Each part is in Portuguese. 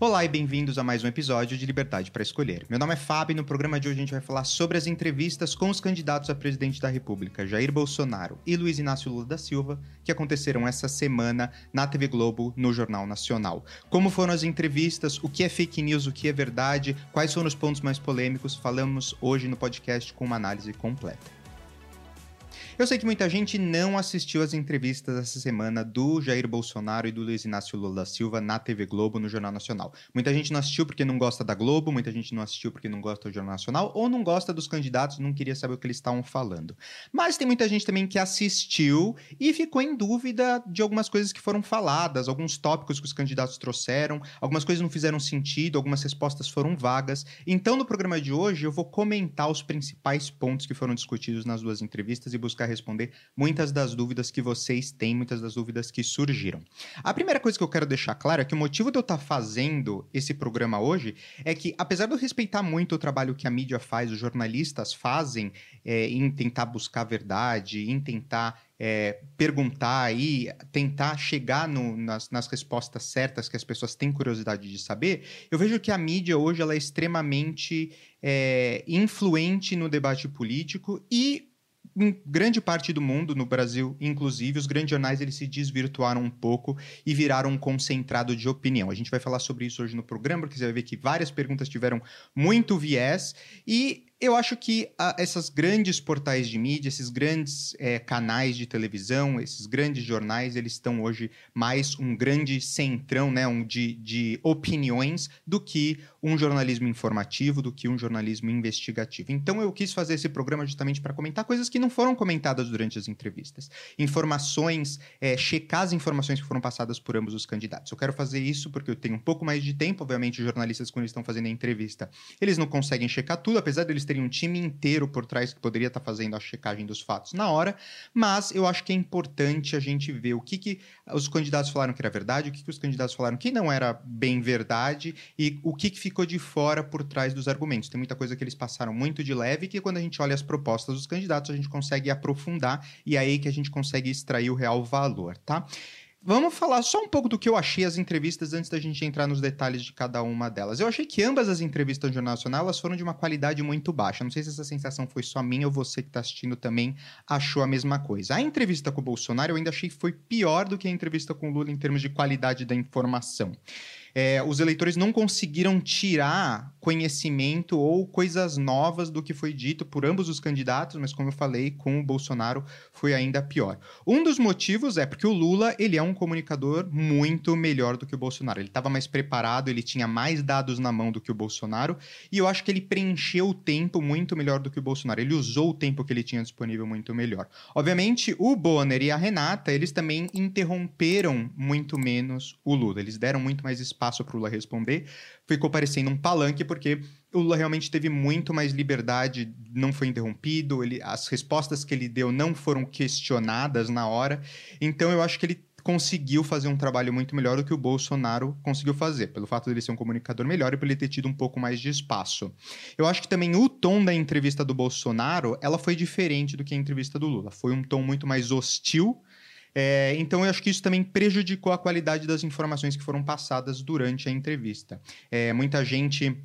Olá e bem-vindos a mais um episódio de Liberdade para Escolher. Meu nome é Fábio e no programa de hoje a gente vai falar sobre as entrevistas com os candidatos a presidente da República, Jair Bolsonaro e Luiz Inácio Lula da Silva, que aconteceram essa semana na TV Globo, no Jornal Nacional. Como foram as entrevistas, o que é fake news, o que é verdade, quais foram os pontos mais polêmicos, falamos hoje no podcast com uma análise completa. Eu sei que muita gente não assistiu as entrevistas essa semana do Jair Bolsonaro e do Luiz Inácio Lula da Silva na TV Globo, no Jornal Nacional. Muita gente não assistiu porque não gosta da Globo, muita gente não assistiu porque não gosta do Jornal Nacional, ou não gosta dos candidatos, não queria saber o que eles estavam falando. Mas tem muita gente também que assistiu e ficou em dúvida de algumas coisas que foram faladas, alguns tópicos que os candidatos trouxeram, algumas coisas não fizeram sentido, algumas respostas foram vagas. Então, no programa de hoje, eu vou comentar os principais pontos que foram discutidos nas duas entrevistas e buscar responder muitas das dúvidas que vocês têm, muitas das dúvidas que surgiram. A primeira coisa que eu quero deixar claro é que o motivo de eu estar fazendo esse programa hoje é que, apesar de eu respeitar muito o trabalho que a mídia faz, os jornalistas fazem é, em tentar buscar a verdade, em tentar é, perguntar e tentar chegar no, nas, nas, respostas certas que as pessoas têm curiosidade de saber, eu vejo que a mídia hoje ela é extremamente é, influente no debate político e em grande parte do mundo, no Brasil inclusive, os grandes jornais eles se desvirtuaram um pouco e viraram um concentrado de opinião. A gente vai falar sobre isso hoje no programa, porque você vai ver que várias perguntas tiveram muito viés e eu acho que a, essas grandes portais de mídia, esses grandes é, canais de televisão, esses grandes jornais, eles estão hoje mais um grande centrão né, um de, de opiniões do que um jornalismo informativo, do que um jornalismo investigativo. Então eu quis fazer esse programa justamente para comentar coisas que não foram comentadas durante as entrevistas. Informações, é, checar as informações que foram passadas por ambos os candidatos. Eu quero fazer isso porque eu tenho um pouco mais de tempo, obviamente, os jornalistas, quando eles estão fazendo a entrevista, eles não conseguem checar tudo, apesar deles terem um time inteiro por trás que poderia estar tá fazendo a checagem dos fatos na hora, mas eu acho que é importante a gente ver o que, que os candidatos falaram que era verdade, o que, que os candidatos falaram que não era bem verdade e o que, que ficou de fora por trás dos argumentos. Tem muita coisa que eles passaram muito de leve que quando a gente olha as propostas dos candidatos a gente consegue aprofundar e é aí que a gente consegue extrair o real valor, tá? Vamos falar só um pouco do que eu achei as entrevistas antes da gente entrar nos detalhes de cada uma delas. Eu achei que ambas as entrevistas do Jornal Nacional elas foram de uma qualidade muito baixa. Não sei se essa sensação foi só minha ou você que está assistindo também achou a mesma coisa. A entrevista com o Bolsonaro eu ainda achei que foi pior do que a entrevista com o Lula em termos de qualidade da informação é, os eleitores não conseguiram tirar conhecimento ou coisas novas do que foi dito por ambos os candidatos, mas como eu falei, com o Bolsonaro foi ainda pior. Um dos motivos é porque o Lula ele é um comunicador muito melhor do que o Bolsonaro. Ele estava mais preparado, ele tinha mais dados na mão do que o Bolsonaro, e eu acho que ele preencheu o tempo muito melhor do que o Bolsonaro. Ele usou o tempo que ele tinha disponível muito melhor. Obviamente, o Bonner e a Renata, eles também interromperam muito menos o Lula. Eles deram muito mais espaço espaço para o Lula responder, ficou parecendo um palanque, porque o Lula realmente teve muito mais liberdade, não foi interrompido, ele, as respostas que ele deu não foram questionadas na hora. Então eu acho que ele conseguiu fazer um trabalho muito melhor do que o Bolsonaro conseguiu fazer, pelo fato dele ser um comunicador melhor e por ele ter tido um pouco mais de espaço. Eu acho que também o tom da entrevista do Bolsonaro, ela foi diferente do que a entrevista do Lula. Foi um tom muito mais hostil é, então, eu acho que isso também prejudicou a qualidade das informações que foram passadas durante a entrevista. É, muita gente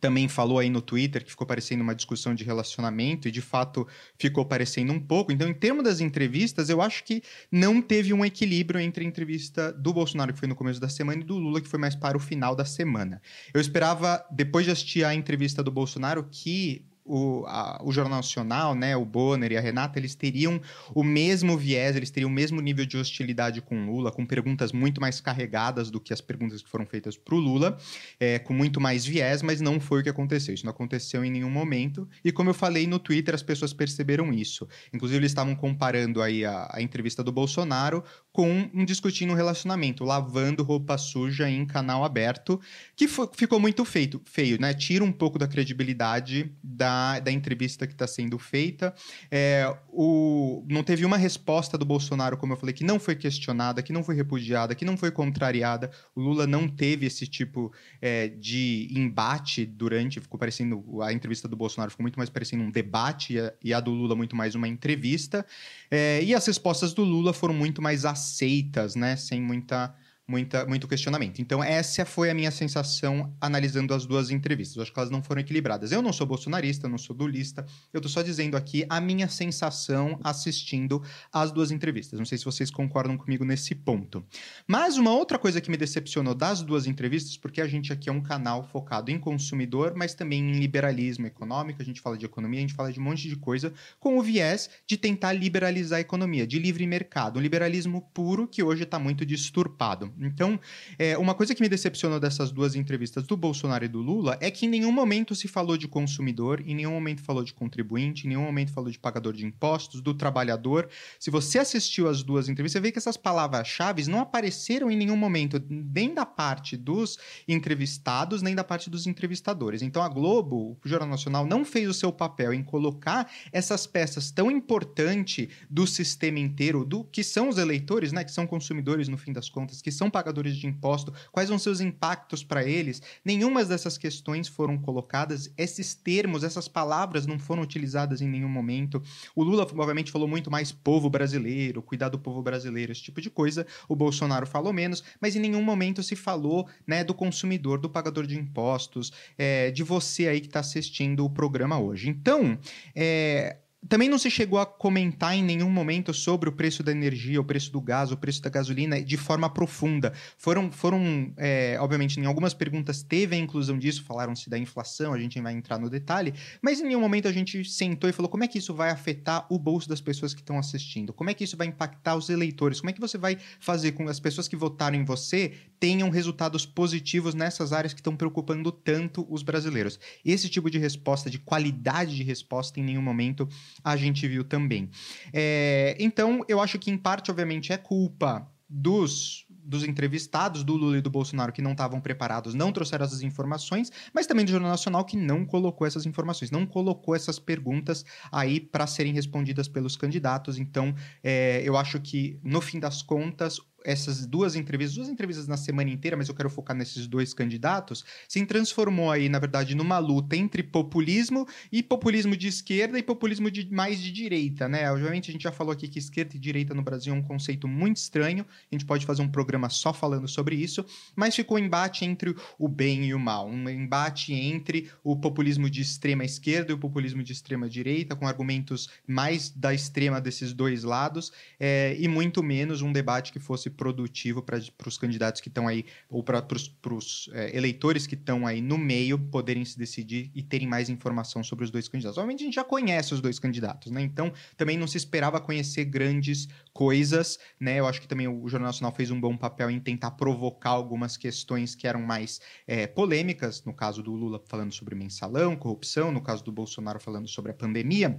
também falou aí no Twitter que ficou parecendo uma discussão de relacionamento e de fato ficou parecendo um pouco. Então, em termos das entrevistas, eu acho que não teve um equilíbrio entre a entrevista do Bolsonaro, que foi no começo da semana, e do Lula, que foi mais para o final da semana. Eu esperava, depois de assistir a entrevista do Bolsonaro, que o, a, o Jornal Nacional, né, o Bonner e a Renata, eles teriam o mesmo viés, eles teriam o mesmo nível de hostilidade com Lula, com perguntas muito mais carregadas do que as perguntas que foram feitas para o Lula, é, com muito mais viés, mas não foi o que aconteceu. Isso não aconteceu em nenhum momento. E como eu falei no Twitter, as pessoas perceberam isso. Inclusive, eles estavam comparando aí a, a entrevista do Bolsonaro com um discutindo um relacionamento, lavando roupa suja em canal aberto, que ficou muito feito, feio, né? Tira um pouco da credibilidade da, da entrevista que está sendo feita. É, o, não teve uma resposta do Bolsonaro, como eu falei, que não foi questionada, que não foi repudiada, que não foi contrariada. O Lula não teve esse tipo é, de embate durante, ficou parecendo, a entrevista do Bolsonaro ficou muito mais parecendo um debate e a, e a do Lula muito mais uma entrevista. É, e as respostas do Lula foram muito mais aceitas, né? Sem muita muita, muito questionamento. Então, essa foi a minha sensação analisando as duas entrevistas. Eu acho que elas não foram equilibradas. Eu não sou bolsonarista, não sou dulista, eu tô só dizendo aqui a minha sensação assistindo as duas entrevistas. Não sei se vocês concordam comigo nesse ponto. Mas uma outra coisa que me decepcionou das duas entrevistas, porque a gente aqui é um canal focado em consumidor, mas também em liberalismo econômico, a gente fala de economia, a gente fala de um monte de coisa, com o viés de tentar liberalizar a economia, de livre mercado, um liberalismo puro que hoje está muito disturpado. Então, é, uma coisa que me decepcionou dessas duas entrevistas do Bolsonaro e do Lula é que em nenhum momento se falou de consumidor, em nenhum momento falou de contribuinte, em nenhum momento falou de pagador de impostos, do trabalhador. Se você assistiu as duas entrevistas, você vê que essas palavras-chave não apareceram em nenhum momento, nem da parte dos entrevistados, nem da parte dos entrevistadores. Então, a Globo, o Jornal Nacional, não fez o seu papel em colocar essas peças tão importantes do sistema inteiro, do que são os eleitores, né, que são consumidores no fim das contas, que são pagadores de imposto, quais vão ser os impactos para eles. Nenhuma dessas questões foram colocadas, esses termos, essas palavras não foram utilizadas em nenhum momento. O Lula, obviamente, falou muito mais povo brasileiro, cuidar do povo brasileiro, esse tipo de coisa. O Bolsonaro falou menos, mas em nenhum momento se falou né, do consumidor, do pagador de impostos, é, de você aí que está assistindo o programa hoje. Então, é, também não se chegou a comentar em nenhum momento sobre o preço da energia, o preço do gás, o preço da gasolina de forma profunda. Foram, foram é, obviamente, em algumas perguntas teve a inclusão disso, falaram-se da inflação, a gente vai entrar no detalhe, mas em nenhum momento a gente sentou e falou como é que isso vai afetar o bolso das pessoas que estão assistindo, como é que isso vai impactar os eleitores, como é que você vai fazer com que as pessoas que votaram em você tenham resultados positivos nessas áreas que estão preocupando tanto os brasileiros. Esse tipo de resposta, de qualidade de resposta, em nenhum momento a gente viu também. É, então, eu acho que em parte, obviamente, é culpa dos dos entrevistados do Lula e do Bolsonaro que não estavam preparados, não trouxeram essas informações, mas também do Jornal Nacional que não colocou essas informações, não colocou essas perguntas aí para serem respondidas pelos candidatos. Então, é, eu acho que, no fim das contas, essas duas entrevistas, duas entrevistas na semana inteira, mas eu quero focar nesses dois candidatos, se transformou aí, na verdade, numa luta entre populismo e populismo de esquerda e populismo de, mais de direita, né? Obviamente a gente já falou aqui que esquerda e direita no Brasil é um conceito muito estranho, a gente pode fazer um programa só falando sobre isso, mas ficou um embate entre o bem e o mal, um embate entre o populismo de extrema esquerda e o populismo de extrema direita, com argumentos mais da extrema desses dois lados, é, e muito menos um debate que fosse produtivo para os candidatos que estão aí, ou para os é, eleitores que estão aí no meio poderem se decidir e terem mais informação sobre os dois candidatos. Obviamente a gente já conhece os dois candidatos, né? Então também não se esperava conhecer grandes coisas, né? Eu acho que também o Jornal Nacional fez um bom papel em tentar provocar algumas questões que eram mais é, polêmicas, no caso do Lula falando sobre mensalão, corrupção, no caso do Bolsonaro falando sobre a pandemia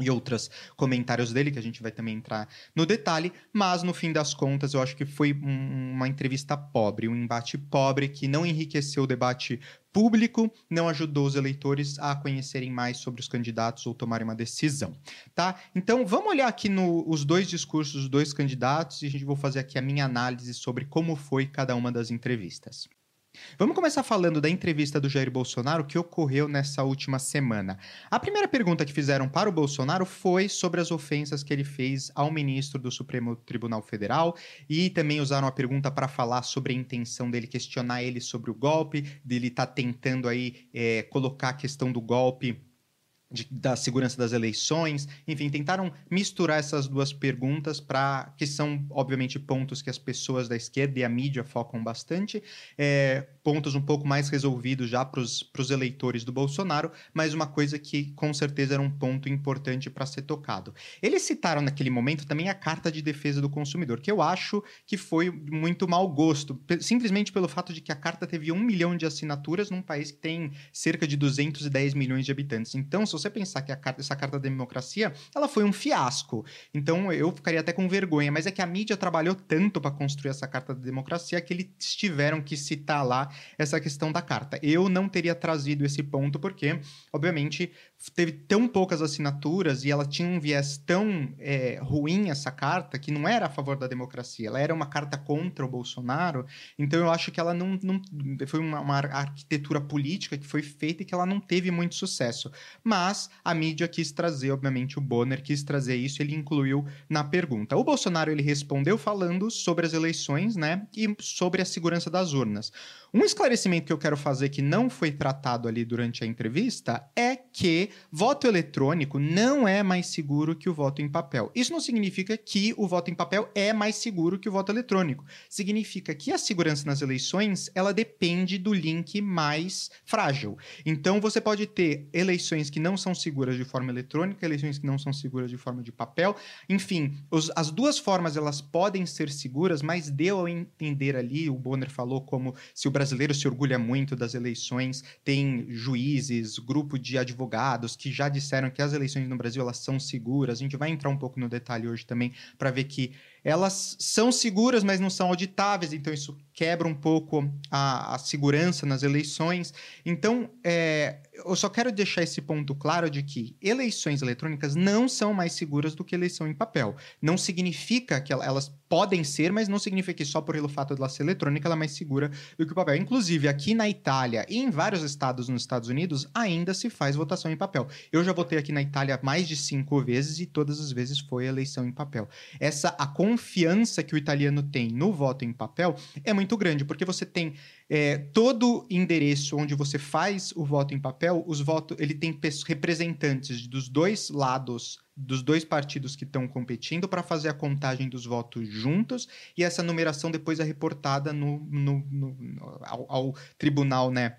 e outros comentários dele, que a gente vai também entrar no detalhe, mas no fim das contas eu acho que foi um, uma entrevista pobre, um embate pobre que não enriqueceu o debate público, não ajudou os eleitores a conhecerem mais sobre os candidatos ou tomarem uma decisão, tá? Então vamos olhar aqui nos dois discursos dos dois candidatos e a gente vou fazer aqui a minha análise sobre como foi cada uma das entrevistas. Vamos começar falando da entrevista do Jair Bolsonaro que ocorreu nessa última semana. A primeira pergunta que fizeram para o Bolsonaro foi sobre as ofensas que ele fez ao ministro do Supremo Tribunal Federal e também usaram a pergunta para falar sobre a intenção dele questionar ele sobre o golpe, dele estar tá tentando aí é, colocar a questão do golpe de, da segurança das eleições, enfim, tentaram misturar essas duas perguntas para que são obviamente pontos que as pessoas da esquerda e a mídia focam bastante, é, pontos um pouco mais resolvidos já para os eleitores do Bolsonaro, mas uma coisa que com certeza era um ponto importante para ser tocado. Eles citaram naquele momento também a Carta de Defesa do Consumidor, que eu acho que foi muito mau gosto, simplesmente pelo fato de que a carta teve um milhão de assinaturas num país que tem cerca de 210 milhões de habitantes. Então, se você pensar que carta, essa carta da democracia, ela foi um fiasco. Então eu ficaria até com vergonha, mas é que a mídia trabalhou tanto para construir essa carta da democracia que eles tiveram que citar lá essa questão da carta. Eu não teria trazido esse ponto porque, obviamente, teve tão poucas assinaturas e ela tinha um viés tão é, ruim essa carta que não era a favor da democracia, ela era uma carta contra o Bolsonaro. Então eu acho que ela não, não foi uma, uma arquitetura política que foi feita e que ela não teve muito sucesso. Mas mas a mídia quis trazer, obviamente, o Bonner quis trazer isso, ele incluiu na pergunta. O Bolsonaro ele respondeu falando sobre as eleições, né, e sobre a segurança das urnas. Um esclarecimento que eu quero fazer que não foi tratado ali durante a entrevista é que voto eletrônico não é mais seguro que o voto em papel. Isso não significa que o voto em papel é mais seguro que o voto eletrônico. Significa que a segurança nas eleições, ela depende do link mais frágil. Então você pode ter eleições que não são seguras de forma eletrônica, eleições que não são seguras de forma de papel. Enfim, os, as duas formas elas podem ser seguras, mas deu a entender ali, o Bonner falou como se o brasileiro se orgulha muito das eleições, tem juízes, grupo de advogados que já disseram que as eleições no Brasil elas são seguras. A gente vai entrar um pouco no detalhe hoje também para ver que elas são seguras, mas não são auditáveis, então isso quebra um pouco a, a segurança nas eleições. Então, é, eu só quero deixar esse ponto claro de que eleições eletrônicas não são mais seguras do que eleição em papel. Não significa que elas podem ser, mas não significa que só por pelo fato de ela ser eletrônica ela é mais segura do que o papel. Inclusive, aqui na Itália e em vários estados nos Estados Unidos, ainda se faz votação em papel. Eu já votei aqui na Itália mais de cinco vezes e todas as vezes foi eleição em papel. Essa a confiança que o italiano tem no voto em papel é muito grande, porque você tem é, todo endereço onde você faz o voto em papel, os votos, ele tem representantes dos dois lados dos dois partidos que estão competindo para fazer a contagem dos votos juntos e essa numeração depois é reportada no, no, no ao, ao, tribunal, né?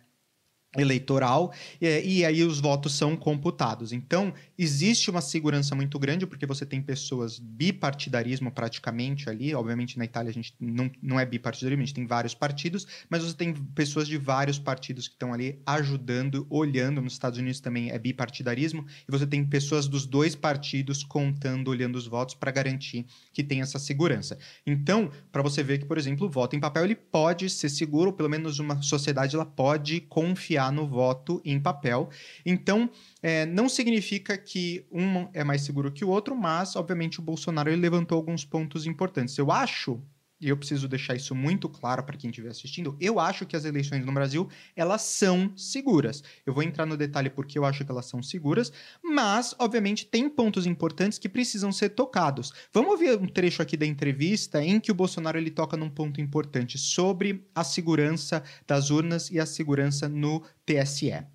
Eleitoral e, e, aí os votos são computados. Então, existe uma segurança muito grande porque você tem pessoas bipartidarismo praticamente ali. Obviamente, na Itália a gente não, não é bipartidarismo, a gente tem vários partidos, mas você tem pessoas de vários partidos que estão ali ajudando, olhando. Nos Estados Unidos também é bipartidarismo e você tem pessoas dos dois partidos contando, olhando os votos para garantir que tem essa segurança. Então, para você ver que, por exemplo, o voto em papel ele pode ser seguro, ou pelo menos uma sociedade ela pode confiar no voto em papel. Então, é, não significa que um é mais seguro que o outro, mas, obviamente, o Bolsonaro levantou alguns pontos importantes. Eu acho e eu preciso deixar isso muito claro para quem estiver assistindo, eu acho que as eleições no Brasil, elas são seguras. Eu vou entrar no detalhe porque eu acho que elas são seguras, mas, obviamente, tem pontos importantes que precisam ser tocados. Vamos ouvir um trecho aqui da entrevista em que o Bolsonaro ele toca num ponto importante sobre a segurança das urnas e a segurança no TSE.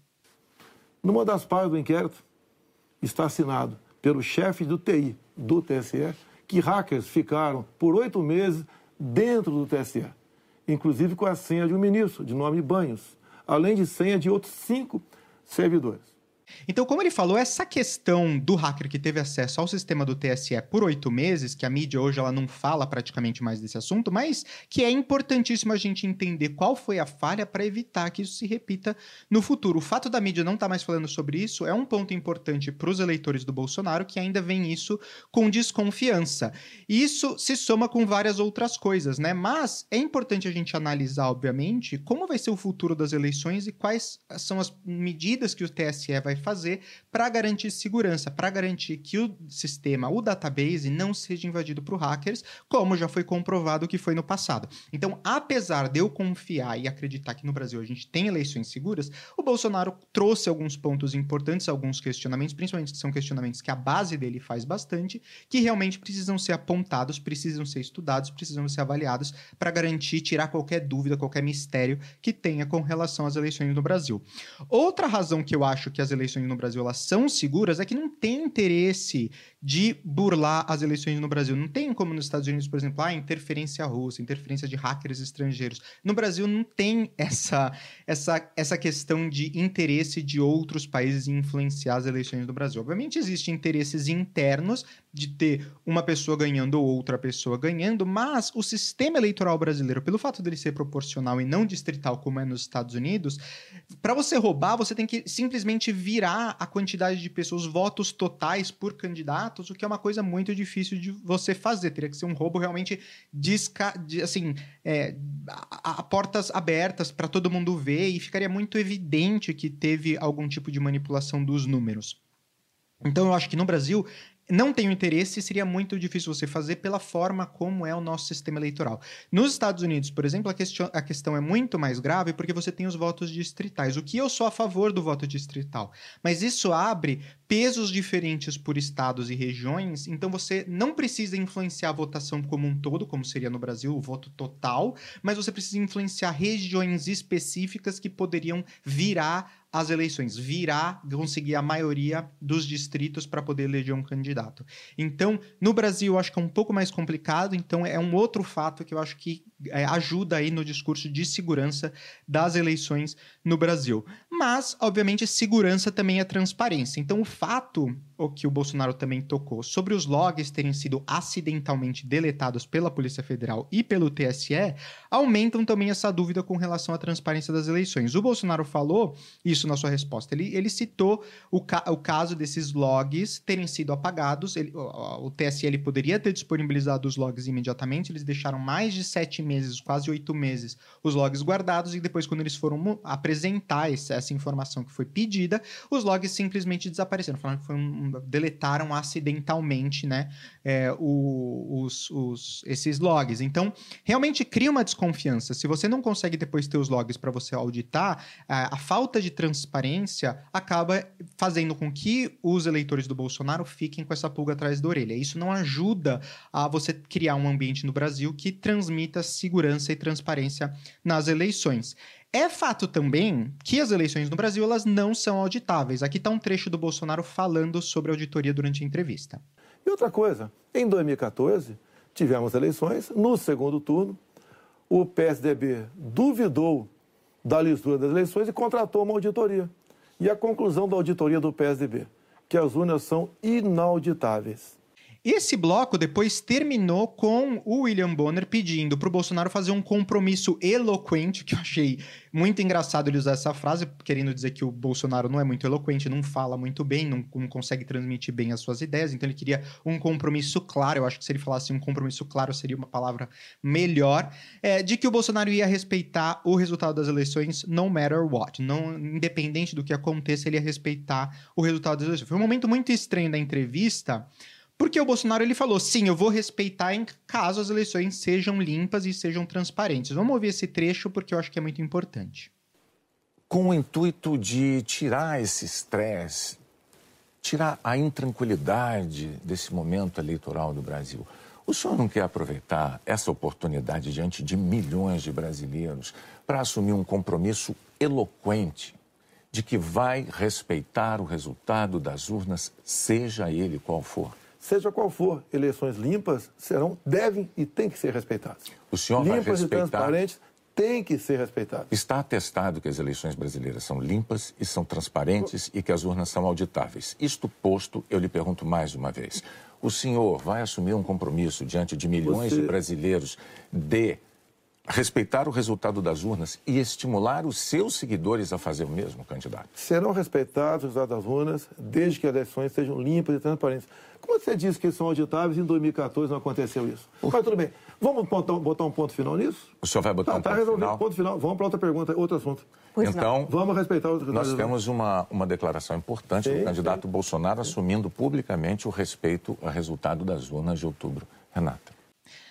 Numa das partes do inquérito está assinado pelo chefe do TI do TSE que hackers ficaram por oito meses dentro do TSE, inclusive com a senha de um ministro, de nome Banhos, além de senha de outros cinco servidores. Então, como ele falou, essa questão do hacker que teve acesso ao sistema do TSE por oito meses, que a mídia hoje ela não fala praticamente mais desse assunto, mas que é importantíssimo a gente entender qual foi a falha para evitar que isso se repita no futuro. O fato da mídia não estar tá mais falando sobre isso é um ponto importante para os eleitores do Bolsonaro que ainda veem isso com desconfiança. E isso se soma com várias outras coisas, né? Mas é importante a gente analisar, obviamente, como vai ser o futuro das eleições e quais são as medidas que o TSE vai fazer para garantir segurança, para garantir que o sistema, o database, não seja invadido por hackers, como já foi comprovado que foi no passado. Então, apesar de eu confiar e acreditar que no Brasil a gente tem eleições seguras, o Bolsonaro trouxe alguns pontos importantes, alguns questionamentos, principalmente que são questionamentos que a base dele faz bastante, que realmente precisam ser apontados, precisam ser estudados, precisam ser avaliados para garantir, tirar qualquer dúvida, qualquer mistério que tenha com relação às eleições no Brasil. Outra razão que eu acho que as eleições eleições no Brasil elas são seguras é que não tem interesse de burlar as eleições no Brasil. Não tem como nos Estados Unidos, por exemplo, ah, interferência russa, interferência de hackers estrangeiros. No Brasil não tem essa, essa, essa questão de interesse de outros países em influenciar as eleições do Brasil. Obviamente existem interesses internos de ter uma pessoa ganhando ou outra pessoa ganhando, mas o sistema eleitoral brasileiro, pelo fato dele ser proporcional e não distrital como é nos Estados Unidos, para você roubar, você tem que simplesmente virar a quantidade de pessoas, votos totais por candidatos, o que é uma coisa muito difícil de você fazer. Teria que ser um roubo realmente disca, de, assim, é, a, a portas abertas para todo mundo ver e ficaria muito evidente que teve algum tipo de manipulação dos números. Então eu acho que no Brasil não tenho interesse, seria muito difícil você fazer pela forma como é o nosso sistema eleitoral. Nos Estados Unidos, por exemplo, a, a questão é muito mais grave porque você tem os votos distritais. O que eu sou a favor do voto distrital, mas isso abre pesos diferentes por estados e regiões, então você não precisa influenciar a votação como um todo, como seria no Brasil, o voto total, mas você precisa influenciar regiões específicas que poderiam virar as eleições, virar, conseguir a maioria dos distritos para poder eleger um candidato. Então, no Brasil, eu acho que é um pouco mais complicado, então é um outro fato que eu acho que é, ajuda aí no discurso de segurança das eleições no Brasil. Mas, obviamente, segurança também é transparência. Então, o fato, o que o Bolsonaro também tocou, sobre os logs terem sido acidentalmente deletados pela Polícia Federal e pelo TSE, aumentam também essa dúvida com relação à transparência das eleições. O Bolsonaro falou isso na sua resposta. Ele, ele citou o, ca o caso desses logs terem sido apagados. Ele, o, o TSE ele poderia ter disponibilizado os logs imediatamente, eles deixaram mais de sete meses, quase oito meses, os logs guardados, e depois, quando eles foram apresentar esse, essa informação que foi pedida, os logs simplesmente desapareceram. Falaram que um, deletaram acidentalmente né, é, o, os, os, esses logs. Então, realmente cria uma desconfiança. Se você não consegue depois ter os logs para você auditar, a, a falta de transparência acaba fazendo com que os eleitores do Bolsonaro fiquem com essa pulga atrás da orelha. Isso não ajuda a você criar um ambiente no Brasil que transmita segurança e transparência nas eleições. É fato também que as eleições no Brasil elas não são auditáveis. Aqui está um trecho do Bolsonaro falando sobre auditoria durante a entrevista. E outra coisa, em 2014 tivemos eleições, no segundo turno, o PSDB duvidou da lisura das eleições e contratou uma auditoria. E a conclusão da auditoria do PSDB, que as urnas são inauditáveis. Esse bloco depois terminou com o William Bonner pedindo para o Bolsonaro fazer um compromisso eloquente, que eu achei muito engraçado ele usar essa frase, querendo dizer que o Bolsonaro não é muito eloquente, não fala muito bem, não, não consegue transmitir bem as suas ideias, então ele queria um compromisso claro. Eu acho que se ele falasse um compromisso claro seria uma palavra melhor, é, de que o Bolsonaro ia respeitar o resultado das eleições no matter what. Não, independente do que aconteça, ele ia respeitar o resultado das eleições. Foi um momento muito estranho da entrevista porque o Bolsonaro ele falou: sim, eu vou respeitar em caso as eleições sejam limpas e sejam transparentes. Vamos ouvir esse trecho porque eu acho que é muito importante. Com o intuito de tirar esse estresse, tirar a intranquilidade desse momento eleitoral do Brasil, o senhor não quer aproveitar essa oportunidade diante de milhões de brasileiros para assumir um compromisso eloquente de que vai respeitar o resultado das urnas, seja ele qual for? Seja qual for, eleições limpas serão, devem e têm que ser respeitadas. O senhor limpas vai respeitar... e transparentes têm que ser respeitadas. Está atestado que as eleições brasileiras são limpas e são transparentes e que as urnas são auditáveis. Isto posto, eu lhe pergunto mais uma vez. O senhor vai assumir um compromisso diante de milhões Você... de brasileiros de respeitar o resultado das urnas e estimular os seus seguidores a fazer o mesmo, candidato? Serão respeitados os resultados das urnas desde que as eleições sejam limpas e transparentes. Você disse que são auditáveis, em 2014 não aconteceu isso. Mas tudo bem. Vamos botar, botar um ponto final nisso? O senhor vai botar tá, um tá ponto resolvido, final? ponto final. Vamos para outra pergunta, outro assunto. Pois então, não. vamos respeitar os Nós temos uma, uma declaração importante sim, do candidato sim. Bolsonaro assumindo publicamente o respeito ao resultado das urnas de outubro. Renata.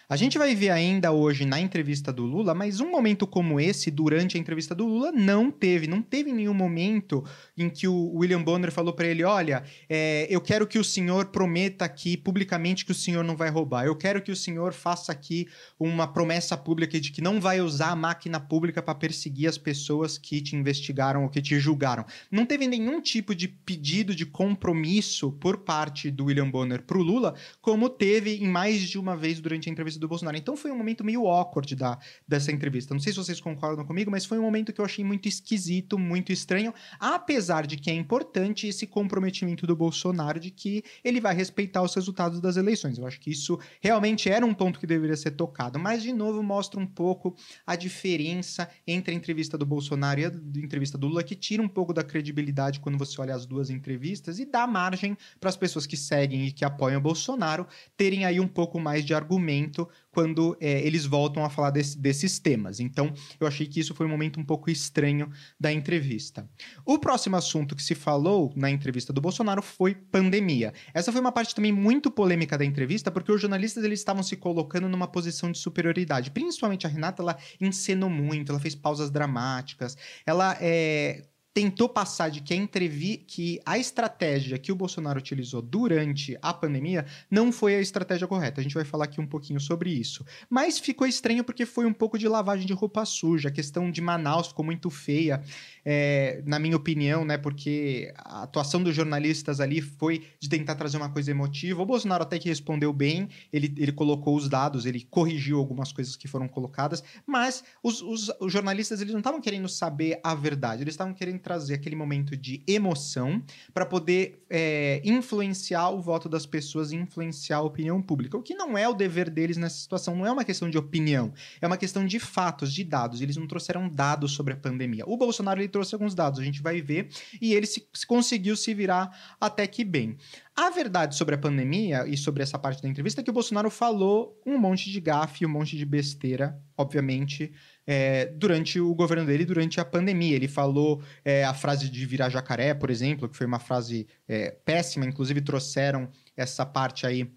A gente vai ver ainda hoje na entrevista do Lula, mas um momento como esse, durante a entrevista do Lula, não teve. Não teve nenhum momento em que o William Bonner falou para ele: olha, é, eu quero que o senhor prometa aqui publicamente que o senhor não vai roubar. Eu quero que o senhor faça aqui uma promessa pública de que não vai usar a máquina pública para perseguir as pessoas que te investigaram ou que te julgaram. Não teve nenhum tipo de pedido de compromisso por parte do William Bonner para o Lula, como teve em mais de uma vez durante a entrevista entrevista do Bolsonaro. Então foi um momento meio awkward da, dessa entrevista. Não sei se vocês concordam comigo, mas foi um momento que eu achei muito esquisito, muito estranho, apesar de que é importante esse comprometimento do Bolsonaro de que ele vai respeitar os resultados das eleições. Eu acho que isso realmente era um ponto que deveria ser tocado, mas de novo mostra um pouco a diferença entre a entrevista do Bolsonaro e a entrevista do Lula, que tira um pouco da credibilidade quando você olha as duas entrevistas e dá margem para as pessoas que seguem e que apoiam o Bolsonaro terem aí um pouco mais de argumento quando é, eles voltam a falar desse, desses temas. Então, eu achei que isso foi um momento um pouco estranho da entrevista. O próximo assunto que se falou na entrevista do Bolsonaro foi pandemia. Essa foi uma parte também muito polêmica da entrevista, porque os jornalistas eles estavam se colocando numa posição de superioridade. Principalmente a Renata, ela encenou muito, ela fez pausas dramáticas, ela é, tentou passar de que a entrevi que a estratégia que o Bolsonaro utilizou durante a pandemia não foi a estratégia correta. A gente vai falar aqui um pouquinho sobre isso. Mas ficou estranho porque foi um pouco de lavagem de roupa suja. A questão de Manaus ficou muito feia é, na minha opinião, né? Porque a atuação dos jornalistas ali foi de tentar trazer uma coisa emotiva. O Bolsonaro até que respondeu bem, ele, ele colocou os dados, ele corrigiu algumas coisas que foram colocadas, mas os, os, os jornalistas eles não estavam querendo saber a verdade, eles estavam querendo trazer aquele momento de emoção para poder é, influenciar o voto das pessoas e influenciar a opinião pública, o que não é o dever deles nessa situação, não é uma questão de opinião, é uma questão de fatos, de dados. Eles não trouxeram dados sobre a pandemia. O Bolsonaro ele trouxe alguns dados, a gente vai ver, e ele se, se conseguiu se virar até que bem. A verdade sobre a pandemia e sobre essa parte da entrevista é que o Bolsonaro falou um monte de gafe, um monte de besteira, obviamente, é, durante o governo dele, durante a pandemia. Ele falou é, a frase de virar jacaré, por exemplo, que foi uma frase é, péssima, inclusive trouxeram essa parte aí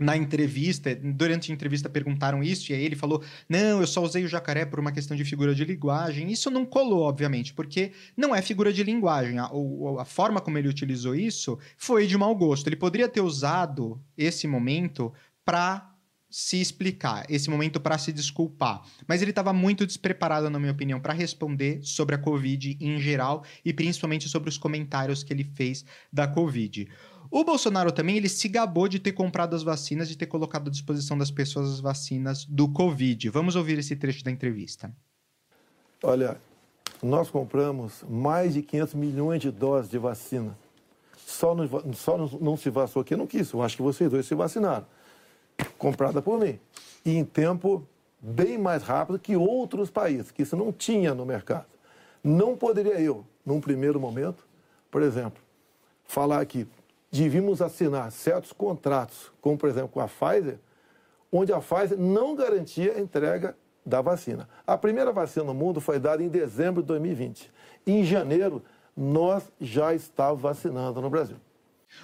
na entrevista, durante a entrevista perguntaram isso, e aí ele falou: Não, eu só usei o jacaré por uma questão de figura de linguagem. Isso não colou, obviamente, porque não é figura de linguagem. A, a, forma como ele utilizou isso foi de mau gosto. Ele poderia ter usado esse momento para se explicar, esse momento para se desculpar. Mas ele estava muito despreparado, na minha opinião, para responder sobre a Covid em geral e principalmente sobre os comentários que ele fez da Covid. O Bolsonaro também ele se gabou de ter comprado as vacinas, de ter colocado à disposição das pessoas as vacinas do Covid. Vamos ouvir esse trecho da entrevista. Olha, nós compramos mais de 500 milhões de doses de vacina. Só não, só não se vacinou quem não quis. Eu acho que vocês dois se vacinaram. Comprada por mim. E em tempo bem mais rápido que outros países, que isso não tinha no mercado. Não poderia eu, num primeiro momento, por exemplo, falar que devíamos assinar certos contratos, como por exemplo com a Pfizer, onde a Pfizer não garantia a entrega da vacina. A primeira vacina no mundo foi dada em dezembro de 2020. Em janeiro, nós já estávamos vacinando no Brasil.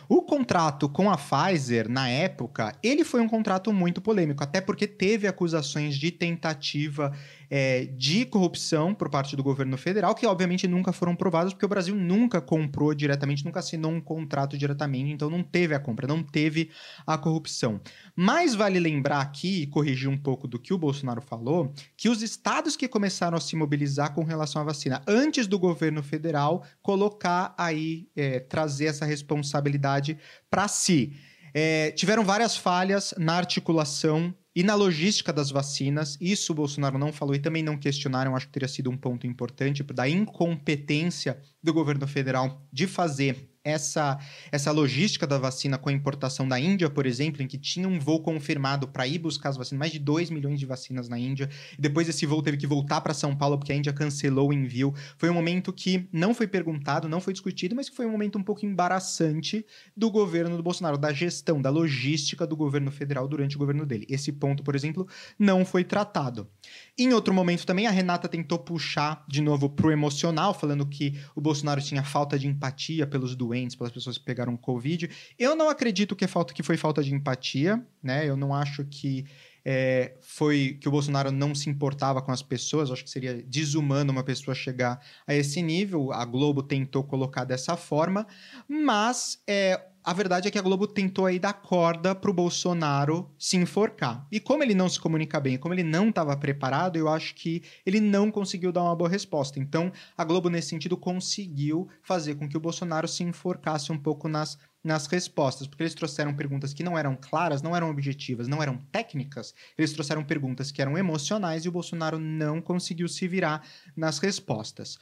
O contrato com a Pfizer, na época, ele foi um contrato muito polêmico, até porque teve acusações de tentativa é, de corrupção por parte do governo federal, que obviamente nunca foram provadas, porque o Brasil nunca comprou diretamente, nunca assinou um contrato diretamente, então não teve a compra, não teve a corrupção. Mas vale lembrar aqui, e corrigir um pouco do que o Bolsonaro falou, que os estados que começaram a se mobilizar com relação à vacina antes do governo federal colocar aí, é, trazer essa responsabilidade para si. É, tiveram várias falhas na articulação e na logística das vacinas, isso o Bolsonaro não falou e também não questionaram, acho que teria sido um ponto importante da incompetência do governo federal de fazer essa, essa logística da vacina com a importação da Índia, por exemplo, em que tinha um voo confirmado para ir buscar as vacinas, mais de 2 milhões de vacinas na Índia, e depois esse voo teve que voltar para São Paulo porque a Índia cancelou o envio. Foi um momento que não foi perguntado, não foi discutido, mas que foi um momento um pouco embaraçante do governo do Bolsonaro, da gestão, da logística do governo federal durante o governo dele. Esse ponto, por exemplo, não foi tratado. Em outro momento também, a Renata tentou puxar de novo pro emocional, falando que o Bolsonaro tinha falta de empatia pelos doentes doentes, pelas pessoas que pegaram Covid. Eu não acredito que, é falta, que foi falta de empatia, né? Eu não acho que é, foi que o Bolsonaro não se importava com as pessoas. Acho que seria desumano uma pessoa chegar a esse nível. A Globo tentou colocar dessa forma, mas é, a verdade é que a Globo tentou aí dar corda pro Bolsonaro se enforcar. E como ele não se comunica bem, como ele não estava preparado, eu acho que ele não conseguiu dar uma boa resposta. Então, a Globo, nesse sentido, conseguiu fazer com que o Bolsonaro se enforcasse um pouco nas, nas respostas, porque eles trouxeram perguntas que não eram claras, não eram objetivas, não eram técnicas, eles trouxeram perguntas que eram emocionais e o Bolsonaro não conseguiu se virar nas respostas.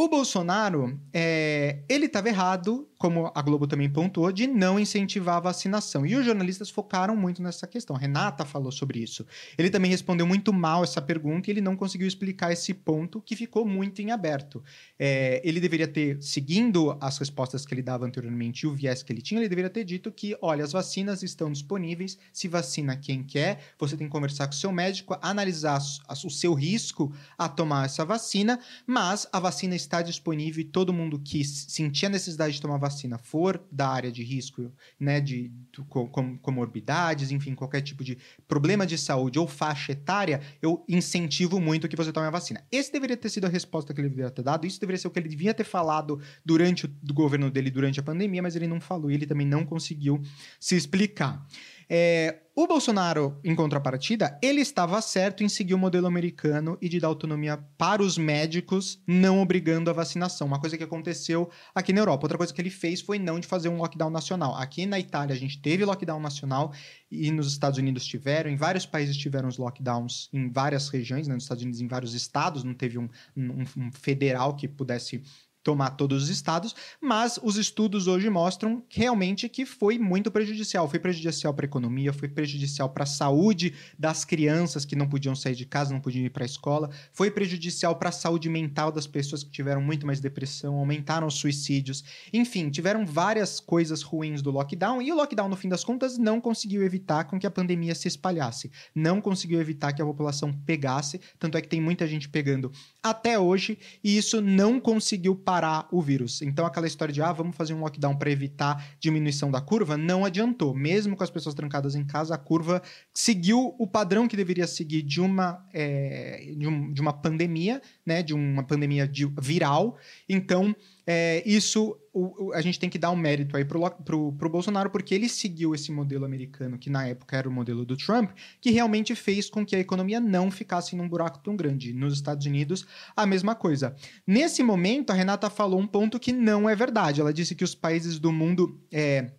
O Bolsonaro, é, ele estava errado, como a Globo também pontuou, de não incentivar a vacinação. E os jornalistas focaram muito nessa questão. Renata falou sobre isso. Ele também respondeu muito mal essa pergunta e ele não conseguiu explicar esse ponto que ficou muito em aberto. É, ele deveria ter, seguindo as respostas que ele dava anteriormente e o viés que ele tinha, ele deveria ter dito que, olha, as vacinas estão disponíveis, se vacina quem quer, você tem que conversar com o seu médico, analisar o seu risco a tomar essa vacina, mas a vacina está disponível e todo mundo que sentir a necessidade de tomar vacina for da área de risco, né, de, de com, comorbidades, enfim, qualquer tipo de problema de saúde ou faixa etária, eu incentivo muito que você tome a vacina. Esse deveria ter sido a resposta que ele deveria ter dado, isso deveria ser o que ele devia ter falado durante o governo dele, durante a pandemia, mas ele não falou e ele também não conseguiu se explicar. É, o Bolsonaro, em contrapartida, ele estava certo em seguir o modelo americano e de dar autonomia para os médicos, não obrigando a vacinação. Uma coisa que aconteceu aqui na Europa. Outra coisa que ele fez foi não de fazer um lockdown nacional. Aqui na Itália a gente teve lockdown nacional e nos Estados Unidos tiveram, em vários países tiveram os lockdowns em várias regiões, né? nos Estados Unidos em vários estados, não teve um, um, um federal que pudesse tomar todos os estados, mas os estudos hoje mostram realmente que foi muito prejudicial. Foi prejudicial para a economia, foi prejudicial para a saúde das crianças que não podiam sair de casa, não podiam ir para a escola, foi prejudicial para a saúde mental das pessoas que tiveram muito mais depressão, aumentaram os suicídios. Enfim, tiveram várias coisas ruins do lockdown e o lockdown, no fim das contas, não conseguiu evitar com que a pandemia se espalhasse, não conseguiu evitar que a população pegasse, tanto é que tem muita gente pegando até hoje e isso não conseguiu parar o vírus. Então, aquela história de, ah, vamos fazer um lockdown para evitar diminuição da curva, não adiantou. Mesmo com as pessoas trancadas em casa, a curva seguiu o padrão que deveria seguir de uma, é, de, um, de uma pandemia, né, de uma pandemia de, viral. Então, é, isso o, o, a gente tem que dar um mérito aí pro, pro, pro Bolsonaro, porque ele seguiu esse modelo americano, que na época era o modelo do Trump, que realmente fez com que a economia não ficasse num buraco tão grande. Nos Estados Unidos, a mesma coisa. Nesse momento, a Renata falou um ponto que não é verdade. Ela disse que os países do mundo. É,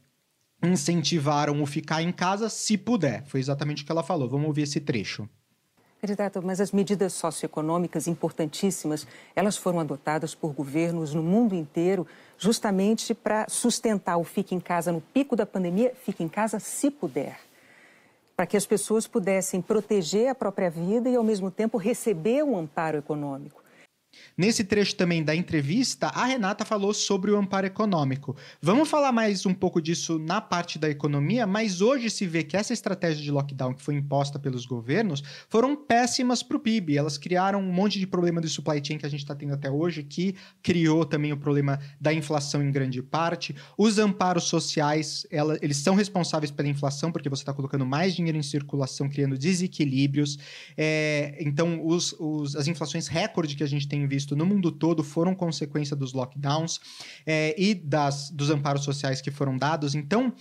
incentivaram o ficar em casa se puder. Foi exatamente o que ela falou. Vamos ouvir esse trecho. Candidato, mas as medidas socioeconômicas importantíssimas, elas foram adotadas por governos no mundo inteiro justamente para sustentar o fique em casa no pico da pandemia, fique em casa se puder. Para que as pessoas pudessem proteger a própria vida e, ao mesmo tempo, receber um amparo econômico. Nesse trecho também da entrevista, a Renata falou sobre o amparo econômico. Vamos falar mais um pouco disso na parte da economia, mas hoje se vê que essa estratégia de lockdown que foi imposta pelos governos foram péssimas para o PIB. Elas criaram um monte de problema de supply chain que a gente está tendo até hoje, que criou também o problema da inflação em grande parte. Os amparos sociais, ela, eles são responsáveis pela inflação, porque você está colocando mais dinheiro em circulação, criando desequilíbrios. É, então, os, os, as inflações recorde que a gente tem visto no mundo todo foram consequência dos lockdowns é, e das, dos amparos sociais que foram dados. Então,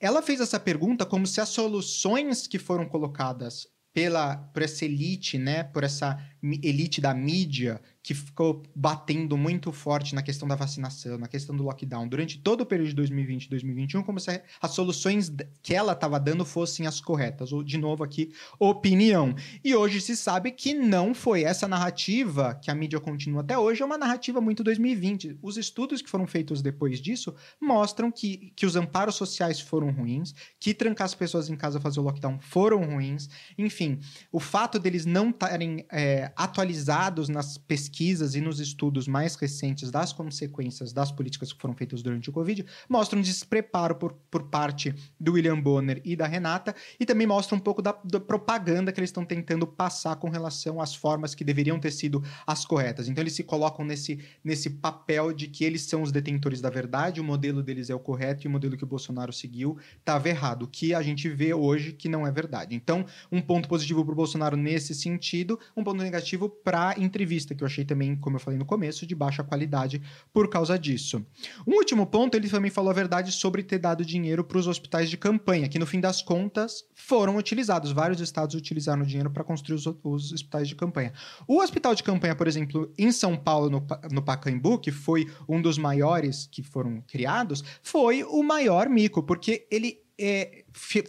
ela fez essa pergunta como se as soluções que foram colocadas pela, por essa elite, né, por essa elite da mídia que ficou batendo muito forte na questão da vacinação, na questão do lockdown, durante todo o período de 2020 e 2021, como se as soluções que ela estava dando fossem as corretas. Ou, de novo aqui, opinião. E hoje se sabe que não foi essa narrativa que a mídia continua até hoje, é uma narrativa muito 2020. Os estudos que foram feitos depois disso mostram que, que os amparos sociais foram ruins, que trancar as pessoas em casa fazer o lockdown foram ruins. Enfim, o fato deles não estarem é, atualizados nas pesquisas e nos estudos mais recentes das consequências das políticas que foram feitas durante o Covid mostram despreparo por, por parte do William Bonner e da Renata e também mostra um pouco da, da propaganda que eles estão tentando passar com relação às formas que deveriam ter sido as corretas. Então eles se colocam nesse, nesse papel de que eles são os detentores da verdade, o modelo deles é o correto e o modelo que o Bolsonaro seguiu estava errado, o que a gente vê hoje que não é verdade. Então, um ponto positivo para o Bolsonaro nesse sentido, um ponto negativo para a entrevista, que eu achei também, como eu falei no começo, de baixa qualidade por causa disso. Um último ponto, ele também falou a verdade sobre ter dado dinheiro para os hospitais de campanha, que no fim das contas foram utilizados. Vários estados utilizaram o dinheiro para construir os, os, hospitais de campanha. O hospital de campanha, por exemplo, em São Paulo, no, no Pacaembu, que foi um dos maiores que foram criados, foi o maior mico, porque ele é,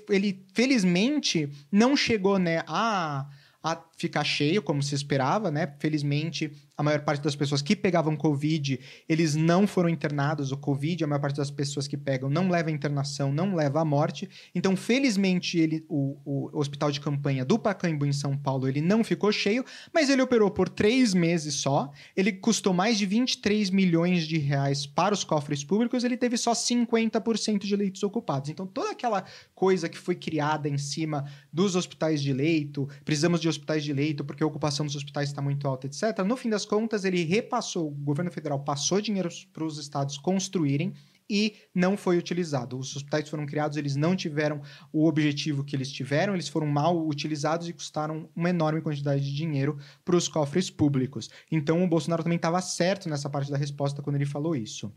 ele felizmente não chegou né, a a ficar cheio, como se esperava, né? Felizmente, a maior parte das pessoas que pegavam Covid, eles não foram internados. O Covid, a maior parte das pessoas que pegam não leva a internação, não leva à morte. Então, felizmente, ele, o, o hospital de campanha do Pacaembu em São Paulo, ele não ficou cheio, mas ele operou por três meses só. Ele custou mais de 23 milhões de reais para os cofres públicos, ele teve só 50% de leitos ocupados. Então, toda aquela coisa que foi criada em cima dos hospitais de leito, precisamos de hospitais de leito porque a ocupação dos hospitais está muito alta, etc. No fim das contas, ele repassou, o governo federal passou dinheiro para os estados construírem e não foi utilizado. Os hospitais foram criados, eles não tiveram o objetivo que eles tiveram, eles foram mal utilizados e custaram uma enorme quantidade de dinheiro para os cofres públicos. Então o Bolsonaro também estava certo nessa parte da resposta quando ele falou isso.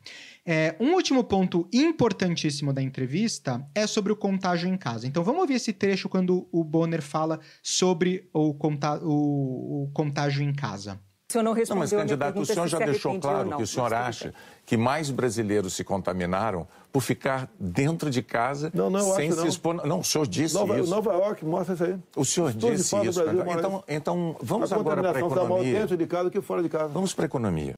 É, um último ponto importantíssimo da entrevista é sobre o contágio em casa. Então vamos ouvir esse trecho quando o Bonner fala sobre o, o, o contágio em casa. O senhor não respondeu não, mas, candidato, o senhor já se deixou claro que o senhor acha que mais brasileiros se contaminaram por ficar dentro de casa não, não, sem se não. expor. Não, o senhor disse Nova, isso. Nova York mostra isso aí. O senhor disse isso. Brasil, então, então, vamos a agora para a está maior economia. dentro de casa do que fora de casa. Vamos para a economia.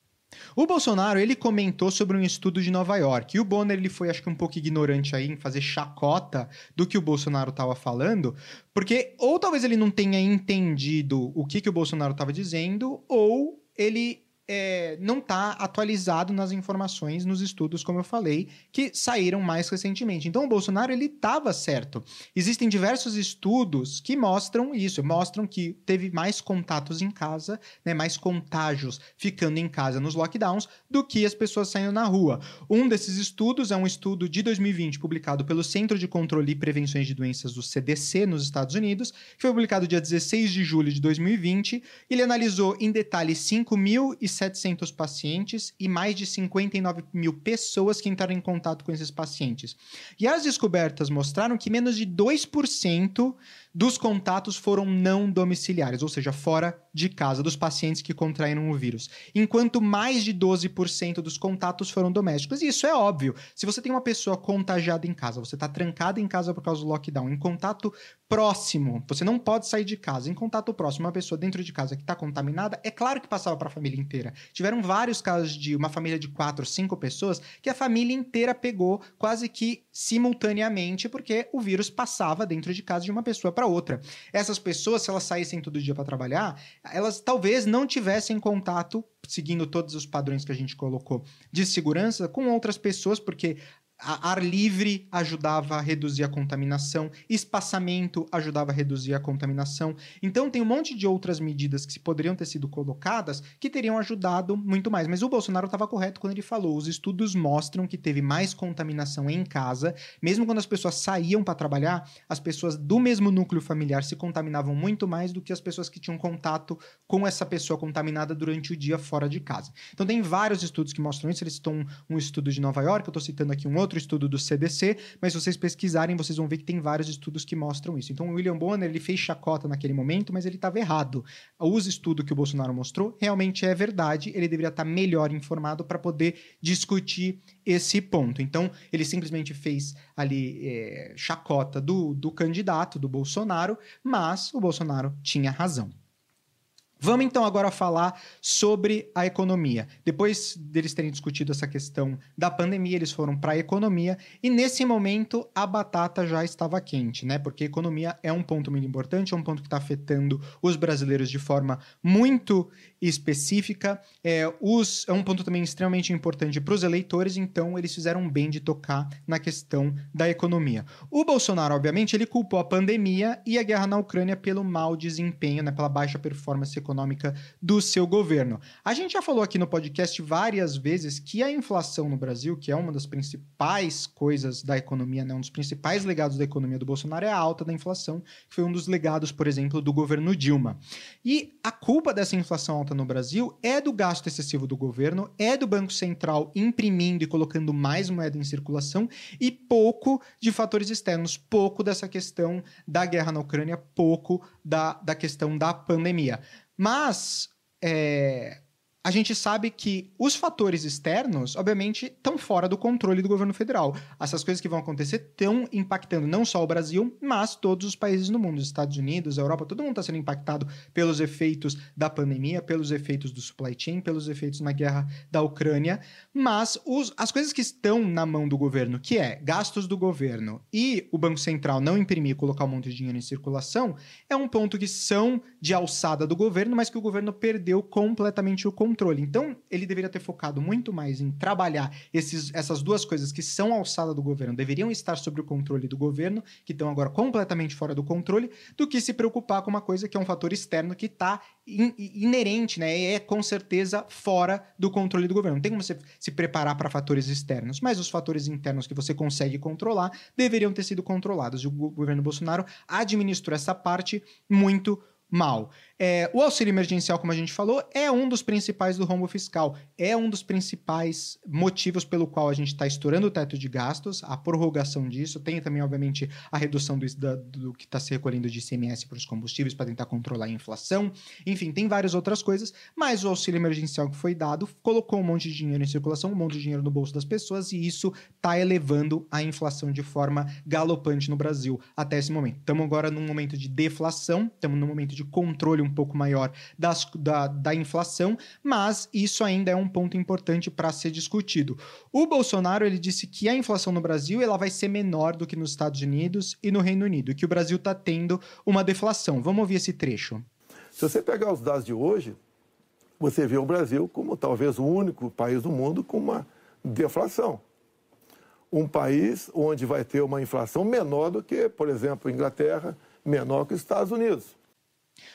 O Bolsonaro, ele comentou sobre um estudo de Nova York. E o Bonner, ele foi, acho que um pouco ignorante aí em fazer chacota do que o Bolsonaro estava falando, porque ou talvez ele não tenha entendido o que, que o Bolsonaro estava dizendo, ou ele é, não está atualizado nas informações, nos estudos, como eu falei, que saíram mais recentemente. Então, o Bolsonaro ele estava certo. Existem diversos estudos que mostram isso, mostram que teve mais contatos em casa, né, mais contágios ficando em casa nos lockdowns do que as pessoas saindo na rua. Um desses estudos é um estudo de 2020 publicado pelo Centro de Controle e Prevenções de Doenças do CDC nos Estados Unidos, que foi publicado dia 16 de julho de 2020. Ele analisou em detalhe 5.700 pacientes e mais de 59 mil pessoas que entraram em contato com esses pacientes. E as descobertas mostraram que menos de 2% dos contatos foram não domiciliares, ou seja, fora de casa, dos pacientes que contraíram o vírus. Enquanto mais de 12% dos contatos foram domésticos. E isso é óbvio. Se você tem uma pessoa contagiada em casa, você está trancada em casa por causa do lockdown, em contato próximo, você não pode sair de casa, em contato próximo, uma pessoa dentro de casa que está contaminada, é claro que passava para a família inteira. Tiveram vários casos de uma família de quatro, cinco pessoas que a família inteira pegou quase que simultaneamente, porque o vírus passava dentro de casa de uma pessoa para outra. Essas pessoas, se elas saíssem todo dia para trabalhar, elas talvez não tivessem contato, seguindo todos os padrões que a gente colocou de segurança, com outras pessoas, porque ar livre ajudava a reduzir a contaminação, espaçamento ajudava a reduzir a contaminação. Então tem um monte de outras medidas que poderiam ter sido colocadas que teriam ajudado muito mais. Mas o Bolsonaro estava correto quando ele falou: os estudos mostram que teve mais contaminação em casa, mesmo quando as pessoas saíam para trabalhar, as pessoas do mesmo núcleo familiar se contaminavam muito mais do que as pessoas que tinham contato com essa pessoa contaminada durante o dia fora de casa. Então tem vários estudos que mostram isso. Eles estão um estudo de Nova York, eu estou citando aqui um outro estudo do CDC, mas se vocês pesquisarem, vocês vão ver que tem vários estudos que mostram isso. Então, o William Bonner, ele fez chacota naquele momento, mas ele estava errado. Os estudos que o Bolsonaro mostrou realmente é verdade, ele deveria estar melhor informado para poder discutir esse ponto. Então, ele simplesmente fez ali é, chacota do, do candidato, do Bolsonaro, mas o Bolsonaro tinha razão. Vamos então agora falar sobre a economia. Depois deles terem discutido essa questão da pandemia, eles foram para a economia e nesse momento a batata já estava quente, né? Porque a economia é um ponto muito importante, é um ponto que está afetando os brasileiros de forma muito específica. É, os, é um ponto também extremamente importante para os eleitores, então eles fizeram bem de tocar na questão da economia. O Bolsonaro, obviamente, ele culpou a pandemia e a guerra na Ucrânia pelo mau desempenho, né, pela baixa performance econômica do seu governo. A gente já falou aqui no podcast várias vezes que a inflação no Brasil, que é uma das principais coisas da economia, né, um dos principais legados da economia do Bolsonaro, é a alta da inflação, que foi um dos legados, por exemplo, do governo Dilma. E a culpa dessa inflação alta no Brasil é do gasto excessivo do governo, é do Banco Central imprimindo e colocando mais moeda em circulação e pouco de fatores externos, pouco dessa questão da guerra na Ucrânia, pouco da, da questão da pandemia. Mas é, a gente sabe que os fatores externos, obviamente, estão fora do controle do governo federal. Essas coisas que vão acontecer estão impactando não só o Brasil, mas todos os países no mundo, os Estados Unidos, a Europa, todo mundo está sendo impactado pelos efeitos da pandemia, pelos efeitos do supply chain, pelos efeitos na guerra da Ucrânia. Mas os, as coisas que estão na mão do governo, que é gastos do governo e o Banco Central não imprimir e colocar um monte de dinheiro em circulação, é um ponto que são de alçada do governo, mas que o governo perdeu completamente o controle controle. Então, ele deveria ter focado muito mais em trabalhar esses, essas duas coisas que são alçada do governo, deveriam estar sob o controle do governo, que estão agora completamente fora do controle, do que se preocupar com uma coisa que é um fator externo que está in, inerente, né? É com certeza fora do controle do governo. Não tem como você se preparar para fatores externos, mas os fatores internos que você consegue controlar deveriam ter sido controlados. E o governo Bolsonaro administrou essa parte muito mal. É, o auxílio emergencial, como a gente falou, é um dos principais do rombo fiscal. É um dos principais motivos pelo qual a gente está estourando o teto de gastos, a prorrogação disso. Tem também, obviamente, a redução do, do que está se recolhendo de ICMS para os combustíveis para tentar controlar a inflação. Enfim, tem várias outras coisas, mas o auxílio emergencial que foi dado colocou um monte de dinheiro em circulação, um monte de dinheiro no bolso das pessoas e isso está elevando a inflação de forma galopante no Brasil até esse momento. Estamos agora num momento de deflação, estamos num momento de controle um pouco maior das, da, da inflação, mas isso ainda é um ponto importante para ser discutido. O Bolsonaro ele disse que a inflação no Brasil ela vai ser menor do que nos Estados Unidos e no Reino Unido, e que o Brasil está tendo uma deflação. Vamos ouvir esse trecho. Se você pegar os dados de hoje, você vê o Brasil como talvez o único país do mundo com uma deflação. Um país onde vai ter uma inflação menor do que, por exemplo, Inglaterra, menor que os Estados Unidos.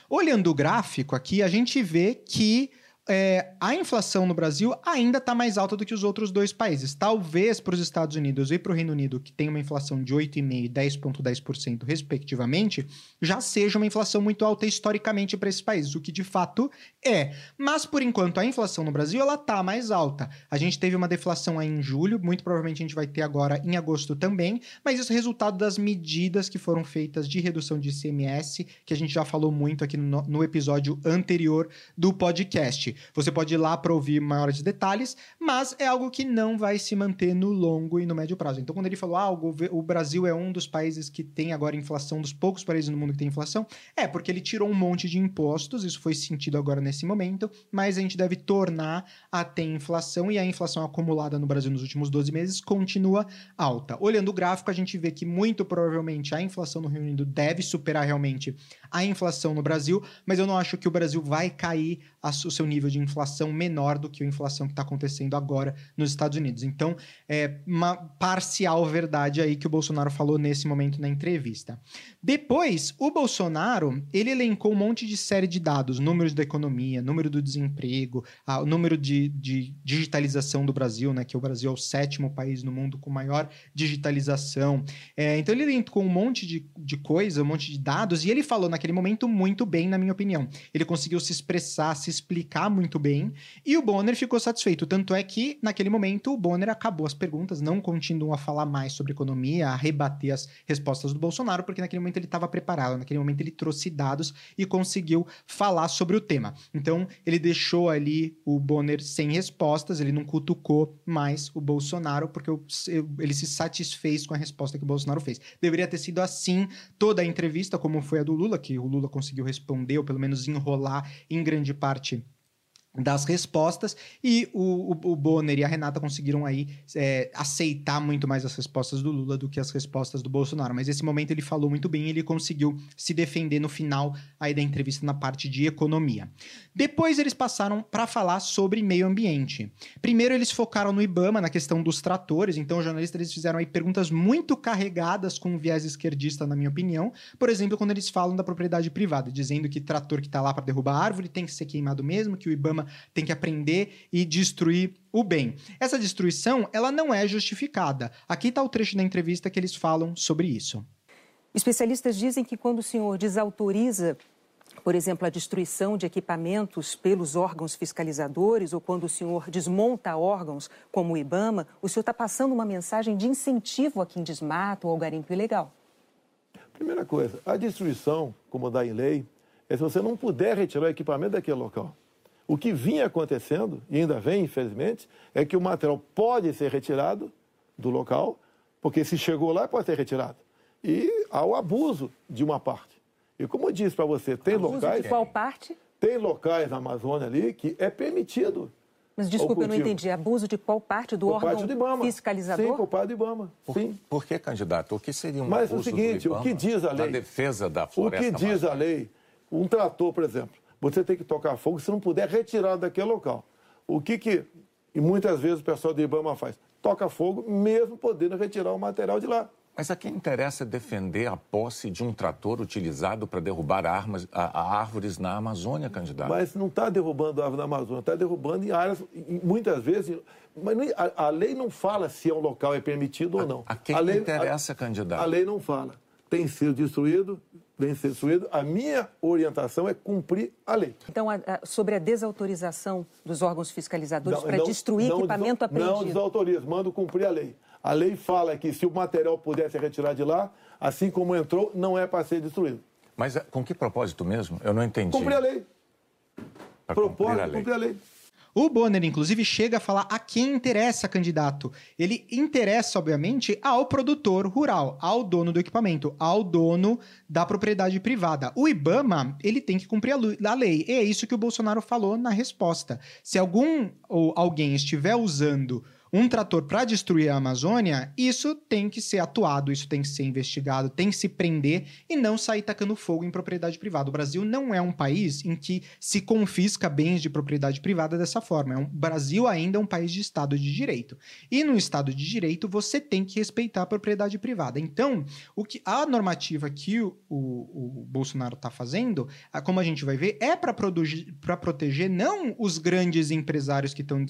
Olhando o gráfico aqui, a gente vê que é, a inflação no Brasil ainda está mais alta do que os outros dois países. Talvez para os Estados Unidos e para o Reino Unido, que tem uma inflação de 8,5% e 10,10%, respectivamente, já seja uma inflação muito alta historicamente para esses países, o que de fato é. Mas, por enquanto, a inflação no Brasil ela está mais alta. A gente teve uma deflação aí em julho, muito provavelmente a gente vai ter agora em agosto também, mas isso é resultado das medidas que foram feitas de redução de ICMS, que a gente já falou muito aqui no, no episódio anterior do podcast. Você pode ir lá para ouvir maiores detalhes, mas é algo que não vai se manter no longo e no médio prazo. Então, quando ele falou, ah, o, Brasil é um dos países que tem agora inflação, dos poucos países no mundo que tem inflação, é porque ele tirou um monte de impostos, isso foi sentido agora nesse momento, mas a gente deve tornar a ter inflação e a inflação acumulada no Brasil nos últimos 12 meses continua alta. Olhando o gráfico, a gente vê que muito provavelmente a inflação no Reino Unido deve superar realmente a inflação no Brasil, mas eu não acho que o Brasil vai cair o seu nível de inflação menor do que a inflação que está acontecendo agora nos Estados Unidos. Então, é uma parcial verdade aí que o Bolsonaro falou nesse momento na entrevista. Depois, o Bolsonaro, ele elencou um monte de série de dados, números da economia, número do desemprego, o número de, de digitalização do Brasil, né, que o Brasil é o sétimo país no mundo com maior digitalização. É, então, ele elencou um monte de, de coisa, um monte de dados, e ele falou naquele momento muito bem, na minha opinião. Ele conseguiu se expressar, se explicar muito bem, e o Bonner ficou satisfeito. Tanto é que, naquele momento, o Bonner acabou as perguntas, não continuou a falar mais sobre economia, a rebater as respostas do Bolsonaro, porque naquele momento ele estava preparado, naquele momento ele trouxe dados e conseguiu falar sobre o tema. Então, ele deixou ali o Bonner sem respostas, ele não cutucou mais o Bolsonaro, porque ele se satisfez com a resposta que o Bolsonaro fez. Deveria ter sido assim toda a entrevista, como foi a do Lula, que o Lula conseguiu responder, ou pelo menos enrolar em grande parte das respostas e o, o, Bonner e a Renata conseguiram aí é, aceitar muito mais as respostas do Lula do que as respostas do Bolsonaro. Mas esse momento ele falou muito bem, ele conseguiu se defender no final aí da entrevista na parte de economia. Depois eles passaram para falar sobre meio ambiente. Primeiro eles focaram no IBAMA, na questão dos tratores. Então os jornalistas eles fizeram aí perguntas muito carregadas com viés esquerdista, na minha opinião. Por exemplo, quando eles falam da propriedade privada, dizendo que trator que está lá para derrubar árvore tem que ser queimado mesmo, que o IBAMA tem que aprender e destruir o bem. Essa destruição, ela não é justificada. Aqui está o trecho da entrevista que eles falam sobre isso. Especialistas dizem que quando o senhor desautoriza por exemplo, a destruição de equipamentos pelos órgãos fiscalizadores ou quando o senhor desmonta órgãos como o IBAMA, o senhor está passando uma mensagem de incentivo a quem desmata ou ao garimpo ilegal? Primeira coisa, a destruição, como dá em lei, é se você não puder retirar o equipamento daquele local. O que vinha acontecendo, e ainda vem, infelizmente, é que o material pode ser retirado do local, porque se chegou lá, pode ser retirado. E há o abuso de uma parte. E como eu disse para você, tem abuso locais. De qual parte? Tem locais na Amazônia ali que é permitido. Mas desculpa, eu não entendi. Abuso de qual parte do por órgão parte do Ibama. fiscalizador? Sim, por parte do Ibama. Por, Sim. por que, candidato? O que seria um Mas abuso o seguinte, do o que diz a lei? Na defesa da O floresta que diz a lei? Um trator, por exemplo, você tem que tocar fogo se não puder retirar daquele local. O que que, e muitas vezes o pessoal do Ibama faz? Toca fogo mesmo podendo retirar o material de lá. Mas a quem interessa defender a posse de um trator utilizado para derrubar armas, a, a árvores na Amazônia, candidato? Mas não está derrubando árvore na Amazônia, está derrubando em áreas, em- muitas vezes. Mas a, a lei não fala se é um local é permitido ou não. a quem lei, interessa, candidato? A lei não fala. Tem sido destruído, vem ser destruído. A minha orientação é cumprir a lei. Então, a- a- sobre a desautorização dos órgãos fiscalizadores Não- para não- destruir não equipamento Não apreendido. desautorizo, mando cumprir a lei. A lei fala que se o material puder ser retirado de lá, assim como entrou, não é para ser destruído. Mas eh, com que propósito mesmo? Eu não entendi. Cumprir a lei. Pra cumprir Propósito, a lei. cumprir a lei. O Bonner, inclusive, chega a falar a quem interessa candidato. Ele interessa, obviamente, ao produtor rural, ao dono do equipamento, ao dono da propriedade privada. O IBAMA, ele tem que cumprir a lei. E é isso que o Bolsonaro falou na resposta. Se algum ou alguém estiver usando um trator para destruir a Amazônia, isso tem que ser atuado, isso tem que ser investigado, tem que se prender e não sair tacando fogo em propriedade privada. O Brasil não é um país em que se confisca bens de propriedade privada dessa forma. É um, o Brasil ainda é um país de Estado de Direito. E no Estado de Direito, você tem que respeitar a propriedade privada. Então, o que a normativa que o, o- o Bolsonaro está fazendo, como a gente vai ver, é para proteger não os grandes empresários que estão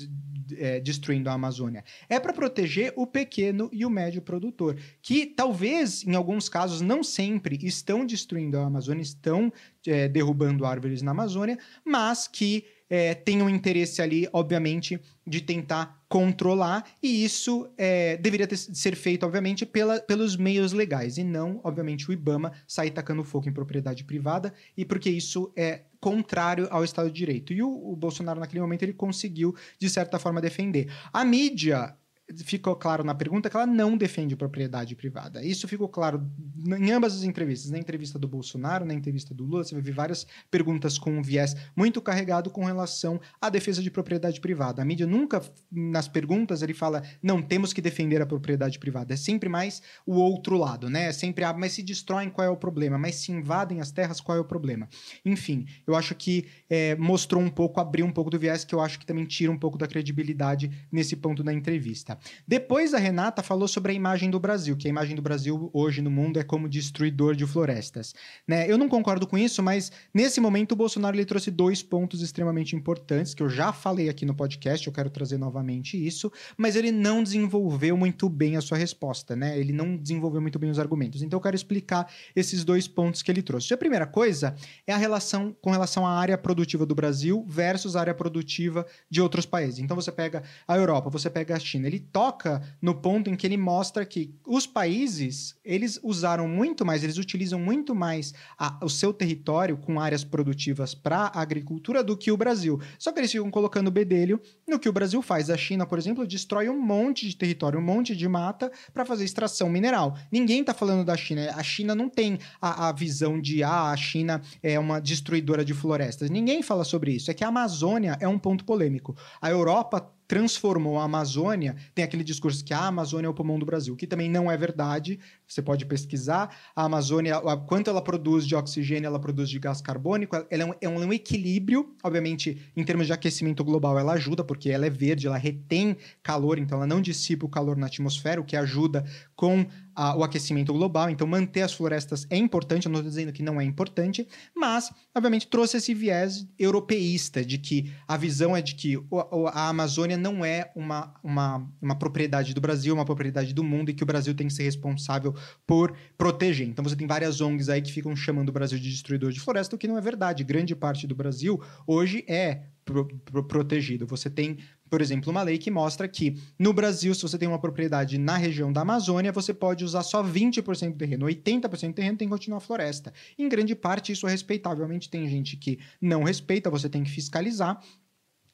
é, destruindo a Amazônia. É para proteger o pequeno e o médio produtor, que talvez, em alguns casos, não sempre estão destruindo a Amazônia, estão é, derrubando árvores na Amazônia, mas que é, tem um interesse ali, obviamente, de tentar controlar, e isso é, deveria ter- ser feito, obviamente, pela- pelos meios legais, e não, obviamente, o IBAMA sair tacando fogo em propriedade privada, e porque isso é contrário ao Estado de Direito. E o, o Bolsonaro, naquele momento, ele conseguiu, de certa forma, defender. A mídia. Ficou claro na pergunta que ela não defende propriedade privada. Isso ficou claro em ambas as entrevistas. Na entrevista do Bolsonaro, na entrevista do Lula, você vai ver várias perguntas com um viés muito carregado com relação à defesa de propriedade privada. A mídia nunca, nas perguntas, ele fala, não, temos que defender a propriedade privada. É sempre mais o outro lado, né? É sempre, ah, mas se destroem, qual é o problema? Mas se invadem as terras, qual é o problema? Enfim, eu acho que é, mostrou um pouco, abriu um pouco do viés, que eu acho que também tira um pouco da credibilidade nesse ponto da entrevista. Depois a Renata falou sobre a imagem do Brasil, que a imagem do Brasil hoje no mundo é como destruidor de florestas. Né? Eu não concordo com isso, mas nesse momento o Bolsonaro ele trouxe dois pontos extremamente importantes, que eu já falei aqui no podcast, eu quero trazer novamente isso, mas ele não desenvolveu muito bem a sua resposta, né? Ele não desenvolveu muito bem os argumentos. Então eu quero explicar esses dois pontos que ele trouxe. A primeira coisa é a relação com relação à área produtiva do Brasil versus a área produtiva de outros países. Então você pega a Europa, você pega a China, ele toca no ponto em que ele mostra que os países, eles usaram muito mais, eles utilizam muito mais a- o seu território com áreas produtivas para agricultura do que o Brasil. Só que eles ficam colocando bedelho no que o Brasil faz. A China, por exemplo, destrói um monte de território, um monte de mata para fazer extração mineral. Ninguém está falando da China. A China não tem a, a visão de ah, a China é uma destruidora de florestas. Ninguém fala sobre isso. É que a Amazônia é um ponto polêmico. A Europa transformou a Amazônia, tem aquele discurso que a Amazônia é o pulmão do Brasil, que também não é verdade. Você pode pesquisar. A Amazônia, a- quanto ela produz de oxigênio, ela produz de gás carbônico. Ela é um, é um equilíbrio, obviamente, em termos de aquecimento global, ela ajuda, porque ela é verde, ela retém calor, então ela não dissipa o calor na atmosfera, o que ajuda com a- o aquecimento global. Então, manter as florestas é importante. Eu não estou dizendo que não é importante, mas, obviamente, trouxe esse viés europeísta de que a visão é de que o- a Amazônia não é uma, uma, uma propriedade do Brasil, uma propriedade do mundo e que o Brasil tem que ser responsável por proteger. Então, você tem várias ONGs aí que ficam chamando o Brasil de destruidor de floresta, o que não é verdade. Grande parte do Brasil hoje é pro- pro- protegido. Você tem, por exemplo, uma lei que mostra que no Brasil, se você tem uma propriedade na região da Amazônia, você pode usar só 20% do terreno, 80% do terreno tem que continuar floresta. Em grande parte, isso é respeitavelmente tem gente que não respeita, você tem que fiscalizar.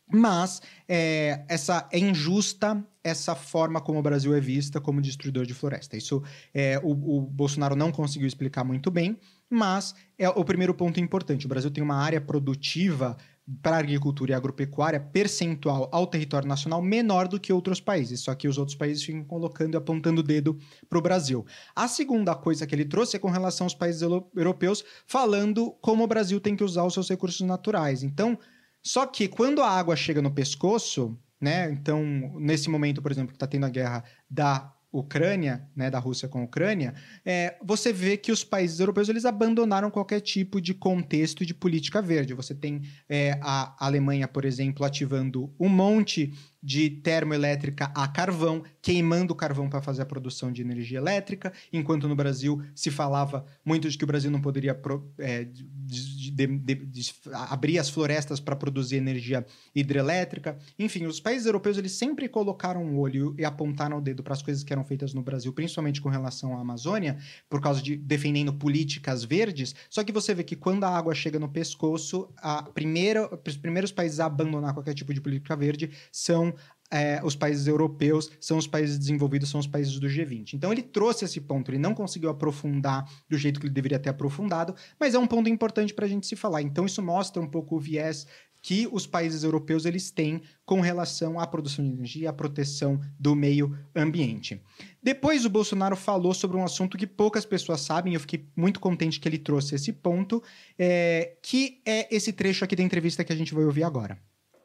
Mas é, essa é injusta essa forma como o Brasil é vista como destruidor de floresta. Isso é, o, o Bolsonaro não conseguiu explicar muito bem, mas é o primeiro ponto importante. O Brasil tem uma área produtiva para agricultura e agropecuária percentual ao território nacional menor do que outros países. Só que os outros países ficam colocando e apontando o dedo para o Brasil. A segunda coisa que ele trouxe é com relação aos países europeus, falando como o Brasil tem que usar os seus recursos naturais. Então, só que quando a água chega no pescoço, né? Então, nesse momento, por exemplo, que está tendo a guerra da Ucrânia, né, da Rússia com a Ucrânia, é, você vê que os países europeus eles abandonaram qualquer tipo de contexto de política verde. Você tem é, a Alemanha, por exemplo, ativando um monte de termoelétrica a carvão, queimando carvão para fazer a produção de energia elétrica, enquanto no Brasil se falava muito de que o Brasil não poderia é, de, de, de, abrir as florestas para produzir energia hidrelétrica. Enfim, os países europeus eles sempre colocaram o olho e apontaram o dedo para as coisas que eram feitas no Brasil, principalmente com relação à Amazônia, por causa de defendendo políticas verdes. Só que você vê que quando a água chega no pescoço, a primeira, os primeiros países a abandonar qualquer tipo de política verde são é, os países europeus são os países desenvolvidos, são os países do G20. Então ele trouxe esse ponto, ele não conseguiu aprofundar do jeito que ele deveria ter aprofundado, mas é um ponto importante para a gente se falar. Então isso mostra um pouco o viés que os países europeus eles têm com relação à produção de energia, à proteção do meio ambiente. Depois o Bolsonaro falou sobre um assunto que poucas pessoas sabem, eu fiquei muito contente que ele trouxe esse ponto, é, que é esse trecho aqui da entrevista que a gente vai ouvir agora.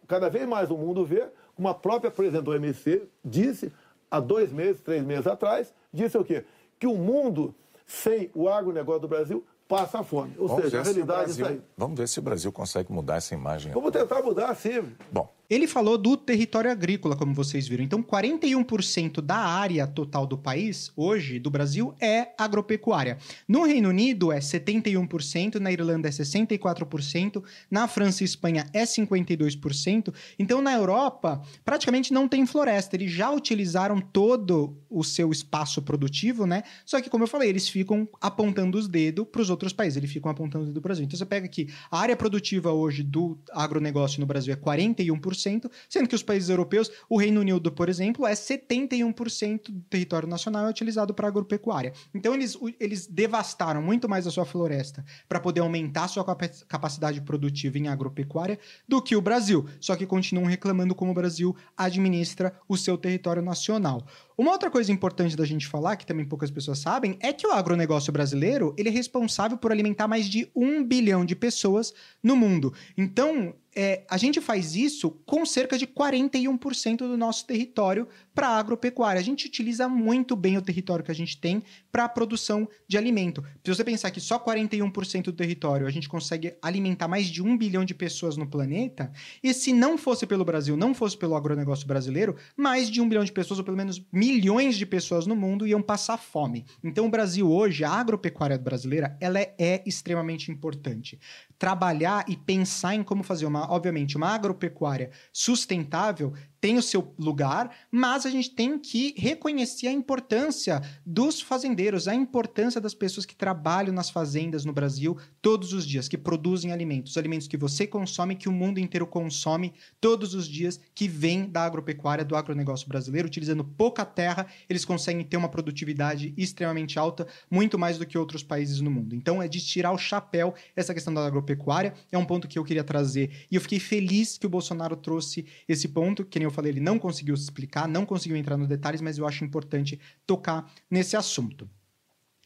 Cada vez mais o mundo vê como a própria presidente do OMC disse há dois meses, três meses atrás, disse o quê? Que o mundo sem o agronegócio do Brasil passa fome. Ou vamos seja, a realidade Brasil, é isso aí. Vamos ver se o Brasil consegue mudar essa imagem. Vamos tentar mudar, sim. Bom, ele falou do território agrícola, como vocês viram. Então, 41% da área total do país, hoje, do Brasil, é agropecuária. No Reino Unido é 71%, na Irlanda é 64%, na França e Espanha é 52%. Então, na Europa, praticamente não tem floresta. Eles já utilizaram todo o seu espaço produtivo, né? Só que, como eu falei, eles ficam apontando os dedos para os outros países. Eles ficam apontando o dedo do Brasil. Então, você pega aqui, a área produtiva hoje do agronegócio no Brasil é 41%, sendo que os países europeus, o Reino Unido, por exemplo, é 71% do território nacional é utilizado para agropecuária. Então eles, eles devastaram muito mais a sua floresta para poder aumentar a sua capacidade produtiva em agropecuária do que o Brasil. Só que continuam reclamando como o Brasil administra o seu território nacional. Uma outra coisa importante da gente falar, que também poucas pessoas sabem, é que o agronegócio brasileiro ele é responsável por alimentar mais de um bilhão de pessoas no mundo. Então, é, a gente faz isso com cerca de 41% do nosso território para agropecuária. A gente utiliza muito bem o território que a gente tem para a produção de alimento. Se você pensar que só 41% do território a gente consegue alimentar mais de um bilhão de pessoas no planeta, e se não fosse pelo Brasil, não fosse pelo agronegócio brasileiro, mais de um bilhão de pessoas, ou pelo menos milhões de pessoas no mundo, iam passar fome. Então, o Brasil hoje, a agropecuária brasileira, ela é, é extremamente importante. Trabalhar e pensar em como fazer uma, obviamente, uma agropecuária sustentável tem o seu lugar, mas a gente tem que reconhecer a importância dos fazendeiros, a importância das pessoas que trabalham nas fazendas no Brasil todos os dias, que produzem alimentos, alimentos que você consome, que o mundo inteiro consome todos os dias, que vêm da agropecuária, do agronegócio brasileiro, utilizando pouca terra, eles conseguem ter uma produtividade extremamente alta, muito mais do que outros países no mundo. Então é de tirar o chapéu essa questão da agropecuária, é um ponto que eu queria trazer e eu fiquei feliz que o Bolsonaro trouxe esse ponto, que nem eu falei, ele não conseguiu explicar, não conseguiu entrar nos detalhes, mas eu acho importante tocar nesse assunto.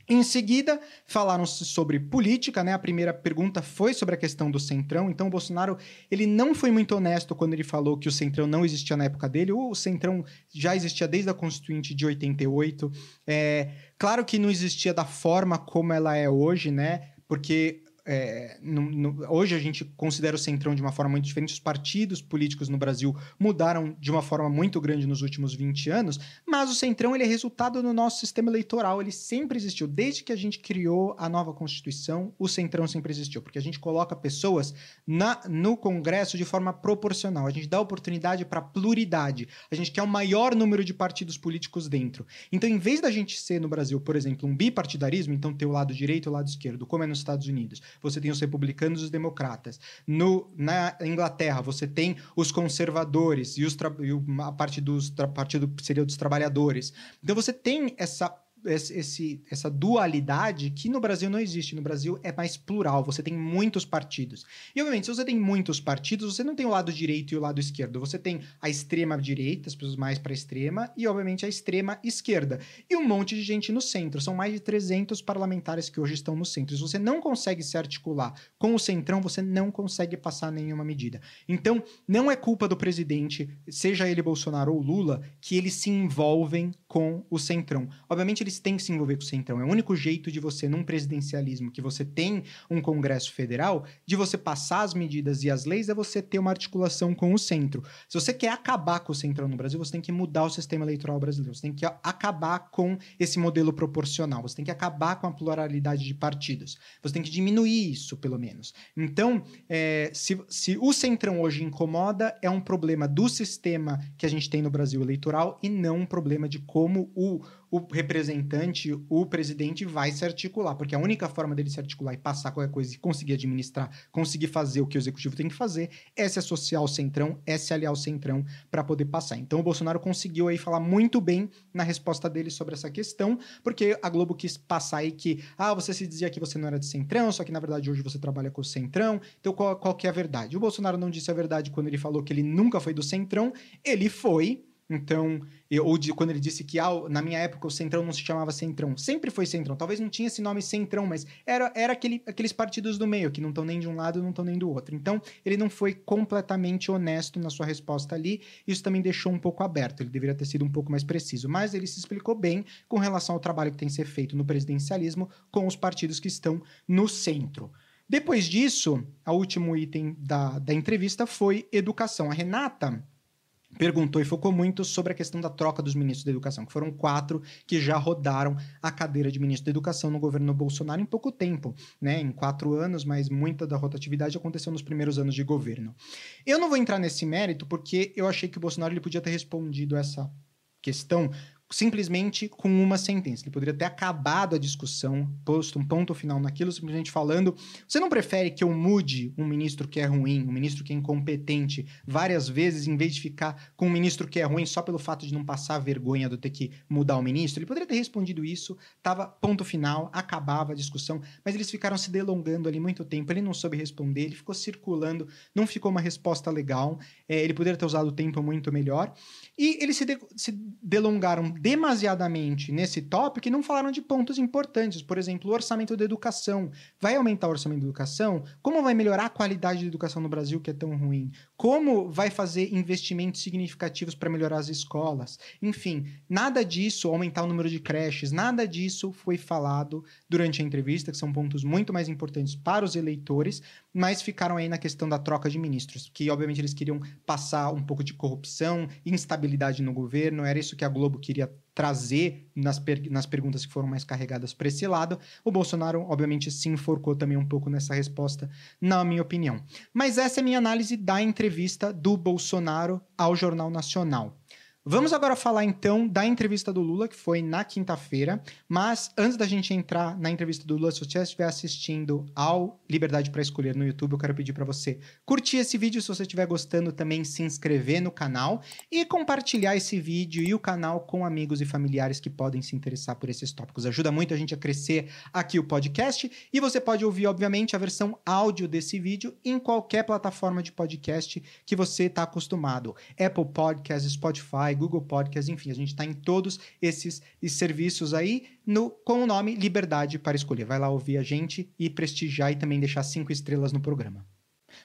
Em seguida, falaram sobre política, né? A primeira pergunta foi sobre a questão do Centrão. Então, o Bolsonaro, ele não foi muito honesto quando ele falou que o Centrão não existia na época dele. O Centrão já existia desde a Constituinte de 88. É, claro que não existia da forma como ela é hoje, né? Porque é, no, no, hoje a gente considera o centrão de uma forma muito diferente. Os partidos políticos no Brasil mudaram de uma forma muito grande nos últimos 20 anos, mas o centrão ele é resultado do nosso sistema eleitoral. Ele sempre existiu. Desde que a gente criou a nova Constituição, o centrão sempre existiu, porque a gente coloca pessoas na, no Congresso de forma proporcional. A gente dá oportunidade para pluralidade. A gente quer o maior número de partidos políticos dentro. Então, em vez da gente ser no Brasil, por exemplo, um bipartidarismo, então ter o lado direito e o lado esquerdo, como é nos Estados Unidos, você tem os republicanos e os democratas. No, na Inglaterra, você tem os conservadores e, os e a parte dos partido seria dos trabalhadores. Então você tem essa esse, essa dualidade que no Brasil não existe. No Brasil é mais plural, você tem muitos partidos. E, obviamente, se você tem muitos partidos, você não tem o lado direito e o lado esquerdo. Você tem a extrema direita, as pessoas mais para a extrema, e, obviamente, a extrema esquerda. E um monte de gente no centro. São mais de 300 parlamentares que hoje estão no centro. Se você não consegue se articular com o centrão, você não consegue passar nenhuma medida. Então, não é culpa do presidente, seja ele Bolsonaro ou Lula, que eles se envolvem com o centrão. Obviamente, eles têm que se envolver com o centrão. É o único jeito de você, num presidencialismo, que você tem um Congresso Federal, de você passar as medidas e as leis, é você ter uma articulação com o centro. Se você quer acabar com o centrão no Brasil, você tem que mudar o sistema eleitoral brasileiro. Você tem que acabar com esse modelo proporcional. Você tem que acabar com a pluralidade de partidos. Você tem que diminuir isso, pelo menos. Então, é, se, se o centrão hoje incomoda, é um problema do sistema que a gente tem no Brasil eleitoral e não um problema de como o o representante, o presidente vai se articular, porque a única forma dele se articular e passar qualquer coisa e conseguir administrar, conseguir fazer o que o executivo tem que fazer, é se associar ao centrão, é se aliar ao centrão para poder passar. Então o Bolsonaro conseguiu aí falar muito bem na resposta dele sobre essa questão, porque a Globo quis passar aí que, ah, você se dizia que você não era de centrão, só que na verdade hoje você trabalha com o centrão, então qual, qual que é a verdade? O Bolsonaro não disse a verdade quando ele falou que ele nunca foi do centrão, ele foi, então, eu, ou de, quando ele disse que ah, na minha época o Centrão não se chamava Centrão, sempre foi Centrão. Talvez não tinha esse nome Centrão, mas era, era aquele, aqueles partidos do meio, que não estão nem de um lado, não estão nem do outro. Então, ele não foi completamente honesto na sua resposta ali. Isso também deixou um pouco aberto. Ele deveria ter sido um pouco mais preciso. Mas ele se explicou bem com relação ao trabalho que tem que ser feito no presidencialismo com os partidos que estão no centro. Depois disso, o último item da, da entrevista foi educação. A Renata perguntou e focou muito sobre a questão da troca dos ministros da educação, que foram quatro que já rodaram a cadeira de ministro da educação no governo Bolsonaro em pouco tempo, né? Em quatro anos, mas muita da rotatividade aconteceu nos primeiros anos de governo. Eu não vou entrar nesse mérito porque eu achei que o Bolsonaro ele podia ter respondido essa questão simplesmente com uma sentença. Ele poderia ter acabado a discussão, posto um ponto final naquilo, simplesmente falando: você não prefere que eu mude um ministro que é ruim, um ministro que é incompetente, várias vezes, em vez de ficar com um ministro que é ruim só pelo fato de não passar vergonha do ter que mudar o ministro? Ele poderia ter respondido isso, tava ponto final, acabava a discussão, mas eles ficaram se delongando ali muito tempo, ele não soube responder, ele ficou circulando, não ficou uma resposta legal, é, ele poderia ter usado o tempo muito melhor, e eles se, de se delongaram demasiadamente nesse tópico e não falaram de pontos importantes. Por exemplo, o orçamento da educação. Vai aumentar o orçamento da educação? Como vai melhorar a qualidade da educação no Brasil, que é tão ruim? Como vai fazer investimentos significativos para melhorar as escolas? Enfim, nada disso, aumentar o número de creches, nada disso foi falado durante a entrevista, que são pontos muito mais importantes para os eleitores, mas ficaram aí na questão da troca de ministros, que obviamente eles queriam passar um pouco de corrupção, instabilidade no governo, era isso que a Globo queria trazer nas, per nas perguntas que foram mais carregadas para esse lado. O Bolsonaro, obviamente, se enforcou também um pouco nessa resposta, na minha opinião. Mas essa é a minha análise da entrevista do Bolsonaro ao Jornal Nacional. Vamos agora falar então da entrevista do Lula, que foi na quinta-feira. Mas antes da gente entrar na entrevista do Lula, se você estiver assistindo ao Liberdade para Escolher no YouTube, eu quero pedir para você curtir esse vídeo. Se você estiver gostando, também se inscrever no canal e compartilhar esse vídeo e o canal com amigos e familiares que podem se interessar por esses tópicos. Ajuda muito a gente a crescer aqui o podcast. E você pode ouvir, obviamente, a versão áudio desse vídeo em qualquer plataforma de podcast que você está acostumado: Apple Podcasts, Spotify. Google Podcast, enfim, a gente está em todos esses serviços aí no, com o nome Liberdade para Escolher. Vai lá ouvir a gente e prestigiar e também deixar cinco estrelas no programa.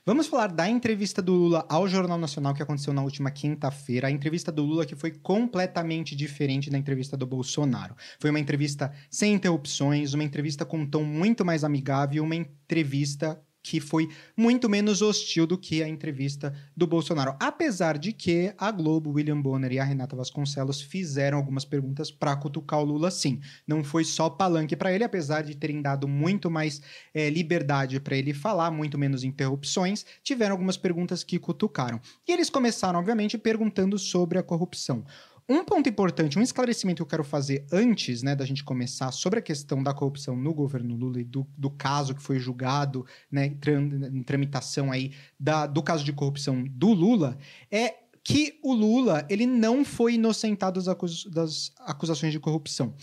Vamos falar da entrevista do Lula ao Jornal Nacional que aconteceu na última quinta-feira. A entrevista do Lula que foi completamente diferente da entrevista do Bolsonaro. Foi uma entrevista sem interrupções, uma entrevista com um tom muito mais amigável, uma entrevista que foi muito menos hostil do que a entrevista do Bolsonaro. Apesar de que a Globo, William Bonner e a Renata Vasconcelos fizeram algumas perguntas para cutucar o Lula, sim. Não foi só palanque para ele, apesar de terem dado muito mais é, liberdade para ele falar, muito menos interrupções, tiveram algumas perguntas que cutucaram. E eles começaram, obviamente, perguntando sobre a corrupção. Um ponto importante, um esclarecimento que eu quero fazer antes né, da gente começar sobre a questão da corrupção no governo Lula e do, do caso que foi julgado né, em tramitação aí da, do caso de corrupção do Lula, é que o Lula ele não foi inocentado das, acus das acusações de corrupção.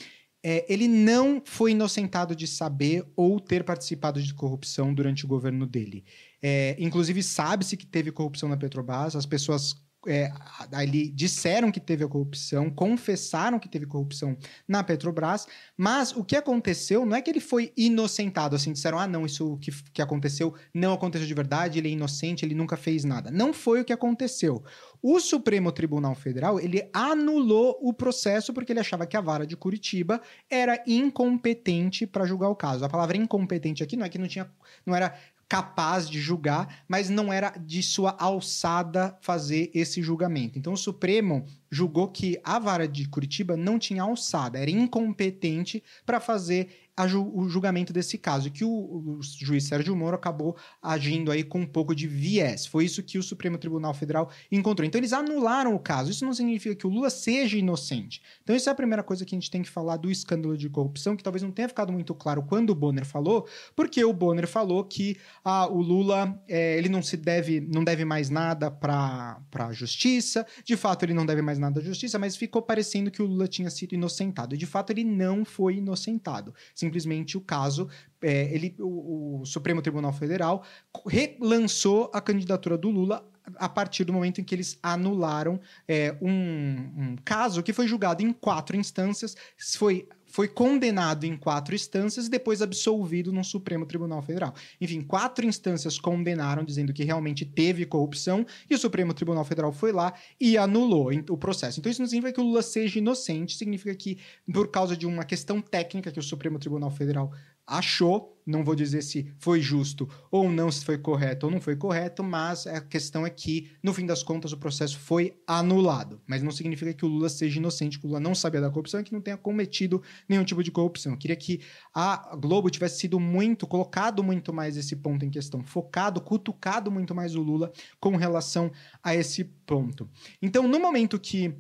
É, ele não foi inocentado de saber ou ter participado de corrupção durante o governo dele. É, inclusive, sabe-se que teve corrupção na Petrobras, as pessoas é, ali disseram que teve a corrupção, confessaram que teve corrupção na Petrobras, mas o que aconteceu não é que ele foi inocentado, assim, disseram, ah, não, isso que, que aconteceu não aconteceu de verdade, ele é inocente, ele nunca fez nada. Não foi o que aconteceu. O Supremo Tribunal Federal, ele anulou o processo porque ele achava que a vara de Curitiba era incompetente para julgar o caso. A palavra incompetente aqui não é que não tinha, não era capaz de julgar, mas não era de sua alçada fazer esse julgamento. Então o Supremo julgou que a vara de Curitiba não tinha alçada, era incompetente para fazer ju o julgamento desse caso, e que o, o, juiz Sérgio Moro acabou agindo aí com um pouco de viés. Foi isso que o Supremo Tribunal Federal encontrou. Então eles anularam o caso. Isso não significa que o Lula seja inocente. Então isso é a primeira coisa que a gente tem que falar do escândalo de corrupção, que talvez não tenha ficado muito claro quando o Bonner falou, porque o Bonner falou que ah, o Lula é, ele não se deve, não deve mais nada para a justiça. De fato, ele não deve mais nada à justiça, mas ficou parecendo que o Lula tinha sido inocentado. E de fato, ele não foi inocentado. Simplesmente o caso, é, ele, o, o Supremo Tribunal Federal relançou a candidatura do Lula a partir do momento em que eles anularam é, um, um, caso que foi julgado em quatro instâncias, foi foi condenado em quatro instâncias e depois absolvido no Supremo Tribunal Federal. Enfim, quatro instâncias condenaram, dizendo que realmente teve corrupção, e o Supremo Tribunal Federal foi lá e anulou o processo. Então, isso não significa que o Lula seja inocente, significa que, por causa de uma questão técnica que o Supremo Tribunal Federal achou, não vou dizer se foi justo ou não, se foi correto ou não foi correto, mas a questão é que, no fim das contas, o processo foi anulado. Mas não significa que o Lula seja inocente, que o Lula não sabia da corrupção e que não tenha cometido nenhum tipo de corrupção. Eu queria que a Globo tivesse sido muito, colocado muito mais esse ponto em questão, focado, cutucado muito mais o Lula com relação a esse ponto. Então, no momento que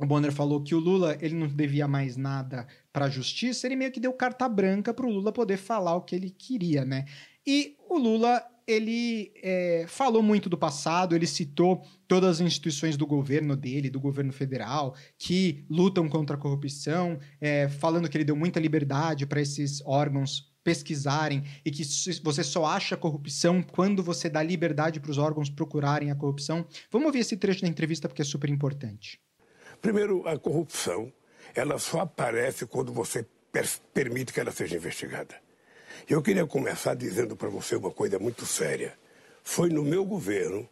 o Bonner falou que o Lula ele não devia mais nada para a justiça, ele meio que deu carta branca para o Lula poder falar o que ele queria, né? E o Lula ele é, falou muito do passado, ele citou todas as instituições do governo dele, do governo federal, que lutam contra a corrupção, é, falando que ele deu muita liberdade para esses órgãos pesquisarem e que você só acha corrupção quando você dá liberdade para os órgãos procurarem a corrupção. Vamos ouvir esse trecho da entrevista porque é super importante. Primeiro, a corrupção, ela só aparece quando você permite que ela seja investigada. Eu queria começar dizendo para você uma coisa muito séria. Foi no meu governo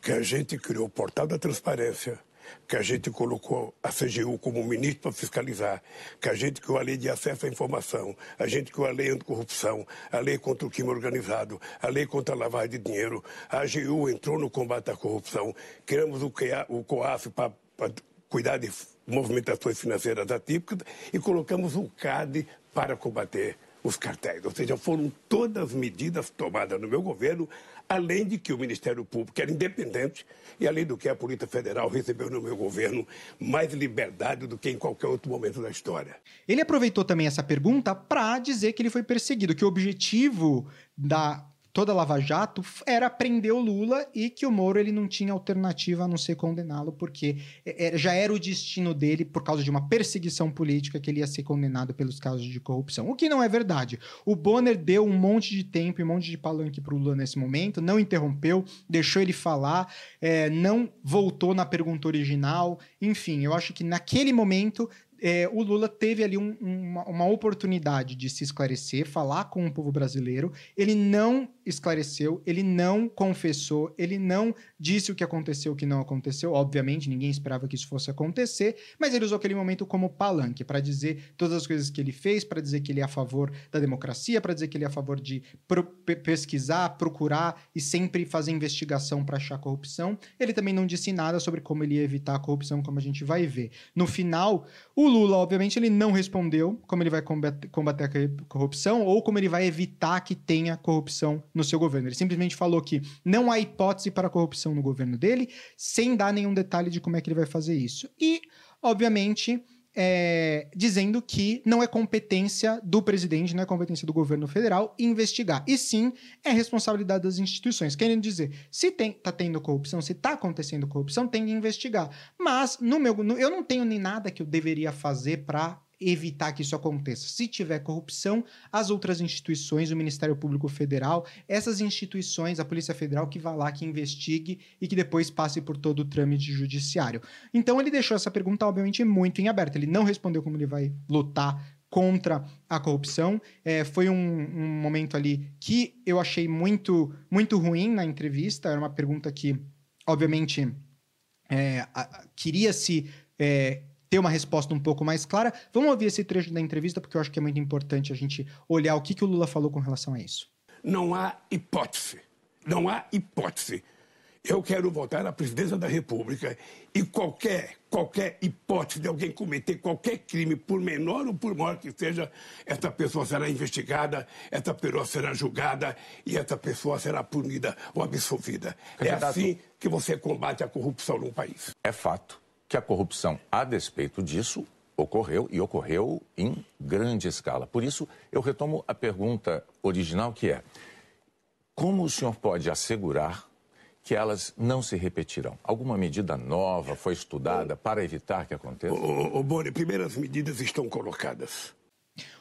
que a gente criou o Portal da Transparência, que a gente colocou a CGU como ministro para fiscalizar, que a gente criou a lei de acesso à informação, a gente criou a lei anticorrupção, a lei contra o crime organizado, a lei contra a lavagem de dinheiro, a AGU entrou no combate à corrupção, criamos o, COAF para cuidar de movimentações financeiras atípicas e colocamos o CAD para combater os cartéis. Ou seja, foram todas medidas tomadas no meu governo, além de que o Ministério Público era independente e além do que a Polícia Federal recebeu no meu governo mais liberdade do que em qualquer outro momento da história. Ele aproveitou também essa pergunta para dizer que ele foi perseguido, que o objetivo da toda Lava Jato era prender o Lula e que o Moro ele não tinha alternativa a não ser condená-lo, porque é, é, já era o destino dele, por causa de uma perseguição política, que ele ia ser condenado pelos casos de corrupção. O que não é verdade. O Bonner deu um monte de tempo e um monte de palanque para o Lula nesse momento, não interrompeu, deixou ele falar, é, não voltou na pergunta original. Enfim, eu acho que naquele momento é, o Lula teve ali um, uma, uma, oportunidade de se esclarecer, falar com o povo brasileiro. Ele não esclareceu, ele não confessou, ele não disse o que aconteceu, o que não aconteceu. Obviamente, ninguém esperava que isso fosse acontecer, mas ele usou aquele momento como palanque para dizer todas as coisas que ele fez, para dizer que ele é a favor da democracia, para dizer que ele é a favor de pro, pesquisar, procurar e sempre fazer investigação para achar corrupção. Ele também não disse nada sobre como ele ia evitar a corrupção, como a gente vai ver. No final, o Lula, obviamente, ele não respondeu como ele vai combater, combater a corrupção ou como ele vai evitar que tenha corrupção no seu governo. Ele simplesmente falou que não há hipótese para corrupção no governo dele, sem dar nenhum detalhe de como é que ele vai fazer isso. E obviamente é, dizendo que não é competência do presidente, não é competência do governo federal investigar. E sim é responsabilidade das instituições. Querendo dizer, se tem, tá tendo corrupção, se tá acontecendo corrupção, tem que investigar. Mas no meu, no, eu não tenho nem nada que eu deveria fazer para evitar que isso aconteça. Se tiver corrupção, as outras instituições, o Ministério Público Federal, essas instituições, a Polícia Federal, que vá lá, que investigue e que depois passe por todo o trâmite judiciário. Então ele deixou essa pergunta, obviamente, muito em aberto. Ele não respondeu como ele vai lutar contra a corrupção. É, foi um, um, momento ali que eu achei muito, muito ruim na entrevista. Era uma pergunta que, obviamente, é, queria se é, ter uma resposta um pouco mais clara. Vamos ouvir esse trecho da entrevista, porque eu acho que é muito importante a gente olhar o que, que o Lula falou com relação a isso. Não há hipótese. Não há hipótese. Eu quero voltar à presidência da República e qualquer, qualquer hipótese de alguém cometer qualquer crime, por menor ou por maior que seja, essa pessoa será investigada, essa pessoa será julgada e essa pessoa será punida ou absolvida. É assim que você combate a corrupção num país. É fato que a corrupção, a despeito disso, ocorreu e ocorreu em grande escala. Por isso, eu retomo a pergunta original que é: como o senhor pode assegurar que elas não se repetirão? Alguma medida nova foi estudada para evitar que aconteça? Ô, ô, Boni, primeiras medidas estão colocadas.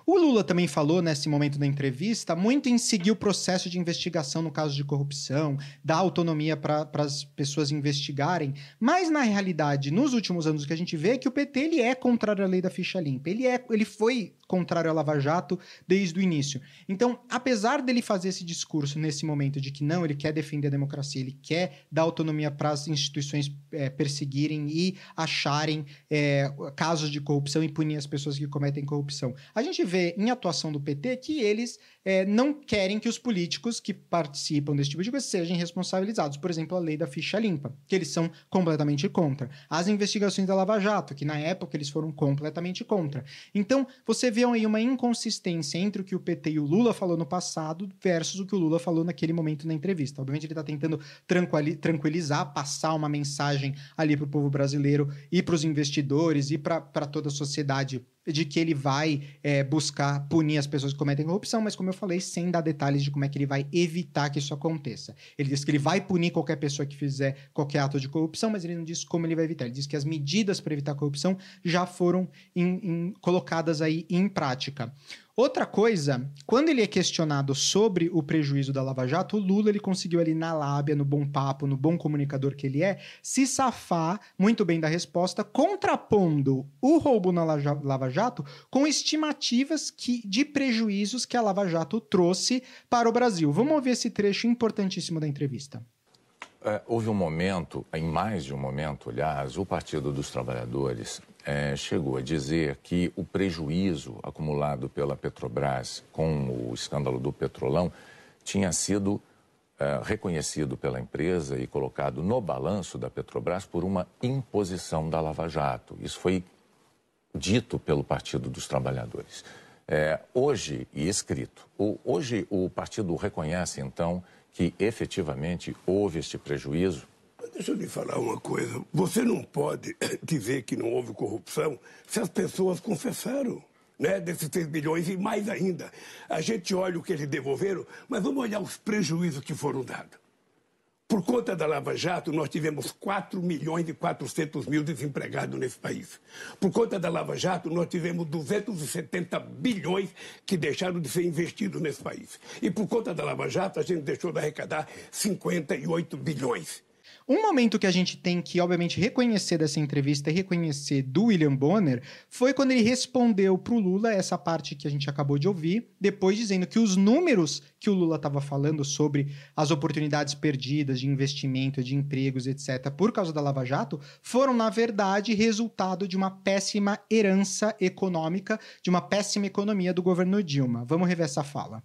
O Lula também falou nesse momento da entrevista muito em seguir o processo de investigação no caso de corrupção, dar autonomia para as pessoas investigarem, mas na realidade, nos últimos anos o que a gente vê é que o PT ele é contrário à lei da ficha limpa. Ele é, ele foi contrário à Lava Jato desde o início. Então, apesar dele fazer esse discurso nesse momento de que não, ele quer defender a democracia, ele quer dar autonomia para as instituições é, perseguirem e acharem é, casos de corrupção e punir as pessoas que cometem corrupção, a gente vê em atuação do PT que eles é, não querem que os políticos que participam desse tipo de coisa sejam responsabilizados. Por exemplo, a lei da ficha limpa, que eles são completamente contra. As investigações da Lava Jato, que na época eles foram completamente contra. Então, você vê aí uma inconsistência entre o que o PT e o Lula falou no passado versus o que o Lula falou naquele momento na entrevista. Obviamente, ele está tentando tranquilizar, passar uma mensagem ali para o povo brasileiro e para os investidores e para toda a sociedade de que ele vai é, buscar punir as pessoas que cometem corrupção, mas como eu falei, sem dar detalhes de como é que ele vai evitar que isso aconteça. Ele diz que ele vai punir qualquer pessoa que fizer qualquer ato de corrupção, mas ele não diz como ele vai evitar. Ele diz que as medidas para evitar a corrupção já foram colocadas aí em prática. Outra coisa, quando ele é questionado sobre o prejuízo da Lava Jato, o Lula ele conseguiu ali na lábia, no bom papo, no bom comunicador que ele é, se safar muito bem da resposta, contrapondo o roubo na Lava Jato com estimativas que, de prejuízos que a Lava Jato trouxe para o Brasil. Vamos ouvir esse trecho importantíssimo da entrevista. É, houve um momento, em mais de um momento, aliás, o Partido dos Trabalhadores é, chegou a dizer que o prejuízo acumulado pela Petrobras com o escândalo do Petrolão tinha sido é, reconhecido pela empresa e colocado no balanço da Petrobras por uma imposição da Lava Jato. Isso foi dito pelo Partido dos Trabalhadores. É, hoje, e escrito, o, hoje o partido reconhece, então, que efetivamente houve este prejuízo Deixa eu lhe falar uma coisa. Você não pode dizer que não houve corrupção se as pessoas confessaram. Né, desses 6 bilhões e mais ainda. A gente olha o que eles devolveram, mas vamos olhar os prejuízos que foram dados. Por conta da Lava Jato, nós tivemos 4 milhões e 400 mil desempregados nesse país. Por conta da Lava Jato, nós tivemos 270 bilhões que deixaram de ser investidos nesse país. E por conta da Lava Jato, a gente deixou de arrecadar 58 bilhões. Um momento que a gente tem que, obviamente, reconhecer dessa entrevista e reconhecer do William Bonner foi quando ele respondeu para o Lula essa parte que a gente acabou de ouvir, depois dizendo que os números que o Lula estava falando sobre as oportunidades perdidas de investimento, de empregos, etc., por causa da Lava Jato, foram, na verdade, resultado de uma péssima herança econômica, de uma péssima economia do governo Dilma. Vamos rever essa fala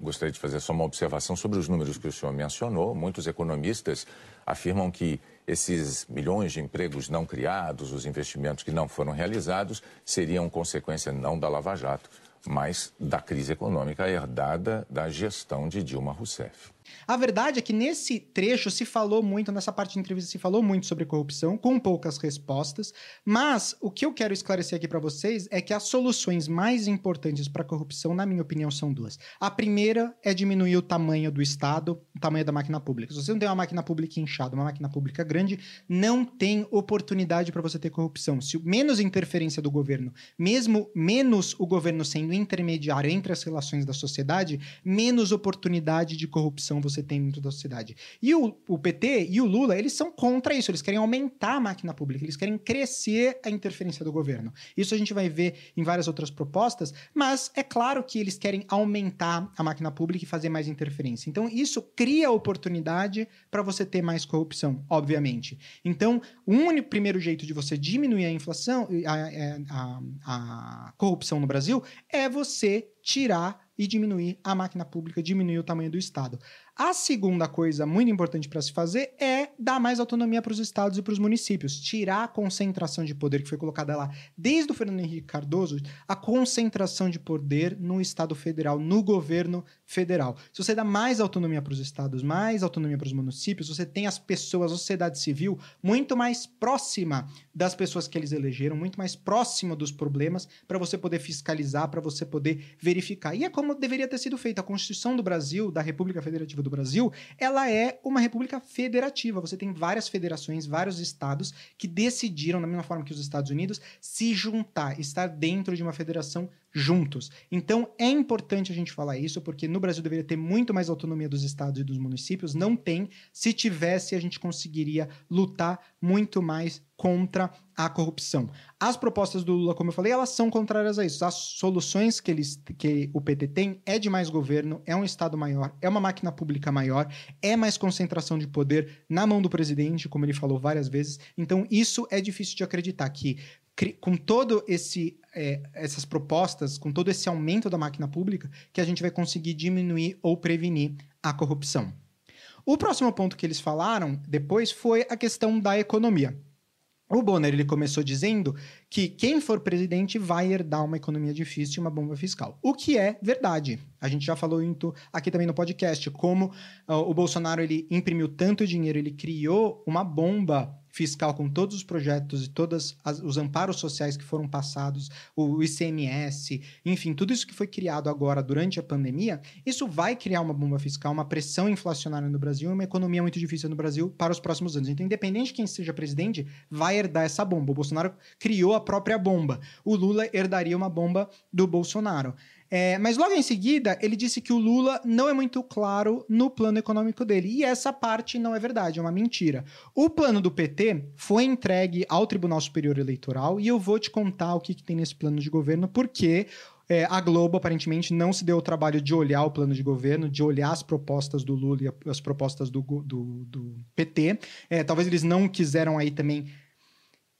gostaria de fazer só uma observação sobre os números que o senhor mencionou. Muitos economistas afirmam que esses milhões de empregos não criados, os investimentos que não foram realizados, seriam consequência não da Lava Jato, mas da crise econômica herdada da gestão de Dilma Rousseff. A verdade é que nesse trecho se falou muito, nessa parte de entrevista se falou muito sobre corrupção, com poucas respostas, mas o que eu quero esclarecer aqui para vocês é que as soluções mais importantes para a corrupção, na minha opinião, são duas. A primeira é diminuir o tamanho do Estado, o tamanho da máquina pública. Se você não tem uma máquina pública inchada, uma máquina pública grande, não tem oportunidade para você ter corrupção. Se menos interferência do governo, mesmo menos o governo sendo intermediário entre as relações da sociedade, menos oportunidade de corrupção você tem dentro da sociedade. E o, o PT e o Lula, eles são contra isso, eles querem aumentar a máquina pública, eles querem crescer a interferência do governo. Isso a gente vai ver em várias outras propostas, mas é claro que eles querem aumentar a máquina pública e fazer mais interferência. Então, isso cria oportunidade para você ter mais corrupção, obviamente. Então, o único primeiro jeito de você diminuir a inflação, a, a, a, a corrupção no Brasil, é você tirar e diminuir a máquina pública, diminuir o tamanho do Estado. A segunda coisa muito importante para se fazer é dar mais autonomia para os estados e para os municípios, tirar a concentração de poder que foi colocada lá desde o Fernando Henrique Cardoso, a concentração de poder no Estado federal, no governo federal. Se você dá mais autonomia para os estados, mais autonomia para os municípios, você tem as pessoas, a sociedade civil muito mais próxima das pessoas que eles elegeram, muito mais próxima dos problemas para você poder fiscalizar, para você poder verificar. E é como deveria ter sido feita a Constituição do Brasil, da República Federativa do Brasil, ela é uma república federativa. Você tem várias federações, vários estados que decidiram, da mesma forma que os Estados Unidos, se juntar, estar dentro de uma federação juntos. Então é importante a gente falar isso, porque no Brasil deveria ter muito mais autonomia dos estados e dos municípios. Não tem. Se tivesse, a gente conseguiria lutar muito mais contra a corrupção. As propostas do Lula, como eu falei, elas são contrárias a isso. As soluções que, eles, que o PT tem é de mais governo, é um Estado maior, é uma máquina pública maior, é mais concentração de poder na mão do presidente, como ele falou várias vezes. Então, isso é difícil de acreditar que com todo esse é, essas propostas, com todo esse aumento da máquina pública, que a gente vai conseguir diminuir ou prevenir a corrupção. O próximo ponto que eles falaram depois foi a questão da economia. O Bonner ele começou dizendo que quem for presidente vai herdar uma economia difícil e uma bomba fiscal. O que é verdade. A gente já falou muito aqui também no podcast como uh, o Bolsonaro ele imprimiu tanto dinheiro, ele criou uma bomba fiscal com todos os projetos e todos os amparos sociais que foram passados, o ICMS, enfim, tudo isso que foi criado agora durante a pandemia, isso vai criar uma bomba fiscal, uma pressão inflacionária no Brasil uma economia muito difícil no Brasil para os próximos anos. Então, independente de quem seja presidente, vai herdar essa bomba. O Bolsonaro criou a própria bomba. O Lula herdaria uma bomba do Bolsonaro. É, mas logo em seguida, ele disse que o Lula não é muito claro no plano econômico dele. E essa parte não é verdade, é uma mentira. O plano do PT foi entregue ao Tribunal Superior Eleitoral e eu vou te contar o que, que tem nesse plano de governo, porque é, a Globo aparentemente não se deu o trabalho de olhar o plano de governo, de olhar as propostas do Lula e as propostas do, do, do PT. É, talvez eles não quiseram aí também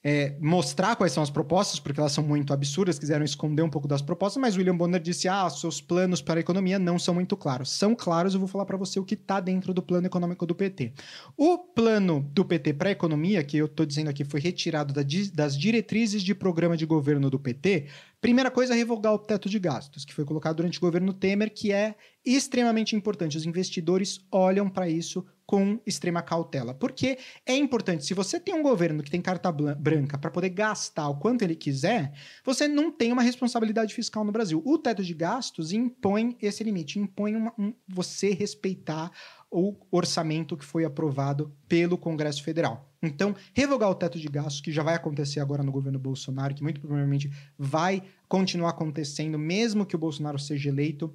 é, mostrar quais são as propostas, porque elas são muito absurdas, quiseram esconder um pouco das propostas, mas William Bonner disse: ah, seus planos para a economia não são muito claros. São claros, eu vou falar para você o que está dentro do plano econômico do PT. O plano do PT para a economia, que eu estou dizendo aqui, foi retirado da, das diretrizes de programa de governo do PT, Primeira coisa, revogar o teto de gastos, que foi colocado durante o governo Temer, que é extremamente importante. Os investidores olham para isso com extrema cautela. Porque é importante, se você tem um governo que tem carta branca para poder gastar o quanto ele quiser, você não tem uma responsabilidade fiscal no Brasil. O teto de gastos impõe esse limite, impõe uma, um, você respeitar o orçamento que foi aprovado pelo Congresso Federal. Então, revogar o teto de gastos, que já vai acontecer agora no governo Bolsonaro, que muito provavelmente vai continuar acontecendo, mesmo que o Bolsonaro seja eleito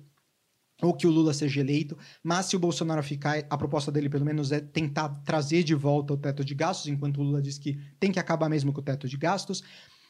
ou que o Lula seja eleito, mas se o Bolsonaro ficar, a proposta dele pelo menos é tentar trazer de volta o teto de gastos, enquanto o Lula diz que tem que acabar mesmo com o teto de gastos.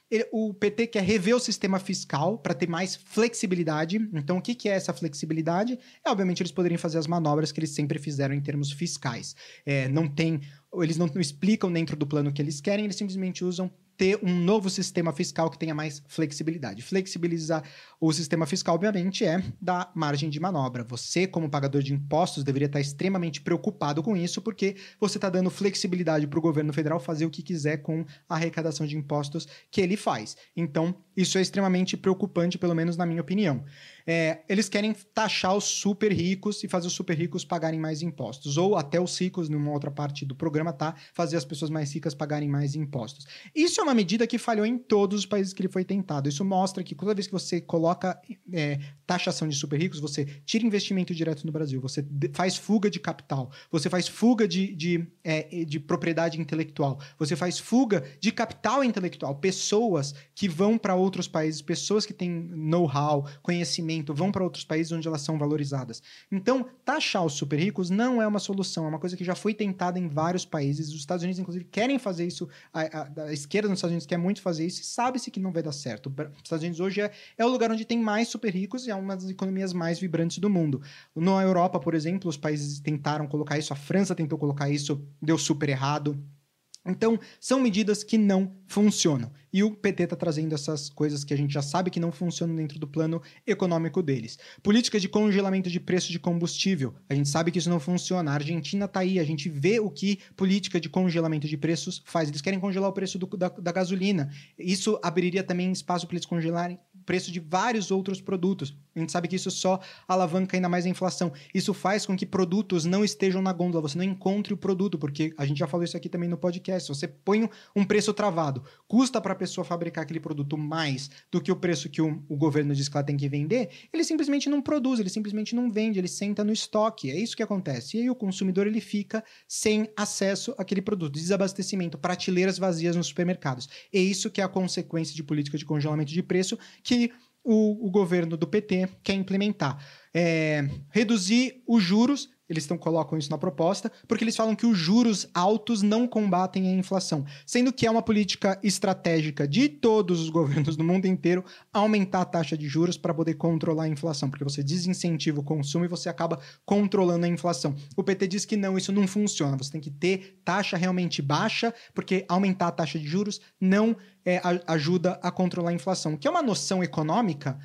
Ele, o PT quer rever o sistema fiscal para ter mais flexibilidade. Então, o que, que, é essa flexibilidade? É, obviamente, eles poderiam fazer as manobras que eles sempre fizeram em termos fiscais. É, não tem. Eles não, não explicam dentro do plano que eles querem, eles simplesmente usam ter um novo sistema fiscal que tenha mais flexibilidade. Flexibilizar o sistema fiscal, obviamente, é da margem de manobra. Você, como pagador de impostos, deveria estar extremamente preocupado com isso, porque você está dando flexibilidade para o governo federal fazer o que quiser com a arrecadação de impostos que ele faz. Então, isso é extremamente preocupante, pelo menos na minha opinião. É, eles querem taxar os super ricos e fazer os super ricos pagarem mais impostos. Ou até os ricos, numa outra parte do programa, tá? Fazer as pessoas mais ricas pagarem mais impostos. Isso é uma medida que falhou em todos os países que ele foi tentado. Isso mostra que toda vez que você coloca é, taxação de super ricos, você tira investimento direto no Brasil, você faz fuga de capital, você faz fuga de, de, é, de propriedade intelectual, você faz fuga de capital intelectual, pessoas que vão para outros países, pessoas que têm know-how, conhecimento vão para outros países onde elas são valorizadas. Então, taxar os super ricos não é uma solução, é uma coisa que já foi tentada em vários países. Os Estados Unidos, inclusive, querem fazer isso, a, a, a esquerda nos Estados Unidos quer muito fazer isso e sabe-se que não vai dar certo. Os Estados Unidos hoje é, é o lugar onde tem mais super ricos e é uma das economias mais vibrantes do mundo. Na Europa, por exemplo, os países tentaram colocar isso, a França tentou colocar isso, deu super errado. Então, são medidas que não funcionam. E o PT está trazendo essas coisas que a gente já sabe que não funcionam dentro do plano econômico deles. Política de congelamento de preço de combustível. A gente sabe que isso não funciona. A Argentina está aí. A gente vê o que política de congelamento de preços faz. Eles querem congelar o preço do, da, da gasolina. Isso abriria também espaço para eles congelarem preço de vários outros produtos. A gente sabe que isso só alavanca ainda mais a inflação. Isso faz com que produtos não estejam na gôndola, você não encontre o produto, porque a gente já falou isso aqui também no podcast. Você põe um preço travado, custa para a pessoa fabricar aquele produto mais do que o preço que o, o, governo diz que ela tem que vender, ele simplesmente não produz, ele simplesmente não vende, ele senta no estoque. É isso que acontece. E aí o consumidor ele fica sem acesso àquele produto, desabastecimento, prateleiras vazias nos supermercados. É isso que é a consequência de política de congelamento de preço que que o, o governo do PT quer implementar. É, reduzir os juros, eles estão colocam isso na proposta, porque eles falam que os juros altos não combatem a inflação, sendo que é uma política estratégica de todos os governos do mundo inteiro aumentar a taxa de juros para poder controlar a inflação, porque você desincentiva o consumo e você acaba controlando a inflação. O PT diz que não, isso não funciona. Você tem que ter taxa realmente baixa, porque aumentar a taxa de juros não é, ajuda a controlar a inflação, que é uma noção econômica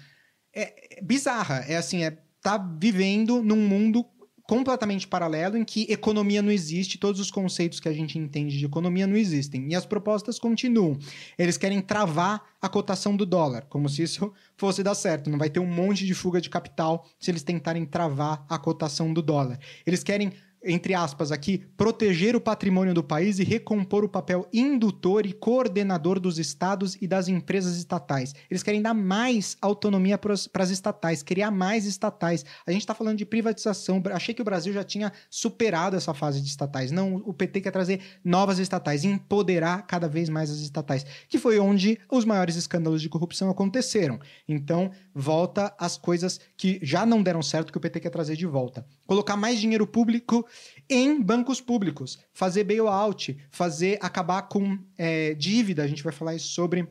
é, é bizarra. É assim, é tá vivendo num mundo completamente paralelo em que economia não existe, todos os conceitos que a gente entende de economia não existem. E as propostas continuam. Eles querem travar a cotação do dólar, como se isso fosse dar certo. Não vai ter um monte de fuga de capital se eles tentarem travar a cotação do dólar. Eles querem entre aspas aqui, proteger o patrimônio do país e recompor o papel indutor e coordenador dos estados e das empresas estatais. Eles querem dar mais autonomia para as estatais, criar mais estatais. A gente está falando de privatização. Achei que o Brasil já tinha superado essa fase de estatais. Não, o PT quer trazer novas estatais, empoderar cada vez mais as estatais, que foi onde os maiores escândalos de corrupção aconteceram. Então, volta às coisas que já não deram certo que o PT quer trazer de volta. Colocar mais dinheiro público em bancos públicos, fazer bailout, fazer acabar com é, dívida. A gente vai falar isso sobre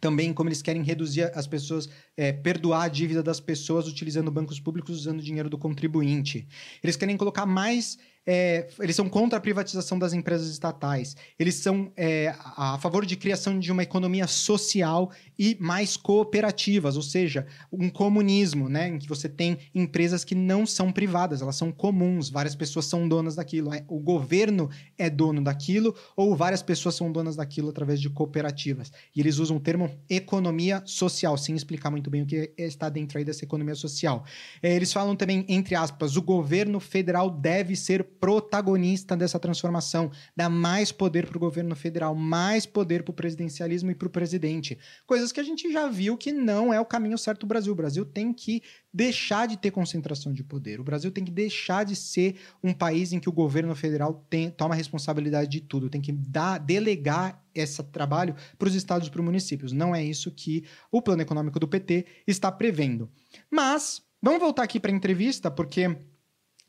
também como eles querem reduzir as pessoas, é, perdoar a dívida das pessoas utilizando bancos públicos, usando dinheiro do contribuinte. Eles querem colocar mais é, eles são contra a privatização das empresas estatais, eles são é, a favor de criação de uma economia social e mais cooperativas, ou seja, um comunismo, né, em que você tem empresas que não são privadas, elas são comuns, várias pessoas são donas daquilo, é, o governo é dono daquilo ou várias pessoas são donas daquilo através de cooperativas. E eles usam o termo economia social, sem explicar muito bem o que está dentro aí dessa economia social. É, eles falam também, entre aspas, o governo federal deve ser protagonista dessa transformação, dá mais poder para o governo federal, mais poder para o presidencialismo e para o presidente. Coisas que a gente já viu que não é o caminho certo do Brasil. O Brasil tem que deixar de ter concentração de poder. O Brasil tem que deixar de ser um país em que o governo federal tem, toma responsabilidade de tudo, tem que dar, delegar esse trabalho para os estados e para os municípios. Não é isso que o plano econômico do PT está prevendo. Mas, vamos voltar aqui para a entrevista, porque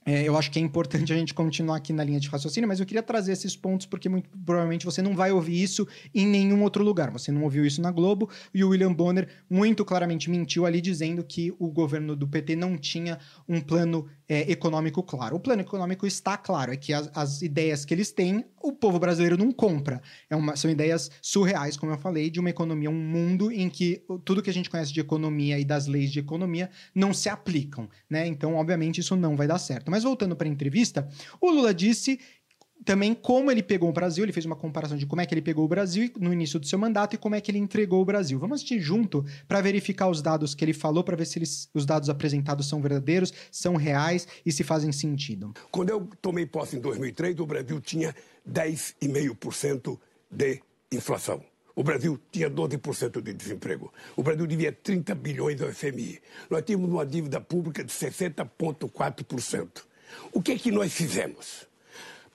é, eu acho que é importante a gente continuar aqui na linha de raciocínio, mas eu queria trazer esses pontos porque muito provavelmente você não vai ouvir isso em nenhum outro lugar. Você não ouviu isso na Globo e o William Bonner muito claramente mentiu ali dizendo que o governo do PT não tinha um plano é, econômico claro. O plano econômico está claro, é que as, as ideias que eles têm, o povo brasileiro não compra. É uma, são ideias surreais, como eu falei, de uma economia, um mundo em que tudo que a gente conhece de economia e das leis de economia não se aplicam, né? Então, obviamente, isso não vai dar certo. Mas voltando para a entrevista, o Lula disse também como ele pegou o Brasil, ele fez uma comparação de como é que ele pegou o Brasil no início do seu mandato e como é que ele entregou o Brasil. Vamos assistir junto para verificar os dados que ele falou, para ver se eles, os dados apresentados são verdadeiros, são reais e se fazem sentido. Quando eu tomei posse em 2003, o Brasil tinha 10,5% de inflação. O Brasil tinha 12% de desemprego. O Brasil devia 30 bilhões ao FMI. Nós tínhamos uma dívida pública de 60,4%. O que é que nós fizemos?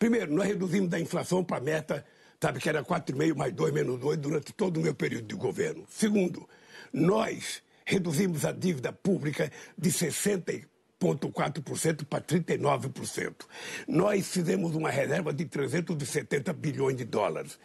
Primeiro, nós reduzimos da inflação para a meta, sabe, que era 4,5 mais 2 menos 2 durante todo o meu período de governo. Segundo, nós reduzimos a dívida pública de 60,4% para 39%. Nós fizemos uma reserva de 370 bilhões de dólares.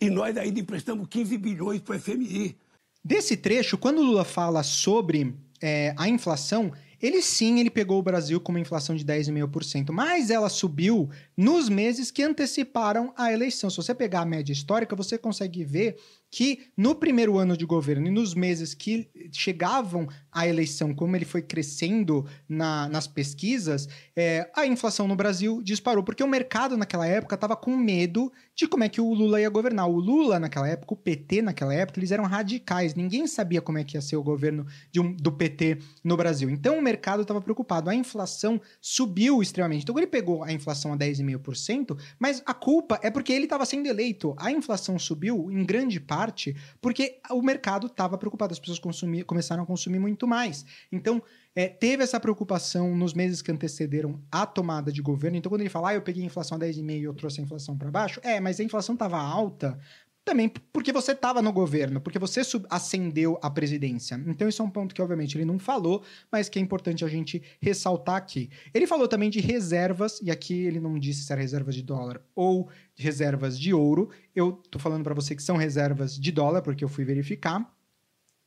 E nós ainda emprestamos 15 bilhões para o FMI. Desse trecho, quando o Lula fala sobre é, a inflação, ele sim, ele pegou o Brasil com uma inflação de 10,5%, mas ela subiu nos meses que anteciparam a eleição. Se você pegar a média histórica, você consegue ver que no primeiro ano de governo e nos meses que chegavam à eleição, como ele foi crescendo na, nas pesquisas, é, a inflação no Brasil disparou, porque o mercado naquela época estava com medo de como é que o Lula ia governar. O Lula naquela época, o PT naquela época, eles eram radicais, ninguém sabia como é que ia ser o governo um, do PT no Brasil. Então o mercado estava preocupado, a inflação subiu extremamente. Então ele pegou a inflação a 10,5%, mas a culpa é porque ele estava sendo eleito. A inflação subiu em grande parte parte porque o mercado estava preocupado, as pessoas consumir, começaram a consumir muito mais. Então, é, teve essa preocupação nos meses que antecederam a tomada de governo. Então, quando ele fala, ah, eu peguei a inflação a 10,5 e eu trouxe a inflação para baixo, é, mas a inflação estava alta também porque você estava no governo, porque você ascendeu à presidência. Então, isso é um ponto que, obviamente, ele não falou, mas que é importante a gente ressaltar aqui. Ele falou também de reservas, e aqui ele não disse se era reservas de dólar ou reservas de ouro. Eu tô falando para você que são reservas de dólar, porque eu fui verificar.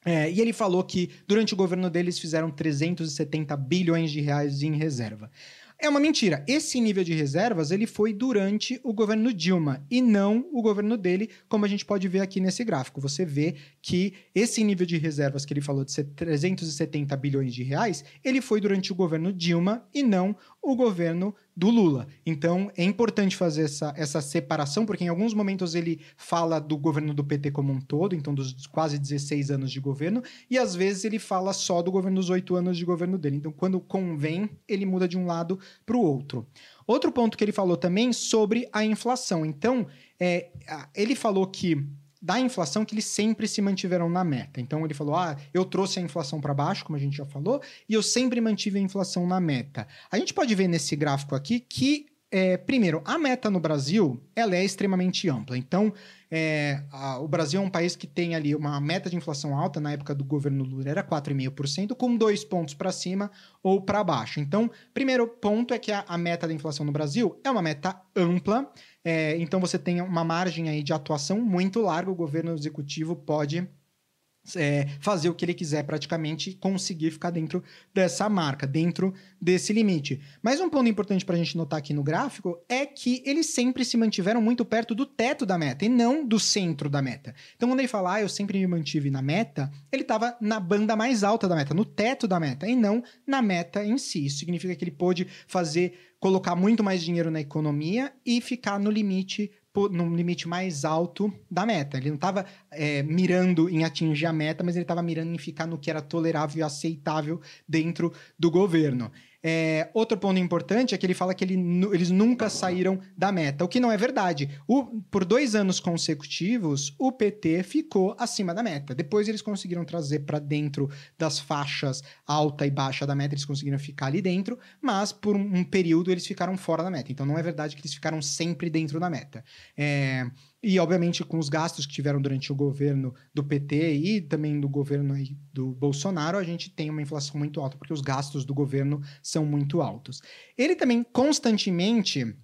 É, e ele falou que durante o governo deles fizeram 370 bilhões de reais em reserva. É uma mentira. Esse nível de reservas ele foi durante o governo Dilma e não o governo dele, como a gente pode ver aqui nesse gráfico. Você vê que esse nível de reservas que ele falou de 370 bilhões de reais, ele foi durante o governo Dilma e não o governo do Lula. Então é importante fazer essa, essa separação, porque em alguns momentos ele fala do governo do PT como um todo, então dos quase 16 anos de governo, e às vezes ele fala só do governo dos oito anos de governo dele. Então, quando convém, ele muda de um lado para o outro. Outro ponto que ele falou também sobre a inflação. Então, é, ele falou que da inflação que eles sempre se mantiveram na meta. Então ele falou: "Ah, eu trouxe a inflação para baixo, como a gente já falou, e eu sempre mantive a inflação na meta". A gente pode ver nesse gráfico aqui que é, primeiro, a meta no Brasil ela é extremamente ampla. Então, é, a, o Brasil é um país que tem ali uma meta de inflação alta, na época do governo Lula era 4,5%, com dois pontos para cima ou para baixo. Então, primeiro ponto é que a, a, meta da inflação no Brasil é uma meta ampla, é, então você tem uma margem aí de atuação muito larga, o governo executivo pode é, fazer o que ele quiser praticamente conseguir ficar dentro dessa marca, dentro desse limite. Mas um ponto importante para a gente notar aqui no gráfico é que eles sempre se mantiveram muito perto do teto da meta e não do centro da meta. Então, quando ele fala, ah, eu sempre me mantive na meta, ele estava na banda mais alta da meta, no teto da meta, e não na meta em si. Isso significa que ele pôde fazer, colocar muito mais dinheiro na economia e ficar no limite no limite mais alto da meta. Ele não estava é, mirando em atingir a meta, mas ele estava mirando em ficar no que era tolerável e aceitável dentro do governo. É, outro ponto importante é que ele fala que ele, eles nunca saíram da meta, o que não é verdade. O, por dois anos consecutivos, o PT ficou acima da meta. Depois eles conseguiram trazer para dentro das faixas alta e baixa da meta, eles conseguiram ficar ali dentro, mas por um, período eles ficaram fora da meta. Então não é verdade que eles ficaram sempre dentro da meta. É, e, obviamente, com os gastos que tiveram durante o governo do PT e também do governo do Bolsonaro, a gente tem uma inflação muito alta, porque os gastos do governo são muito altos. Ele também constantemente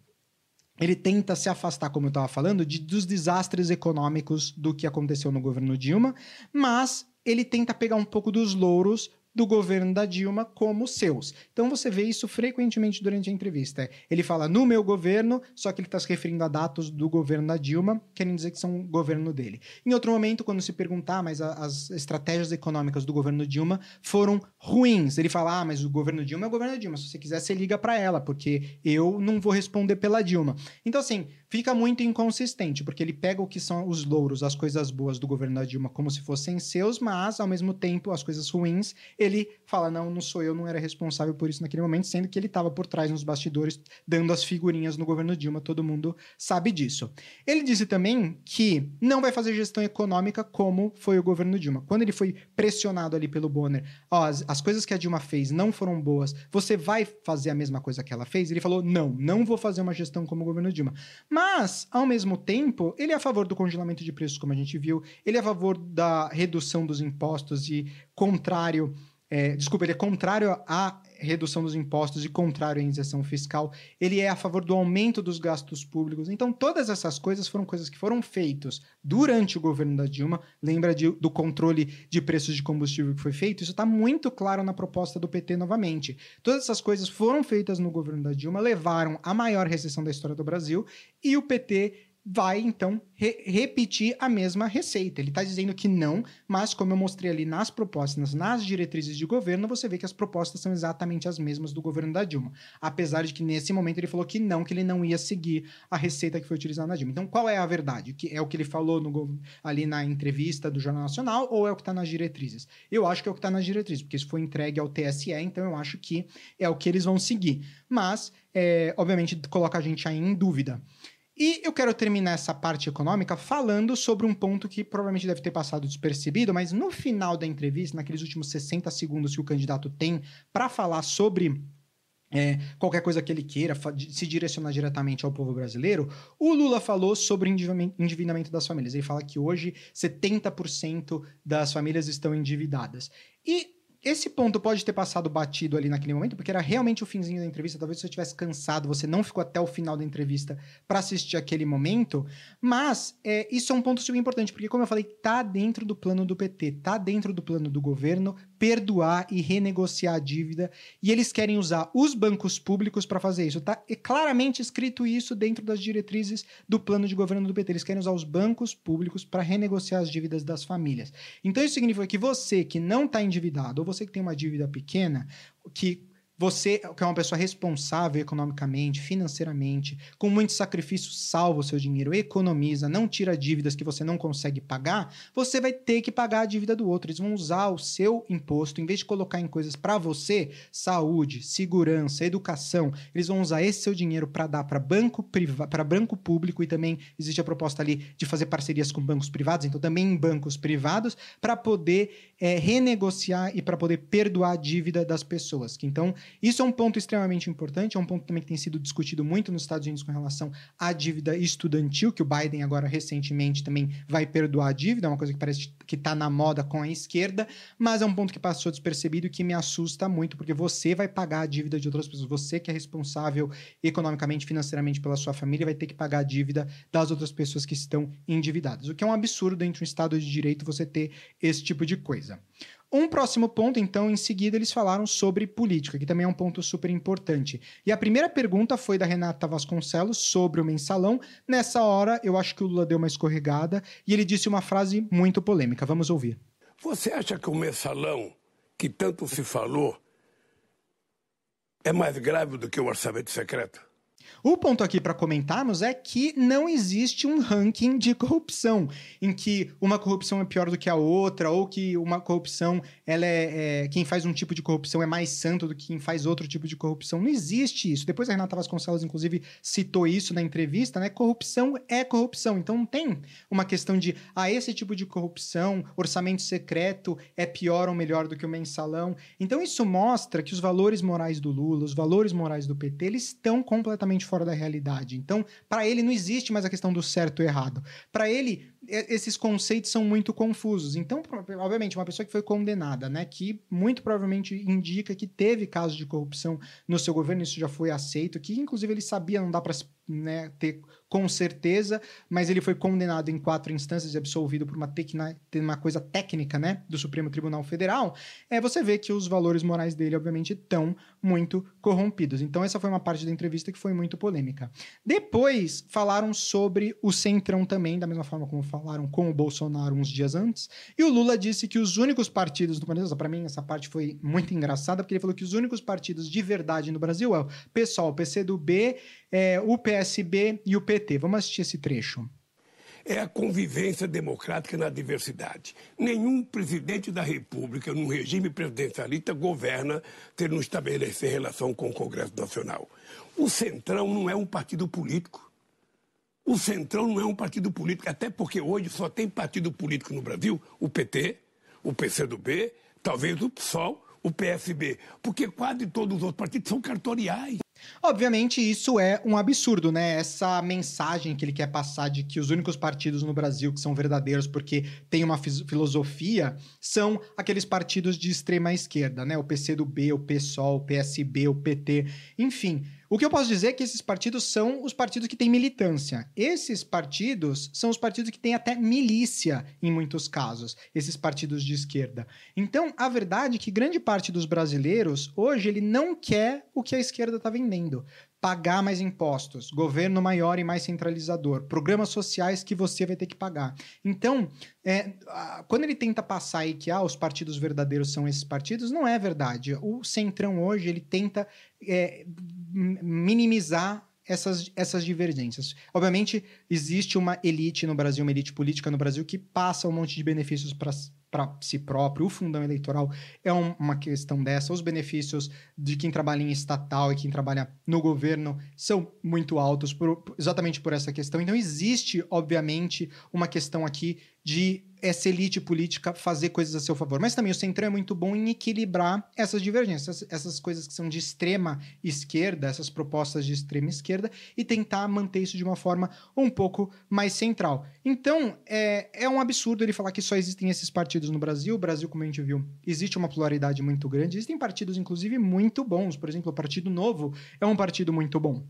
ele tenta se afastar, como eu estava falando, de, dos desastres econômicos do que aconteceu no governo Dilma, mas ele tenta pegar um pouco dos louros do governo da Dilma como seus. Então você vê isso frequentemente durante a entrevista. Ele fala no meu governo, só que ele está se referindo a dados do governo da Dilma, querendo dizer que são o governo dele. Em outro momento, quando se perguntar, mas a, as estratégias econômicas do governo Dilma foram ruins. Ele fala, ah, mas o governo Dilma é o governo Dilma. Se você quiser, você liga para ela, porque eu não vou responder pela Dilma. Então, assim, fica muito inconsistente, porque ele pega o que são os louros, as coisas boas do governo da Dilma como se fossem seus, mas ao mesmo tempo as coisas ruins, ele fala: não, não sou eu, não era responsável por isso naquele momento, sendo que ele estava por trás nos bastidores dando as figurinhas no governo Dilma, todo mundo sabe disso. Ele disse também que não vai fazer gestão econômica como foi o governo Dilma. Quando ele foi pressionado ali pelo Bonner, ó, as, as coisas que a Dilma fez não foram boas, você vai fazer a mesma coisa que ela fez? Ele falou: não, não vou fazer uma gestão como o governo Dilma. Mas, ao mesmo tempo, ele é a favor do congelamento de preços, como a gente viu, ele é a favor da redução dos impostos e contrário. É, desculpa, ele é contrário à redução dos impostos e contrário à isenção fiscal. Ele é a favor do aumento dos gastos públicos. Então, todas essas coisas foram coisas que foram feitas durante o governo da Dilma. Lembra de, do controle de preços de combustível que foi feito? Isso está muito claro na proposta do PT novamente. Todas essas coisas foram feitas no governo da Dilma, levaram à maior recessão da história do Brasil e o PT vai então re repetir a mesma receita. Ele está dizendo que não, mas como eu mostrei ali nas propostas, nas diretrizes de governo, você vê que as propostas são exatamente as mesmas do governo da Dilma. Apesar de que nesse momento ele falou que não, que ele não ia seguir a receita que foi utilizada na Dilma. Então qual é a verdade? Que é o que ele falou no, ali na entrevista do Jornal Nacional ou é o que está nas diretrizes? Eu acho que é o que está nas diretrizes, porque isso foi entregue ao TSE, então eu acho que é o que eles vão seguir. Mas, é, obviamente, coloca a gente aí em dúvida. E eu quero terminar essa parte econômica falando sobre um ponto que provavelmente deve ter passado despercebido, mas no final da entrevista, naqueles últimos 60 segundos que o candidato tem para falar sobre é, qualquer coisa que ele queira, se direcionar diretamente ao povo brasileiro, o Lula falou sobre endividamento das famílias. Ele fala que hoje 70% das famílias estão endividadas. E esse ponto pode ter passado batido ali naquele momento, porque era realmente o finzinho da entrevista. Talvez você estivesse cansado, você não ficou até o final da entrevista para assistir aquele momento. Mas é, isso é um ponto super importante, porque, como eu falei, tá dentro do plano do PT, tá dentro do plano do governo perdoar e renegociar a dívida. E eles querem usar os bancos públicos para fazer isso. Tá é claramente escrito isso dentro das diretrizes do plano de governo do PT. Eles querem usar os bancos públicos para renegociar as dívidas das famílias. Então isso significa que você que não está endividado ou você que tem uma dívida pequena, que você, que é uma pessoa responsável economicamente, financeiramente, com muito sacrifício, salva o seu dinheiro, economiza, não tira dívidas que você não consegue pagar, você vai ter que pagar a dívida do outro. Eles vão usar o seu imposto, em vez de colocar em coisas para você, saúde, segurança, educação, eles vão usar esse seu dinheiro para dar para banco privado, para banco público e também existe a proposta ali de fazer parcerias com bancos privados, então também em bancos privados, para poder é, renegociar e para poder perdoar a dívida das pessoas. Que então isso é um ponto extremamente importante, é um ponto também que tem sido discutido muito nos Estados Unidos com relação à dívida estudantil, que o Biden agora recentemente também vai perdoar a dívida, é uma coisa que parece que está na moda com a esquerda, mas é um ponto que passou despercebido e que me assusta muito, porque você vai pagar a dívida de outras pessoas, você que é responsável economicamente, financeiramente pela sua família, vai ter que pagar a dívida das outras pessoas que estão endividadas, o que é um absurdo dentro de um Estado de Direito você ter esse tipo de coisa. Um próximo ponto, então, em seguida, eles falaram sobre política, que também é um ponto super importante. E a primeira pergunta foi da Renata Vasconcelos sobre o mensalão. Nessa hora, eu acho que o Lula deu uma escorregada e ele disse uma frase muito polêmica. Vamos ouvir. Você acha que o mensalão, que tanto se falou, é mais grave do que o orçamento secreto? O ponto aqui para comentarmos é que não existe um ranking de corrupção, em que uma corrupção é pior do que a outra, ou que uma corrupção, ela é, é, quem faz um tipo de corrupção é mais santo do que quem faz outro tipo de corrupção. Não existe isso. Depois a Renata Vasconcelos, inclusive, citou isso na entrevista, né? Corrupção é corrupção. Então não tem uma questão de, ah, esse tipo de corrupção, orçamento secreto é pior ou melhor do que o mensalão. Então isso mostra que os valores morais do Lula, os valores morais do PT, eles estão completamente totalmente fora da realidade. Então, para ele não existe mais a questão do certo e errado. Para ele, esses conceitos são muito confusos. Então, obviamente, uma pessoa que foi condenada, né, que muito provavelmente indica que teve casos de corrupção no seu governo, isso já foi aceito, que inclusive ele sabia, não dá para né, ter com certeza, mas ele foi condenado em quatro instâncias e absolvido por uma, tecna, uma coisa técnica né, do Supremo Tribunal Federal, é, você vê que os valores morais dele, obviamente, estão muito corrompidos. Então, essa foi uma parte da entrevista que foi muito polêmica. Depois, falaram sobre o Centrão também, da mesma forma como falaram com o Bolsonaro uns dias antes, e o Lula disse que os únicos partidos do Brasil, para mim, essa parte foi muito engraçada, porque ele falou que os únicos partidos de verdade no Brasil é o PSOL, o PCdoB, é, o PSB e o PT. Vamos assistir esse trecho. É a convivência democrática na diversidade. Nenhum presidente da República, num regime presidencialista, governa ter não estabelecer relação com o Congresso Nacional. O Centrão não é um partido político. O Centrão não é um partido político, até porque hoje só tem partido político no Brasil, o PT, o PCdoB, talvez o PSOL, o PSB, porque quase todos os outros partidos são cartoriais. Obviamente, isso é um absurdo, né? Essa mensagem que ele quer passar de que os únicos partidos no Brasil que são verdadeiros porque têm uma filosofia são aqueles partidos de extrema esquerda, né? O PCdoB, o PSOL, o PSB, o PT, enfim. O que eu posso dizer é que esses partidos são os partidos que têm militância. Esses partidos são os partidos que têm até milícia em muitos casos, esses partidos de esquerda. Então, a verdade é que grande parte dos brasileiros hoje ele não quer o que a esquerda está vendendo pagar mais impostos, governo maior e mais centralizador, programas sociais que você vai ter que pagar. Então, é, quando ele tenta passar aí que ah, os partidos verdadeiros são esses partidos, não é verdade. O Centrão hoje ele tenta é, minimizar essas, essas divergências. Obviamente, existe uma elite no Brasil, uma elite política no Brasil, que passa um monte de benefícios para si próprio. O fundão eleitoral é um, uma questão dessa. Os benefícios de quem trabalha em estatal e quem trabalha no governo são muito altos por, exatamente por essa questão. Então, existe, obviamente, uma questão aqui de essa elite política fazer coisas a seu favor. Mas também o Centrão é muito bom em equilibrar essas divergências, essas, coisas que são de extrema esquerda, essas propostas de extrema esquerda, e tentar manter isso de uma forma um pouco mais central. Então, é, é um absurdo ele falar que só existem esses partidos no Brasil. O Brasil, como a gente viu, existe uma pluralidade muito grande. Existem partidos, inclusive, muito bons. Por exemplo, o Partido Novo é um partido muito bom.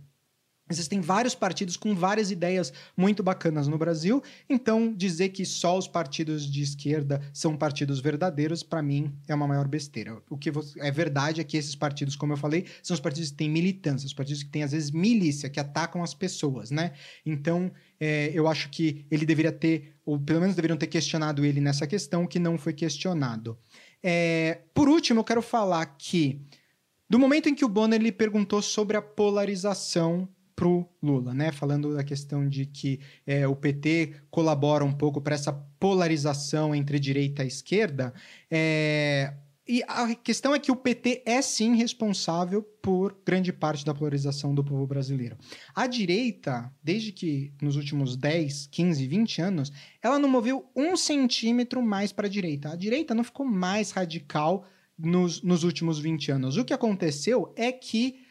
Existem vários partidos com várias ideias muito bacanas no Brasil, então dizer que só os partidos de esquerda são partidos verdadeiros, para mim, é uma maior besteira. O que é verdade é que esses partidos, como eu falei, são os partidos que têm militância, os partidos que têm, às vezes, milícia, que atacam as pessoas, né? Então, é, eu acho que ele deveria ter, ou pelo menos deveriam ter questionado ele nessa questão, que não foi questionado. É, por último, eu quero falar que, do momento em que o Bonner lhe perguntou sobre a polarização pro Lula, né? Falando da questão de que é, o PT colabora um pouco para essa polarização entre direita e esquerda. É... E a questão é que o PT é sim responsável por grande parte da polarização do povo brasileiro. A direita, desde que nos últimos 10, 15, 20 anos, ela não moveu um centímetro mais para a direita. A direita não ficou mais radical nos, nos últimos 20 anos. O que aconteceu é que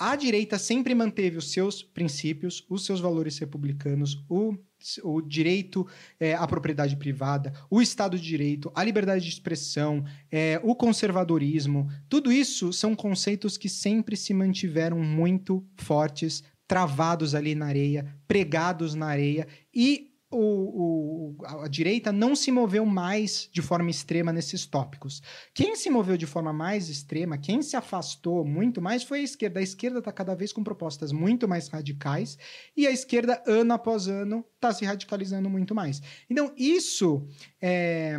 a direita sempre manteve os seus princípios, os seus valores republicanos, o, o direito é, à propriedade privada, o Estado de Direito, a liberdade de expressão, é, o conservadorismo. Tudo isso são conceitos que sempre se mantiveram muito fortes, travados ali na areia, pregados na areia e o, o, a direita não se moveu mais de forma extrema nesses tópicos. Quem se moveu de forma mais extrema, quem se afastou muito mais foi a esquerda. A esquerda está cada vez com propostas muito mais radicais e a esquerda, ano após ano, está se radicalizando muito mais. Então, isso é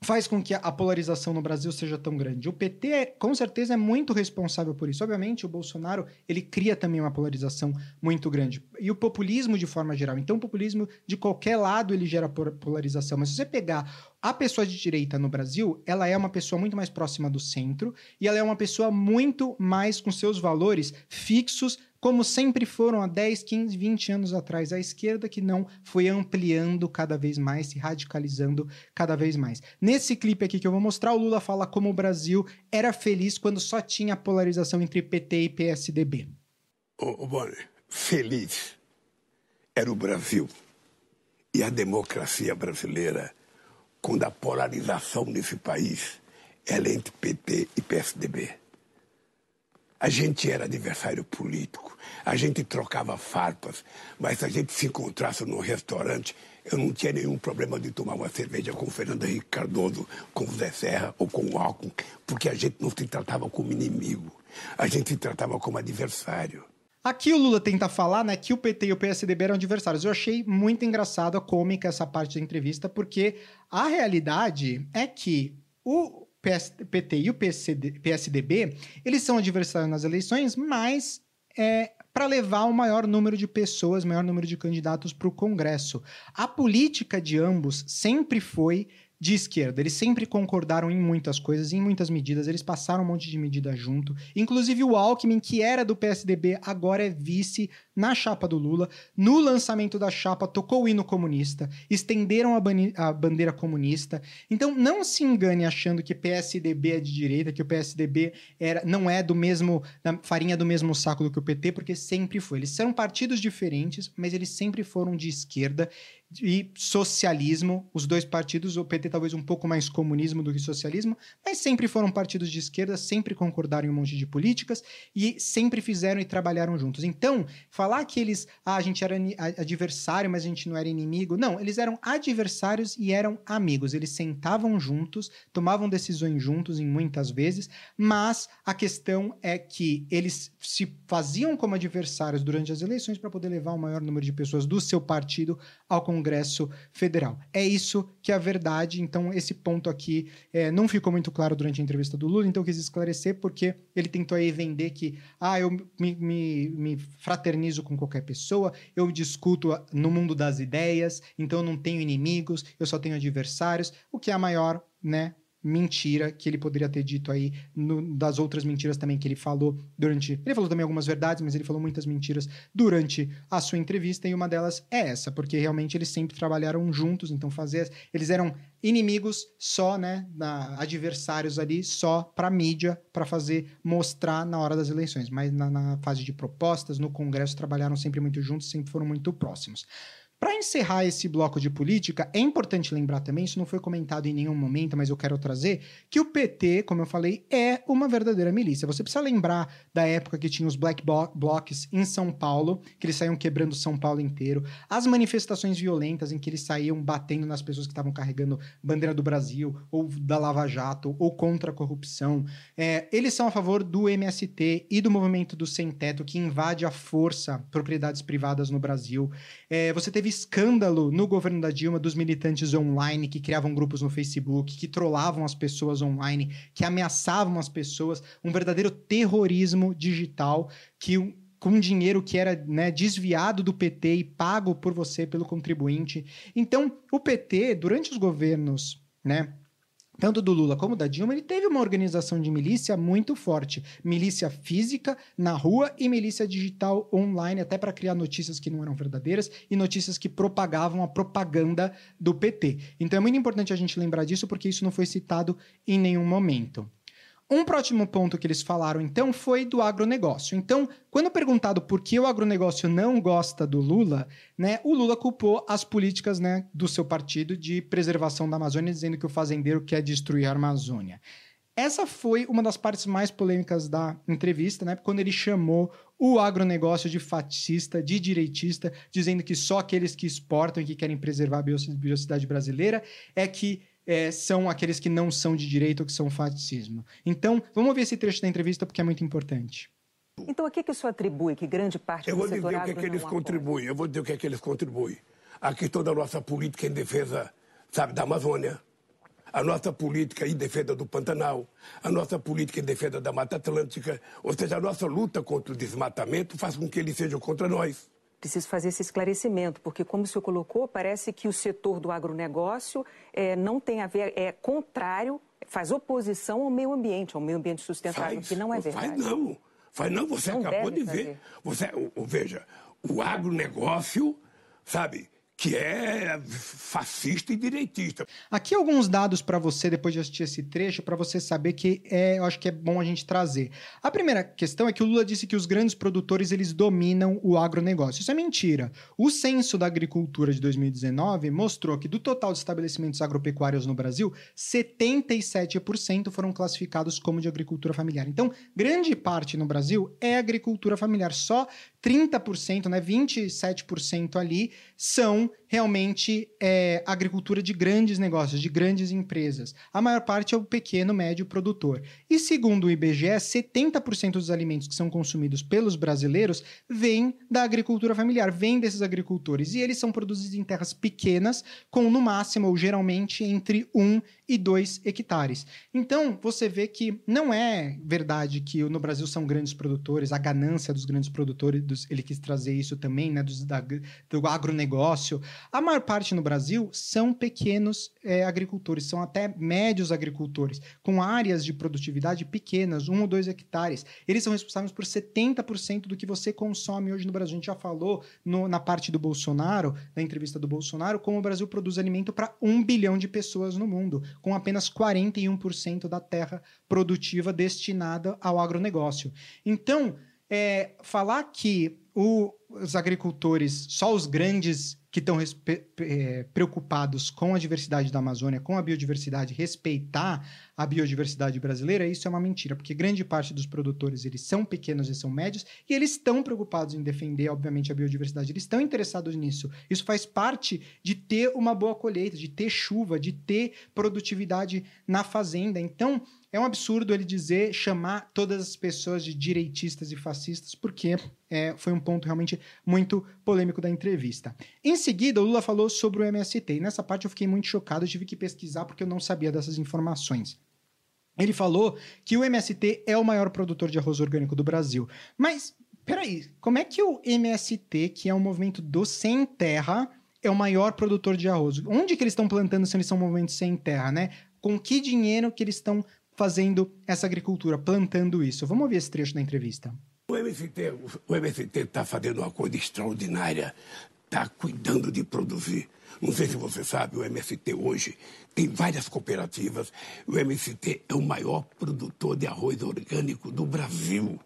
faz com que a polarização no Brasil seja tão grande. O PT, é, com certeza, é muito responsável por isso. Obviamente, o Bolsonaro, ele cria também uma polarização muito grande. E o populismo de forma geral. Então, o populismo, de qualquer lado, ele gera polarização. Mas se você pegar a pessoa de direita no Brasil, ela é uma pessoa muito mais próxima do centro e ela é uma pessoa muito mais com seus valores fixos como sempre foram há 10, 15, 20 anos atrás, a esquerda que não foi ampliando cada vez mais, se radicalizando cada vez mais. Nesse clipe aqui que eu vou mostrar, o Lula fala como o Brasil era feliz quando só tinha polarização entre PT e PSDB. Ô, ô feliz era o Brasil e a democracia brasileira quando a polarização nesse país é entre PT e PSDB. A gente era adversário político, a gente trocava farpas, mas se a gente se encontrasse num restaurante, eu não tinha nenhum problema de tomar uma cerveja com o Fernando Henrique Cardoso, com o Zé Serra ou com o Alckmin, porque a gente não se tratava como inimigo, a gente se tratava como adversário. Aqui o Lula tenta falar, né, que o PT e o PSDB eram adversários. Eu achei muito engraçado, cômica essa parte da entrevista, porque a realidade é que o PT e o PSD, PSDB, eles são adversários nas eleições, mas é, para levar o maior número de pessoas, maior número de candidatos para o Congresso. A política de ambos sempre foi de esquerda. Eles sempre concordaram em muitas coisas, em muitas medidas. Eles passaram um monte de medida junto. Inclusive o Alckmin, que era do PSDB, agora é vice na chapa do Lula. No lançamento da chapa, tocou o hino comunista, estenderam a, a bandeira comunista. Então não se engane achando que PSDB é de direita, que o PSDB era, não é do mesmo, da farinha do mesmo saco do que o PT, porque sempre foi. Eles são partidos diferentes, mas eles sempre foram de esquerda e socialismo, os dois partidos, o PT talvez um pouco mais comunismo do que socialismo, mas sempre foram partidos de esquerda, sempre concordaram em um monte de políticas e sempre fizeram e trabalharam juntos. Então, falar que eles, ah, a gente era adversário, mas a gente não era inimigo, não, eles eram adversários e eram amigos. Eles sentavam juntos, tomavam decisões juntos em muitas vezes, mas a questão é que eles se faziam como adversários durante as eleições para poder levar o maior número de pessoas do seu partido ao Congresso Federal. É isso que é a verdade. Então, esse ponto aqui é, não ficou muito claro durante a entrevista do Lula, então eu quis esclarecer porque ele tentou aí vender que, ah, eu me, me, me fraternizo com qualquer pessoa, eu discuto no mundo das ideias, então eu não tenho inimigos, eu só tenho adversários, o que é a maior, né, mentira que ele poderia ter dito aí, no, das outras mentiras também que ele falou durante. Ele falou também algumas verdades, mas ele falou muitas mentiras durante a sua entrevista, e uma delas é essa, porque realmente eles sempre trabalharam juntos, então fazer. Eles eram inimigos só, né? Na, adversários ali, só para mídia, para fazer mostrar na hora das eleições. Mas na, na fase de propostas, no Congresso, trabalharam sempre muito juntos, sempre foram muito próximos. Para encerrar esse bloco de política, é importante lembrar também, isso não foi comentado em nenhum momento, mas eu quero trazer, que o PT, como eu falei, é uma verdadeira milícia. Você precisa lembrar da época que tinha os black blocs em São Paulo, que eles saíam quebrando São Paulo inteiro, as manifestações violentas em que eles saíam batendo nas pessoas que estavam carregando bandeira do Brasil, ou da Lava Jato, ou contra a corrupção. É, eles são a favor do MST e do movimento do sem teto, que invade a força propriedades privadas no Brasil. É, você teve escândalo no governo da Dilma dos militantes online que criavam grupos no Facebook, que trollavam as pessoas online, que ameaçavam as pessoas, um verdadeiro terrorismo digital que com dinheiro que era né, desviado do PT e pago por você pelo contribuinte. Então, o PT, durante os governos né, tanto do Lula como da Dilma, ele teve uma organização de milícia muito forte. Milícia física na rua e milícia digital online, até para criar notícias que não eram verdadeiras e notícias que propagavam a propaganda do PT. Então é muito importante a gente lembrar disso, porque isso não foi citado em nenhum momento. Um próximo ponto que eles falaram, então, foi do agronegócio. Então, quando perguntado por que o agronegócio não gosta do Lula, né, o Lula culpou as políticas né, do seu partido de preservação da Amazônia, dizendo que o fazendeiro quer destruir a Amazônia. Essa foi uma das partes mais polêmicas da entrevista, né? Quando ele chamou o agronegócio de fascista, de direitista, dizendo que só aqueles que exportam e que querem preservar a biodiversidade brasileira é que é, são aqueles que não são de direita ou que são fascismo. Então, vamos ver esse trecho da entrevista porque é muito importante. Então, a que, que o senhor atribui que grande parte eu do setor Eu vou dizer o que, é que eles contribuem. Eu vou dizer o que é que eles contribuem. A questão da nossa política em defesa, sabe, da Amazônia. A nossa política em defesa do Pantanal. A nossa política em defesa da Mata Atlântica. Ou seja, a nossa luta contra o desmatamento faz com que eles sejam contra nós preciso fazer esse esclarecimento, porque, como o senhor colocou, parece que o setor do agronegócio é, não tem a ver, é contrário, faz oposição ao meio ambiente, ao meio ambiente sustentável, faz, que não é verdade. Faz não, faz não, você não acabou de fazer. ver. Você, veja, o agronegócio, sabe, que é fascista e direitista. Aqui alguns dados para você depois de assistir esse trecho para você saber que é, eu acho que é bom a gente trazer. A primeira questão é que o Lula disse que os grandes produtores eles dominam o agronegócio. Isso é mentira. O censo da agricultura de 2019 mostrou que do total de estabelecimentos agropecuários no Brasil, 77% foram classificados como de agricultura familiar. Então, grande parte no Brasil é agricultura familiar. Só 30%, né, 27% ali são realmente é, agricultura de grandes negócios, de grandes empresas. A maior parte é o pequeno, médio produtor. E segundo o IBGE, 70% dos alimentos que são consumidos pelos brasileiros vêm da agricultura familiar, vêm desses agricultores. E eles são produzidos em terras pequenas, com no máximo ou geralmente entre 1 e 2 hectares. Então, você vê que não é verdade que no Brasil são grandes produtores, a ganância dos grandes produtores, dos, ele quis trazer isso também, né, dos, da, do agronegócio. A maior parte no Brasil são pequenos é, agricultores, são até médios agricultores, com áreas de produtividade pequenas, 1 ou 2 hectares. Eles são responsáveis por 70% do que você consome hoje no Brasil. A gente já falou no, na parte do Bolsonaro, na entrevista do Bolsonaro, como o Brasil produz alimento para um bilhão de pessoas no mundo com apenas 41% da terra produtiva destinada ao agronegócio. Então, é, falar que o, os agricultores, só os grandes que estão é, preocupados com a diversidade da Amazônia, com a biodiversidade, respeitar a biodiversidade brasileira, isso é uma mentira, porque grande parte dos produtores eles são pequenos e são médios e eles estão preocupados em defender, obviamente, a biodiversidade, eles estão interessados nisso. Isso faz parte de ter uma boa colheita, de ter chuva, de ter produtividade na fazenda. Então, é um absurdo ele dizer, chamar todas as pessoas de direitistas e fascistas, porque é, foi um ponto realmente muito polêmico da entrevista. Em seguida, o Lula falou sobre o MST, e nessa parte eu fiquei muito chocado, eu tive que pesquisar porque eu não sabia dessas informações. Ele falou que o MST é o maior produtor de arroz orgânico do Brasil. Mas, peraí, como é que o MST, que é um movimento do sem terra, é o maior produtor de arroz? Onde que eles estão plantando se eles são movimentos sem terra, né? Com que dinheiro que eles estão fazendo essa agricultura, plantando isso. Vamos ouvir esse trecho da entrevista. O MST o MST está fazendo uma coisa extraordinária, está cuidando de produzir. Não sei se você sabe, o MST hoje tem várias cooperativas. O MST é o maior produtor de arroz orgânico do Brasil.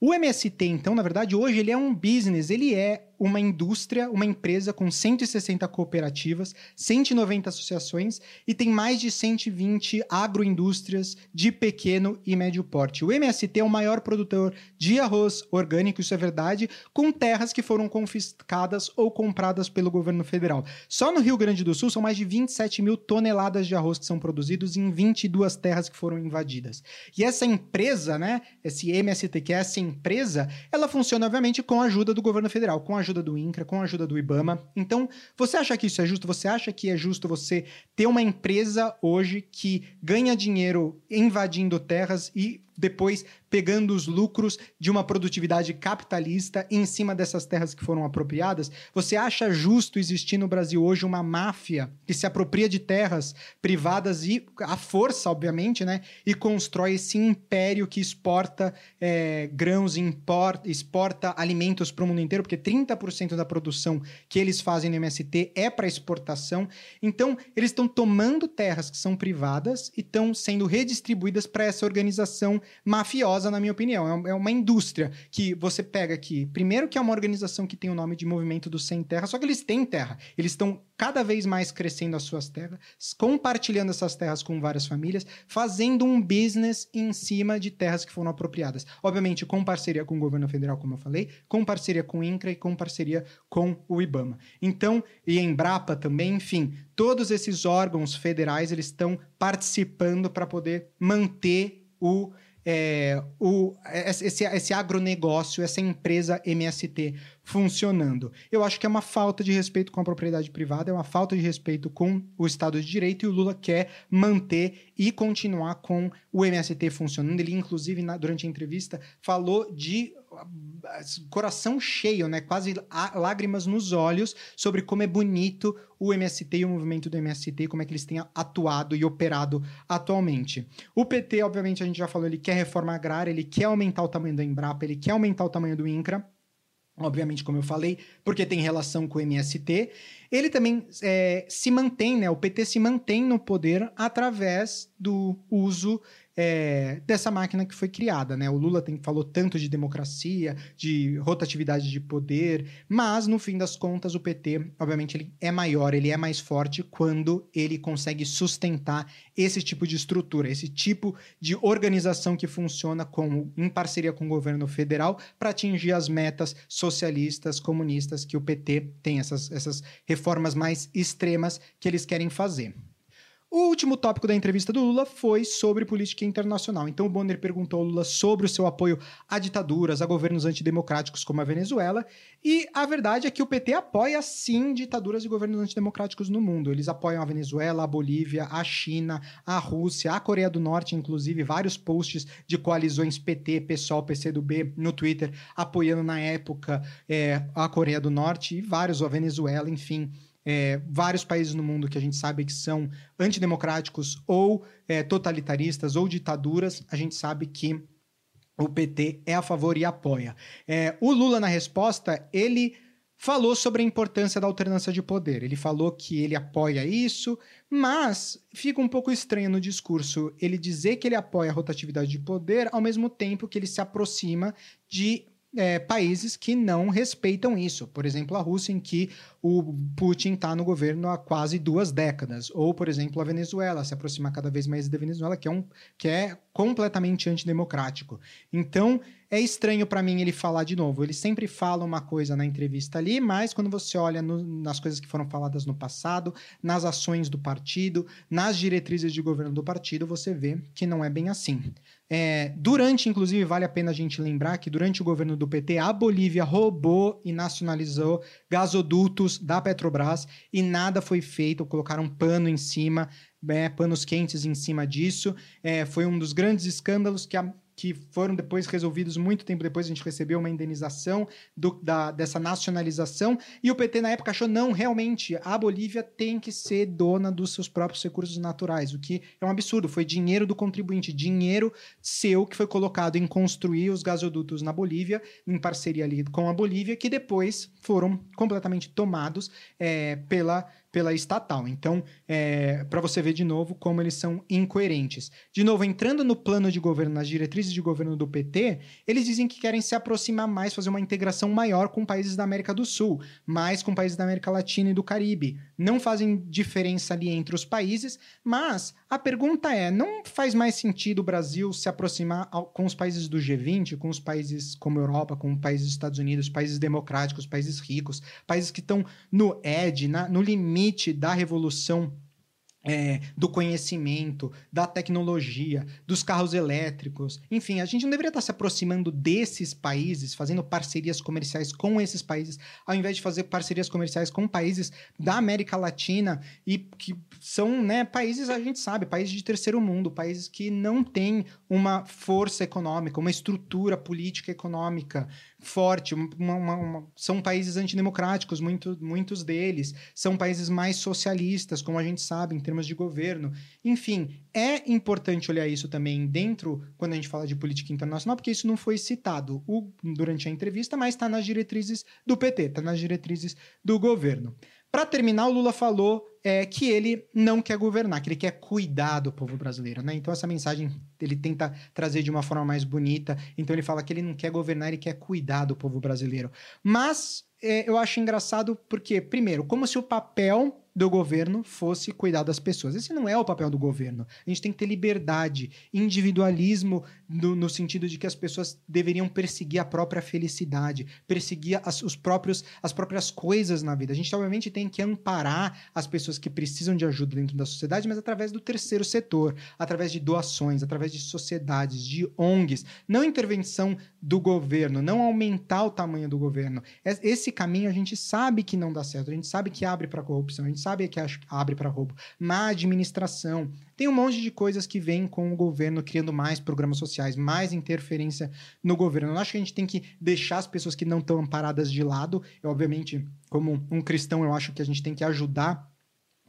O MST, então, na verdade, hoje ele é um business, ele é uma indústria, uma empresa com 160 cooperativas, 190 associações e tem mais de 120 agroindústrias de pequeno e médio porte. O MST é o maior produtor de arroz orgânico, isso é verdade, com terras que foram confiscadas ou compradas pelo governo federal. Só no Rio Grande do Sul são mais de 27 mil toneladas de arroz que são produzidos em 22 terras que foram invadidas. E essa empresa, né, esse MST, que é essa empresa, ela funciona, obviamente, com a ajuda do governo federal, com a ajuda do INCRA, com a ajuda do IBAMA. Então, você acha que isso é justo? Você acha que é justo você ter uma empresa hoje que ganha dinheiro invadindo terras e depois pegando os lucros de uma produtividade capitalista em cima dessas terras que foram apropriadas? Você acha justo existir no Brasil hoje uma máfia que se apropria de terras privadas e, à força, obviamente, né? E constrói esse império que exporta é, grãos, importa, exporta alimentos para o mundo inteiro, porque 30% da produção que eles fazem no MST é para exportação. Então, eles estão tomando terras que são privadas e estão sendo redistribuídas para essa organização mafiosa, na minha opinião. É, é uma indústria que você pega aqui. Primeiro, que é uma organização que tem o nome de Movimento do Sem Terra, só que eles têm terra. Eles estão cada vez mais crescendo as suas terras, compartilhando essas terras com várias famílias, fazendo um business em cima de terras que foram apropriadas. Obviamente, com parceria com o governo federal, como eu falei, com parceria com o INCRA e com parceria com o IBAMA. Então, e Embrapa também, enfim, todos esses órgãos federais eles estão participando para poder manter o é, o, esse, esse agronegócio, essa empresa MST funcionando. Eu acho que é uma falta de respeito com a propriedade privada, é uma falta de respeito com o Estado de Direito e o Lula quer manter e continuar com o MST funcionando. Ele, inclusive, na, durante a entrevista, falou de coração cheio, né? Quase lágrimas nos olhos sobre como é bonito o MST e o movimento do MST, como é que eles têm atuado e operado atualmente. O PT, obviamente, a gente já falou, ele quer reforma agrária, ele quer aumentar o tamanho da Embrapa, ele quer aumentar o tamanho do INCRA obviamente, como eu falei, porque tem relação com o MST. ele também é, se mantém, né? O PT se mantém no poder através do uso é, dessa máquina que foi criada, né? O Lula tem, falou tanto de democracia, de rotatividade de poder, mas no fim das contas o PT, obviamente, ele é maior, ele é mais forte quando ele consegue sustentar esse tipo de estrutura, esse tipo de organização que funciona com, em parceria com o governo federal para atingir as metas socialistas, comunistas que o PT tem, essas, essas reformas mais extremas que eles querem fazer. O último tópico da entrevista do Lula foi sobre política internacional. Então o Bonner perguntou ao Lula sobre o seu apoio a ditaduras, a governos antidemocráticos como a Venezuela, e a verdade é que o PT apoia sim ditaduras e governos antidemocráticos no mundo. Eles apoiam a Venezuela, a Bolívia, a China, a Rússia, a Coreia do Norte, inclusive vários posts de coalizões PT, PSOL, PCdoB no Twitter apoiando na época é, a Coreia do Norte e vários, a Venezuela, enfim é, vários países no mundo que a gente sabe que são antidemocráticos ou é, totalitaristas ou ditaduras, a gente sabe que o PT é a favor e apoia. É, o Lula, na resposta, ele falou sobre a importância da alternância de poder. Ele falou que ele apoia isso, mas fica um pouco estranho no discurso ele dizer que ele apoia a rotatividade de poder ao mesmo tempo que ele se aproxima de é, países que não respeitam isso. Por exemplo, a Rússia, em que o Putin está no governo há quase duas décadas. Ou, por exemplo, a Venezuela, se aproximar cada vez mais da Venezuela, que é, um, que é completamente antidemocrático. Então, é estranho para mim ele falar de novo. Ele sempre fala uma coisa na entrevista ali, mas quando você olha no, nas coisas que foram faladas no passado, nas ações do partido, nas diretrizes de governo do partido, você vê que não é bem assim. É, durante, inclusive, vale a pena a gente lembrar que durante o governo do PT, a Bolívia roubou e nacionalizou gasodutos da Petrobras e nada foi feito, colocaram pano em cima, é, panos quentes em cima disso. É, foi um dos grandes escândalos que a que foram depois resolvidos muito tempo depois. A gente recebeu uma indenização do, da, dessa nacionalização. E o PT, na época, achou: não, realmente, a Bolívia tem que ser dona dos seus próprios recursos naturais, o que é um absurdo. Foi dinheiro do contribuinte, dinheiro seu que foi colocado em construir os gasodutos na Bolívia, em parceria ali com a Bolívia, que depois foram completamente tomados é, pela pela estatal. Então, é, para você ver de novo como eles são incoerentes. De novo, entrando no plano de governo, nas diretrizes de governo do PT, eles dizem que querem se aproximar mais, fazer uma integração maior com países da América do Sul, mais com países da América Latina e do Caribe. Não fazem diferença ali entre os países, mas a pergunta é: não faz mais sentido o Brasil se aproximar com os países do G20, com os países como Europa, com países dos Estados Unidos, países democráticos, países ricos, países que estão no ED, na, no limite limite da revolução é, do conhecimento, da tecnologia, dos carros elétricos. Enfim, a gente não deveria estar se aproximando desses países, fazendo parcerias comerciais com esses países, ao invés de fazer parcerias comerciais com países da América Latina e que são né, países, a gente sabe, países de terceiro mundo, países que não têm uma força econômica, uma estrutura política econômica forte, uma, uma, uma, são países antidemocráticos, muito, muitos deles, são países mais socialistas, como a gente sabe, em termos de governo. Enfim, é importante olhar isso também dentro, quando a gente fala de política internacional, porque isso não foi citado durante a entrevista, mas está nas diretrizes do PT, está nas diretrizes do governo. Para terminar, o Lula falou é, que ele não quer governar, que ele quer cuidar do povo brasileiro, né? Então essa mensagem ele tenta trazer de uma forma mais bonita. Então ele fala que ele não quer governar, ele quer cuidar do povo brasileiro. Mas é, eu acho engraçado porque, primeiro, como se o papel do governo fosse cuidar das pessoas. Esse não é o papel do governo. A gente tem que ter liberdade, individualismo no, no sentido de que as pessoas deveriam perseguir a própria felicidade, perseguir as, os próprios, as próprias coisas na vida. A gente, obviamente, tem que amparar as pessoas que precisam de ajuda dentro da sociedade, mas através do terceiro setor, através de doações, através de sociedades, de ONGs, não intervenção do governo, não aumentar o tamanho do governo. Esse caminho a gente sabe que não dá certo, a gente sabe que abre para corrupção, a gente sabe que abre para roubo. Má administração. Tem um monte de coisas que vem com o governo criando mais programas sociais, mais interferência no governo. Eu acho que a gente tem que deixar as pessoas que não estão amparadas de lado. Eu, obviamente, como um cristão, eu acho que a gente tem que ajudar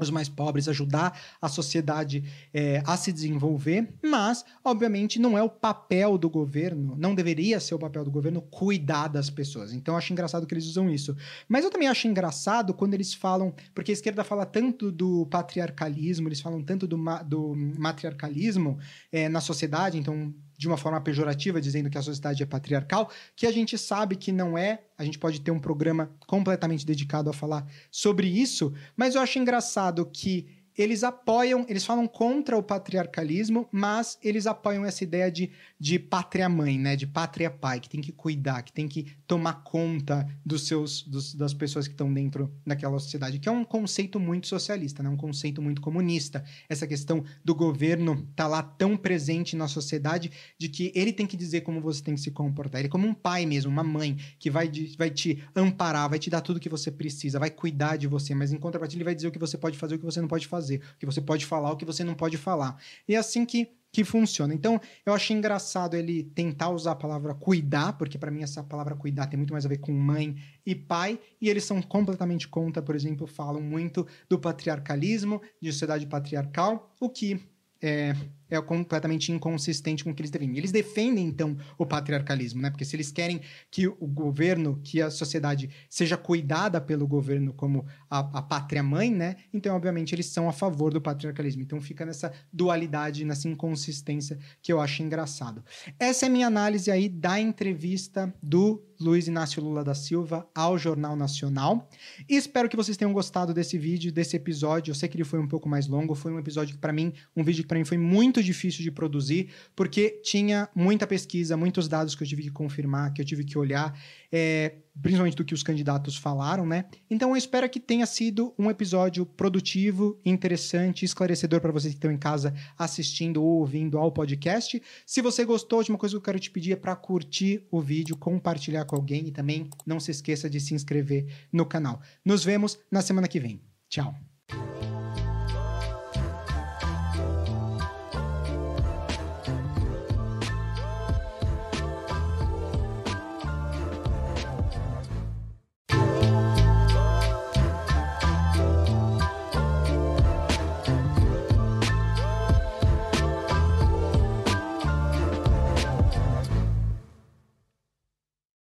os mais pobres, ajudar a sociedade é, a se desenvolver, mas, obviamente, não é o papel do governo, não deveria ser o papel do governo cuidar das pessoas. Então, eu acho engraçado que eles usam isso. Mas eu também acho engraçado quando eles falam, porque a esquerda fala tanto do patriarcalismo, eles falam tanto do, ma do matriarcalismo é, na sociedade, então de uma forma pejorativa, dizendo que a sociedade é patriarcal, que a gente sabe que não é. A gente pode ter um programa completamente dedicado a falar sobre isso, mas eu acho engraçado que eles apoiam, eles falam contra o patriarcalismo, mas eles apoiam essa ideia de, de pátria mãe, né? De pátria pai, que tem que cuidar, que tem que tomar conta dos seus, dos, das pessoas que estão dentro daquela sociedade, que é um conceito muito socialista, né? Um conceito muito comunista. Essa questão do governo tá lá tão presente na sociedade de que ele tem que dizer como você tem que se comportar. Ele é como um pai mesmo, uma mãe, que vai, de, vai te amparar, vai te dar tudo que você precisa, vai cuidar de você, mas em contrapartida ele vai dizer o que você pode fazer e o que você não pode fazer fazer, o que você pode falar, o que você não pode falar. E é assim que que funciona. Então, eu achei engraçado ele tentar usar a palavra cuidar, porque para mim essa palavra cuidar tem muito mais a ver com mãe e pai, e eles são completamente contra, por exemplo, falam muito do patriarcalismo, de sociedade patriarcal, o que é, é completamente inconsistente com o que eles defendem. Eles defendem, então, o patriarcalismo, né? Porque se eles querem que o governo, que a sociedade seja cuidada pelo governo como a, a pátria-mãe, né? Então, obviamente, eles são a favor do patriarcalismo. Então, fica nessa dualidade, nessa inconsistência que eu acho engraçado. Essa é minha análise aí da entrevista do Luiz Inácio Lula da Silva ao Jornal Nacional. Espero que vocês tenham gostado desse vídeo, desse episódio. Eu sei que ele foi um pouco mais longo, foi um episódio que para mim, um vídeo que para mim foi muito difícil de produzir, porque tinha muita pesquisa, muitos dados que eu tive que confirmar, que eu tive que olhar é, principalmente do que os candidatos falaram, né? Então eu espero que tenha sido um episódio produtivo, interessante, esclarecedor para vocês que estão em casa assistindo ou ouvindo ao podcast. Se você gostou, a última coisa que eu quero te pedir é para curtir o vídeo, compartilhar com alguém e também não se esqueça de se inscrever no canal. Nos vemos na semana que vem. Tchau.